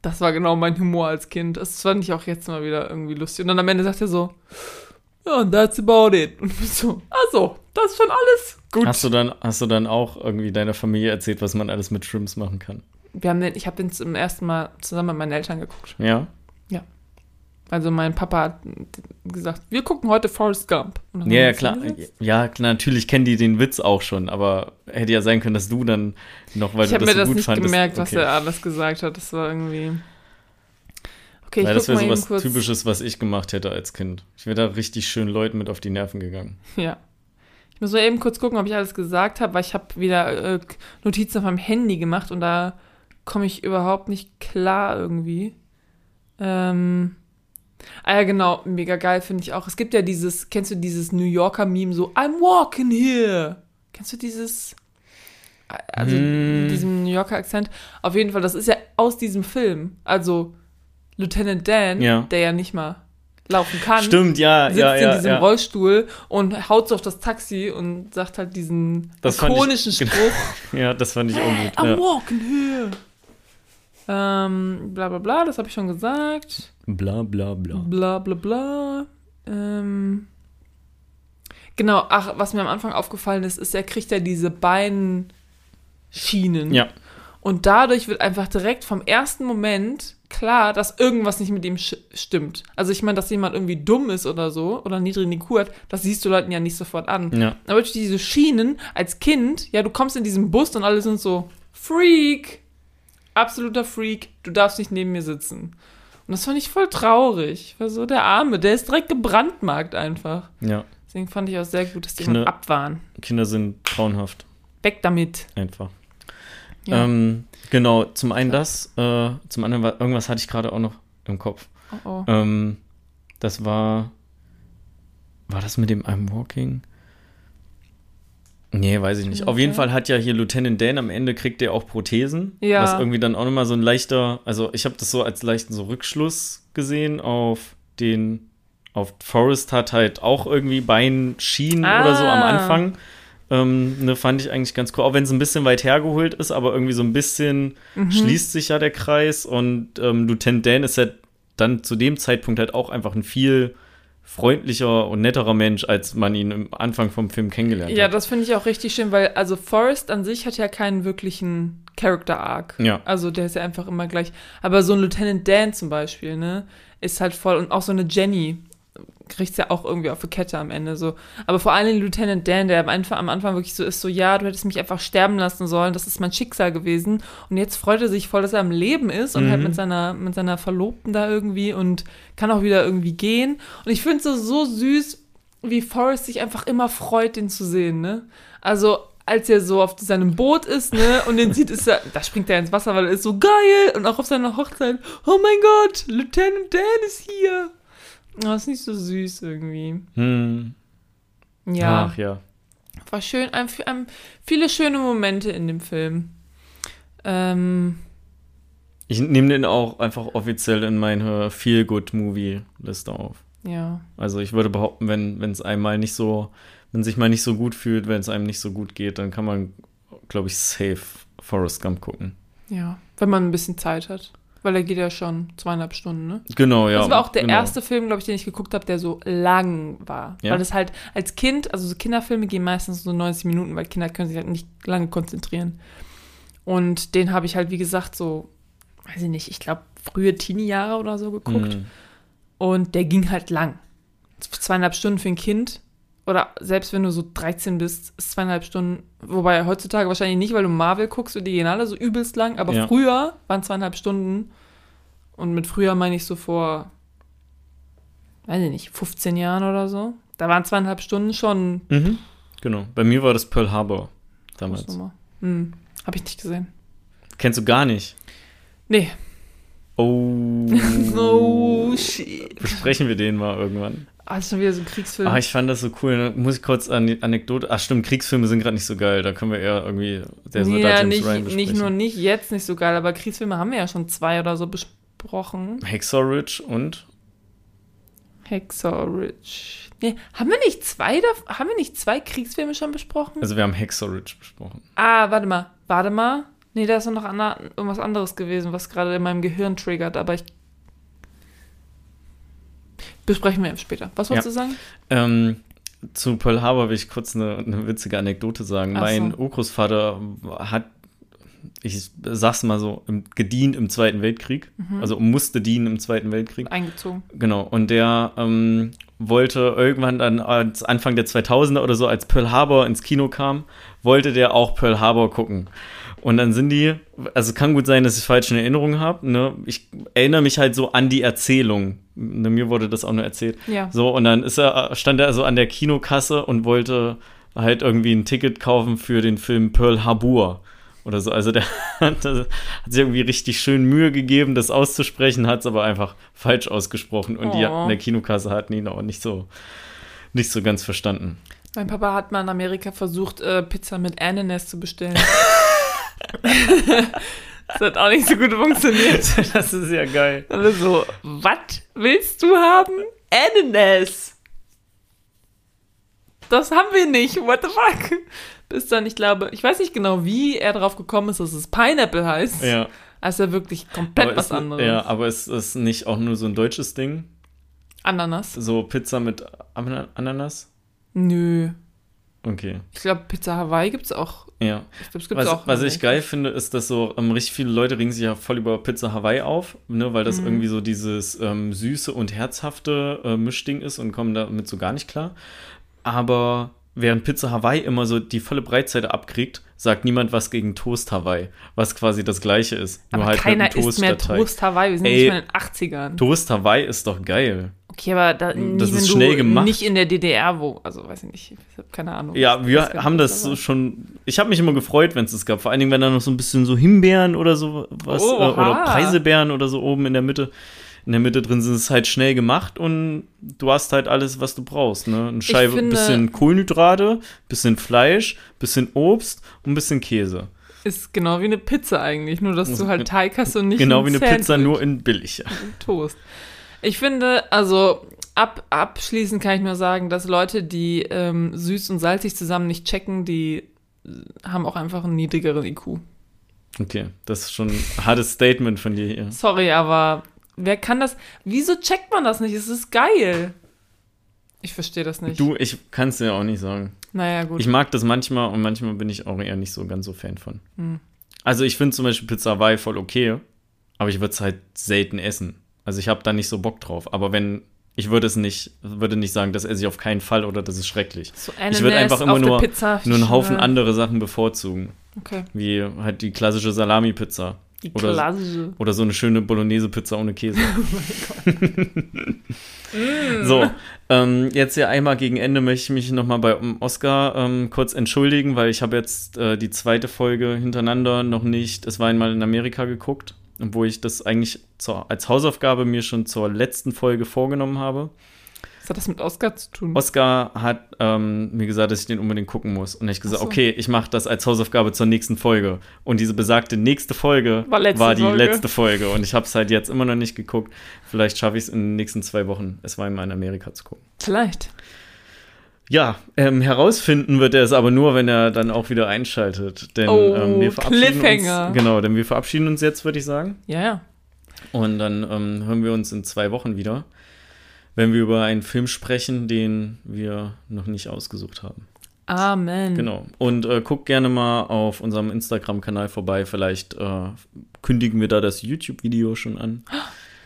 [SPEAKER 2] Das war genau mein Humor als Kind. Das fand ich auch jetzt mal wieder irgendwie lustig. Und dann am Ende sagt er so, ja, and that's about it. Und ich so, ach so, das ist schon alles. Gut.
[SPEAKER 1] Hast du, dann, hast du dann auch irgendwie deiner Familie erzählt, was man alles mit Shrimps machen kann?
[SPEAKER 2] Wir haben den, ich habe den zum ersten Mal zusammen mit meinen Eltern geguckt.
[SPEAKER 1] Ja?
[SPEAKER 2] Also mein Papa hat gesagt, wir gucken heute Forrest Gump.
[SPEAKER 1] Ja, ja, klar. Ja, natürlich kennen die den Witz auch schon, aber hätte ja sein können, dass du dann noch, weil
[SPEAKER 2] Ich
[SPEAKER 1] du
[SPEAKER 2] habe
[SPEAKER 1] das
[SPEAKER 2] mir
[SPEAKER 1] so
[SPEAKER 2] das
[SPEAKER 1] gut
[SPEAKER 2] nicht
[SPEAKER 1] fandest.
[SPEAKER 2] gemerkt, was
[SPEAKER 1] okay.
[SPEAKER 2] er alles gesagt hat. Das war irgendwie. Okay, ich
[SPEAKER 1] Weil das wäre
[SPEAKER 2] eben
[SPEAKER 1] sowas
[SPEAKER 2] kurz.
[SPEAKER 1] Typisches, was ich gemacht hätte als Kind. Ich wäre da richtig schön Leuten mit auf die Nerven gegangen.
[SPEAKER 2] Ja. Ich muss so eben kurz gucken, ob ich alles gesagt habe, weil ich habe wieder äh, Notizen auf meinem Handy gemacht und da komme ich überhaupt nicht klar irgendwie. Ähm. Ah ja, genau, mega geil finde ich auch. Es gibt ja dieses, kennst du dieses New Yorker Meme so, I'm walking here. Kennst du dieses? Also
[SPEAKER 1] Hm.
[SPEAKER 2] mit diesem New Yorker Akzent. Auf jeden Fall, das ist ja aus diesem Film. Also Lieutenant Dan,
[SPEAKER 1] Ja.
[SPEAKER 2] der ja nicht mal laufen kann
[SPEAKER 1] Stimmt, ja,
[SPEAKER 2] sitzt
[SPEAKER 1] ja,
[SPEAKER 2] in
[SPEAKER 1] ja.
[SPEAKER 2] diesem
[SPEAKER 1] ja.
[SPEAKER 2] Rollstuhl und haut so auf das Taxi und sagt halt diesen
[SPEAKER 1] Das fand ich-
[SPEAKER 2] ikonischen
[SPEAKER 1] genau.
[SPEAKER 2] Spruch. <laughs>
[SPEAKER 1] Ja, das fand ich auch gut.
[SPEAKER 2] I'm walking here. Ähm, bla bla bla, das habe ich schon gesagt.
[SPEAKER 1] Bla, bla, bla.
[SPEAKER 2] Bla bla bla. Ähm, genau, ach, was mir am Anfang aufgefallen ist, ist, er kriegt ja diese Beinschienen.
[SPEAKER 1] Ja,
[SPEAKER 2] Und dadurch wird einfach direkt vom ersten Moment klar, dass irgendwas nicht mit ihm stimmt. Also ich meine, dass jemand irgendwie dumm ist oder so oder niedrigen hat, das siehst du Leuten ja nicht sofort an.
[SPEAKER 1] ja.
[SPEAKER 2] Aber durch diese Schienen als Kind, ja, du kommst in diesen Bus und alle sind so, Freak, absoluter Freak, du darfst nicht neben mir sitzen. Und das fand ich voll traurig. War so der Arme, der ist direkt gebrandmarkt einfach.
[SPEAKER 1] Ja,
[SPEAKER 2] Deswegen fand ich auch sehr gut, dass die
[SPEAKER 1] Kinder-
[SPEAKER 2] immer abwahlen.
[SPEAKER 1] Kinder sind grauenhaft.
[SPEAKER 2] Weg damit.
[SPEAKER 1] Einfach.
[SPEAKER 2] Ja.
[SPEAKER 1] Ähm, genau, zum einen das, äh, zum anderen war, irgendwas hatte ich gerade auch noch im Kopf.
[SPEAKER 2] oh, oh.
[SPEAKER 1] Ähm, das war. War das mit dem I'm Walking? Nee, weiß ich nicht. Auf jeden
[SPEAKER 2] Okay.
[SPEAKER 1] Fall hat ja hier Lieutenant Dan am Ende kriegt er auch Prothesen.
[SPEAKER 2] Ja.
[SPEAKER 1] Was irgendwie dann auch nochmal so ein leichter, also ich habe das so als leichten so Rückschluss gesehen auf den, auf Forrest hat halt auch irgendwie Beinschienen oder so am
[SPEAKER 2] Ah.
[SPEAKER 1] Anfang. Ähm, ne, fand ich eigentlich ganz cool. Auch wenn es ein bisschen weit hergeholt ist, aber irgendwie so ein bisschen
[SPEAKER 2] Mhm.
[SPEAKER 1] schließt sich ja der Kreis und ähm, Lieutenant Dan ist ja dann zu dem Zeitpunkt halt auch einfach ein viel freundlicher und netterer Mensch, als man ihn am Anfang vom Film kennengelernt
[SPEAKER 2] Ja,
[SPEAKER 1] hat.
[SPEAKER 2] das finde ich auch richtig schön, weil also Forrest an sich hat ja keinen wirklichen Character Arc.
[SPEAKER 1] Ja.
[SPEAKER 2] Also der ist ja einfach immer gleich. Aber so ein Lieutenant Dan zum Beispiel, ne, ist halt voll und auch so eine Jenny kriegt's ja auch irgendwie auf die Kette am Ende so. Aber vor allem Lieutenant Dan, der am Anfang, am Anfang wirklich so ist, so ja, du hättest mich einfach sterben lassen sollen, das ist mein Schicksal gewesen. Und jetzt freut er sich voll, dass er am Leben ist und
[SPEAKER 1] Mhm.
[SPEAKER 2] halt mit seiner, mit seiner Verlobten da irgendwie und kann auch wieder irgendwie gehen. Und ich finde es so, so süß, wie Forrest sich einfach immer freut, den zu sehen, ne? Also, als er so auf seinem Boot ist, ne, und den sieht, ist er, da springt er ins Wasser, weil er ist so geil. Und auch auf seiner Hochzeit, oh mein Gott, Lieutenant Dan ist hier. Oh, das ist nicht so süß irgendwie.
[SPEAKER 1] Hm.
[SPEAKER 2] Ja,
[SPEAKER 1] Ach ja.
[SPEAKER 2] war schön, ein, ein, viele schöne Momente in dem Film. Ähm,
[SPEAKER 1] Ich nehme den auch einfach offiziell in meine Feel-Good-Movie-Liste auf.
[SPEAKER 2] ja.
[SPEAKER 1] Also ich würde behaupten, wenn es einmal nicht so man sich mal nicht so gut fühlt, wenn es einem nicht so gut geht, dann kann man, glaube ich, safe Forrest Gump gucken.
[SPEAKER 2] Ja, wenn man ein bisschen Zeit hat. Weil er geht ja schon zweieinhalb Stunden, ne?
[SPEAKER 1] Genau, ja.
[SPEAKER 2] Das war auch der
[SPEAKER 1] genau.
[SPEAKER 2] erste Film, glaube ich, den ich geguckt habe, der so lang war.
[SPEAKER 1] Ja.
[SPEAKER 2] Weil das halt als Kind, also so Kinderfilme gehen meistens so 90 Minuten, weil Kinder können sich halt nicht lange konzentrieren. Und den habe ich halt, wie gesagt, so, weiß ich nicht, ich glaube, frühe Teenie-Jahre oder so geguckt.
[SPEAKER 1] Mhm.
[SPEAKER 2] Und der ging halt lang. Zweieinhalb Stunden für ein Kind. Oder selbst wenn du so 13 bist, ist zweieinhalb Stunden. Wobei heutzutage wahrscheinlich nicht, weil du Marvel guckst und die gehen alle so übelst lang. Aber
[SPEAKER 1] Ja.
[SPEAKER 2] früher waren zweieinhalb Stunden. Und mit früher meine ich so vor, weiß ich nicht, 15 Jahren oder so. Da waren zweieinhalb Stunden schon.
[SPEAKER 1] Mhm. Genau. Bei mir war das Pearl Harbor damals.
[SPEAKER 2] Hm, hab ich nicht gesehen.
[SPEAKER 1] Kennst du gar nicht?
[SPEAKER 2] Nee.
[SPEAKER 1] Oh. <laughs>
[SPEAKER 2] Oh, shit.
[SPEAKER 1] Besprechen wir den mal irgendwann.
[SPEAKER 2] Ah, ist schon wieder so ein Kriegsfilm.
[SPEAKER 1] Ah, ich fand das so cool. Ne? Muss ich kurz an die Anekdote. Ach, stimmt, Kriegsfilme sind gerade nicht so geil. Da können wir eher irgendwie der Soldat
[SPEAKER 2] ja,
[SPEAKER 1] James
[SPEAKER 2] nicht,
[SPEAKER 1] Ryan
[SPEAKER 2] nicht
[SPEAKER 1] besprechen.
[SPEAKER 2] nur nicht jetzt nicht so geil, aber Kriegsfilme haben wir ja schon zwei oder so besprochen.
[SPEAKER 1] Ridge und
[SPEAKER 2] Ridge. Nee, haben wir nicht zwei haben wir nicht zwei Kriegsfilme schon besprochen?
[SPEAKER 1] also wir haben Ridge besprochen.
[SPEAKER 2] ah, warte mal, warte mal. Nee, da ist noch ander, irgendwas anderes gewesen, was gerade in meinem Gehirn triggert, aber ich besprechen wir später. Was wolltest
[SPEAKER 1] Ja.
[SPEAKER 2] du sagen?
[SPEAKER 1] Ähm, zu Pearl Harbor will ich kurz eine, eine witzige Anekdote sagen.
[SPEAKER 2] Ach
[SPEAKER 1] mein
[SPEAKER 2] so.
[SPEAKER 1] Urgroßvater hat, ich sag's mal so, gedient im Zweiten Weltkrieg.
[SPEAKER 2] Mhm.
[SPEAKER 1] Also musste dienen im Zweiten Weltkrieg.
[SPEAKER 2] Eingezogen.
[SPEAKER 1] Genau. Und der ähm, wollte irgendwann dann als Anfang der 2000er oder so, als Pearl Harbor ins Kino kam, wollte der auch Pearl Harbor gucken. Und dann sind die, also kann gut sein, dass ich falsche in Erinnerung habe. Ne? Ich erinnere mich halt so an die Erzählung. Ne, mir wurde das auch nur erzählt.
[SPEAKER 2] Ja.
[SPEAKER 1] So, und dann ist er, stand er also an der Kinokasse und wollte halt irgendwie ein Ticket kaufen für den Film Pearl Harbor oder so. Also der <laughs> hat, hat sich irgendwie richtig schön Mühe gegeben, das auszusprechen, hat es aber einfach falsch ausgesprochen. Und die
[SPEAKER 2] Oh.
[SPEAKER 1] in der Kinokasse hatten ihn auch nicht so, nicht so ganz verstanden.
[SPEAKER 2] Mein Papa hat mal in Amerika versucht, äh, Pizza mit Ananas zu bestellen. <laughs> das hat auch nicht so gut funktioniert. <laughs>
[SPEAKER 1] Das ist ja geil.
[SPEAKER 2] Alle so, was willst du haben? Ananas. Das haben wir nicht. What the fuck? Bis dann, ich glaube, ich weiß nicht genau, wie er drauf gekommen ist, dass es Pineapple heißt.
[SPEAKER 1] Ja.
[SPEAKER 2] Also ja wirklich komplett
[SPEAKER 1] Aber
[SPEAKER 2] was
[SPEAKER 1] ist,
[SPEAKER 2] anderes.
[SPEAKER 1] Ja, aber ist es nicht auch nur so ein deutsches Ding?
[SPEAKER 2] Ananas?
[SPEAKER 1] So Pizza mit Ana- Ananas?
[SPEAKER 2] Nö.
[SPEAKER 1] Okay.
[SPEAKER 2] Ich glaube, Pizza Hawaii gibt es auch.
[SPEAKER 1] Ja.
[SPEAKER 2] Ich glaube, es gibt
[SPEAKER 1] Was,
[SPEAKER 2] auch.
[SPEAKER 1] was ich geil finde, ist, dass so ähm, richtig viele Leute regen sich ja voll über Pizza Hawaii auf, ne, weil
[SPEAKER 2] Mhm.
[SPEAKER 1] das irgendwie so dieses ähm, süße und herzhafte äh, Mischding ist und kommen damit so gar nicht klar. Aber während Pizza Hawaii immer so die volle Breitseite abkriegt, sagt niemand was gegen Toast Hawaii, was quasi das gleiche ist.
[SPEAKER 2] Aber
[SPEAKER 1] nur halt
[SPEAKER 2] keiner
[SPEAKER 1] mit einem
[SPEAKER 2] isst mehr. Toast Hawaii. Wir sind
[SPEAKER 1] Ey.
[SPEAKER 2] nicht mehr in den 80ern.
[SPEAKER 1] Toast Hawaii ist doch geil.
[SPEAKER 2] Okay, aber da, nie,
[SPEAKER 1] Das ist schnell gemacht.
[SPEAKER 2] nicht in der DDR, wo, also weiß ich nicht, ich habe keine Ahnung.
[SPEAKER 1] Ja, wir haben das so schon. Ich habe mich immer gefreut, wenn es das gab. Vor allen Dingen, wenn da noch so ein bisschen so Himbeeren oder so was äh,
[SPEAKER 2] Oha.
[SPEAKER 1] oder Preiselbeeren oder so oben in der Mitte. In der Mitte drin sind es halt schnell gemacht und du hast halt alles, was du brauchst. Ne? Eine Scheibe,
[SPEAKER 2] finde-
[SPEAKER 1] bisschen Kohlenhydrate, bisschen Fleisch, bisschen Obst und ein bisschen Käse.
[SPEAKER 2] Ist genau wie eine Pizza eigentlich, nur dass
[SPEAKER 1] Das
[SPEAKER 2] du halt Teig hast und nicht
[SPEAKER 1] genau
[SPEAKER 2] ein
[SPEAKER 1] wie eine
[SPEAKER 2] Sandwich
[SPEAKER 1] Pizza, nur in billig.
[SPEAKER 2] Toast. Ich finde, also ab, abschließend kann ich nur sagen, dass Leute, die ähm, süß und salzig zusammen nicht checken, die haben auch einfach einen niedrigeren IQ.
[SPEAKER 1] Okay, das ist schon ein hartes Statement von dir hier.
[SPEAKER 2] Sorry, aber wer kann das? Wieso checkt man das nicht? Es ist geil. Ich verstehe das nicht.
[SPEAKER 1] Du, ich kann es dir auch nicht sagen.
[SPEAKER 2] naja, gut.
[SPEAKER 1] Ich mag das manchmal und manchmal bin ich auch eher nicht so ganz so Fan von.
[SPEAKER 2] Hm.
[SPEAKER 1] Also ich finde zum Beispiel Pizza Hawaii voll okay, aber ich würde es halt selten essen. Also ich habe da nicht so Bock drauf. Aber wenn, ich würde es nicht, würde nicht sagen, das esse ich auf keinen Fall oder das ist schrecklich.
[SPEAKER 2] so
[SPEAKER 1] ich würde einfach immer nur,
[SPEAKER 2] Pizza,
[SPEAKER 1] nur einen Haufen andere Sachen bevorzugen.
[SPEAKER 2] Okay.
[SPEAKER 1] Wie halt die klassische Salami-Pizza.
[SPEAKER 2] Die
[SPEAKER 1] Oder-
[SPEAKER 2] klassische.
[SPEAKER 1] Oder so eine schöne Bolognese-Pizza ohne Käse. <laughs> so, ähm, jetzt hier einmal gegen Ende möchte ich mich nochmal bei Oscar ähm, kurz entschuldigen, weil ich habe jetzt äh, die zweite Folge hintereinander noch nicht, es war einmal in Amerika geguckt, wo ich das eigentlich zur, als Hausaufgabe mir schon zur letzten Folge vorgenommen habe.
[SPEAKER 2] Was hat das mit Oscar zu tun?
[SPEAKER 1] Oscar hat ähm, mir gesagt, dass ich den unbedingt gucken muss. Und ich gesagt,
[SPEAKER 2] so.
[SPEAKER 1] okay, ich mache das als Hausaufgabe zur nächsten Folge. Und diese besagte nächste Folge
[SPEAKER 2] War letzte
[SPEAKER 1] die
[SPEAKER 2] Folge.
[SPEAKER 1] letzte Folge. Und ich habe es halt jetzt immer noch nicht geguckt. Vielleicht schaffe ich es in den nächsten zwei Wochen, es war einmal in Amerika zu gucken.
[SPEAKER 2] Vielleicht.
[SPEAKER 1] Ja, ähm, herausfinden wird er es aber nur, wenn er dann auch wieder einschaltet. Denn
[SPEAKER 2] Oh,
[SPEAKER 1] ähm, wir verabschieden
[SPEAKER 2] Cliffhanger.
[SPEAKER 1] uns. Genau, denn wir verabschieden uns jetzt, würde ich sagen.
[SPEAKER 2] Ja, ja.
[SPEAKER 1] Und dann ähm, hören wir uns in zwei Wochen wieder, wenn wir über einen Film sprechen, den wir noch nicht ausgesucht haben.
[SPEAKER 2] Amen.
[SPEAKER 1] Genau. Und äh, guckt gerne mal auf unserem Instagram-Kanal vorbei. Vielleicht äh, kündigen wir da das YouTube-Video schon an.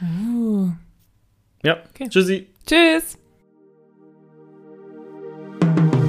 [SPEAKER 2] Uh.
[SPEAKER 1] Ja,
[SPEAKER 2] Okay.
[SPEAKER 1] tschüssi.
[SPEAKER 2] Tschüss. Thank you.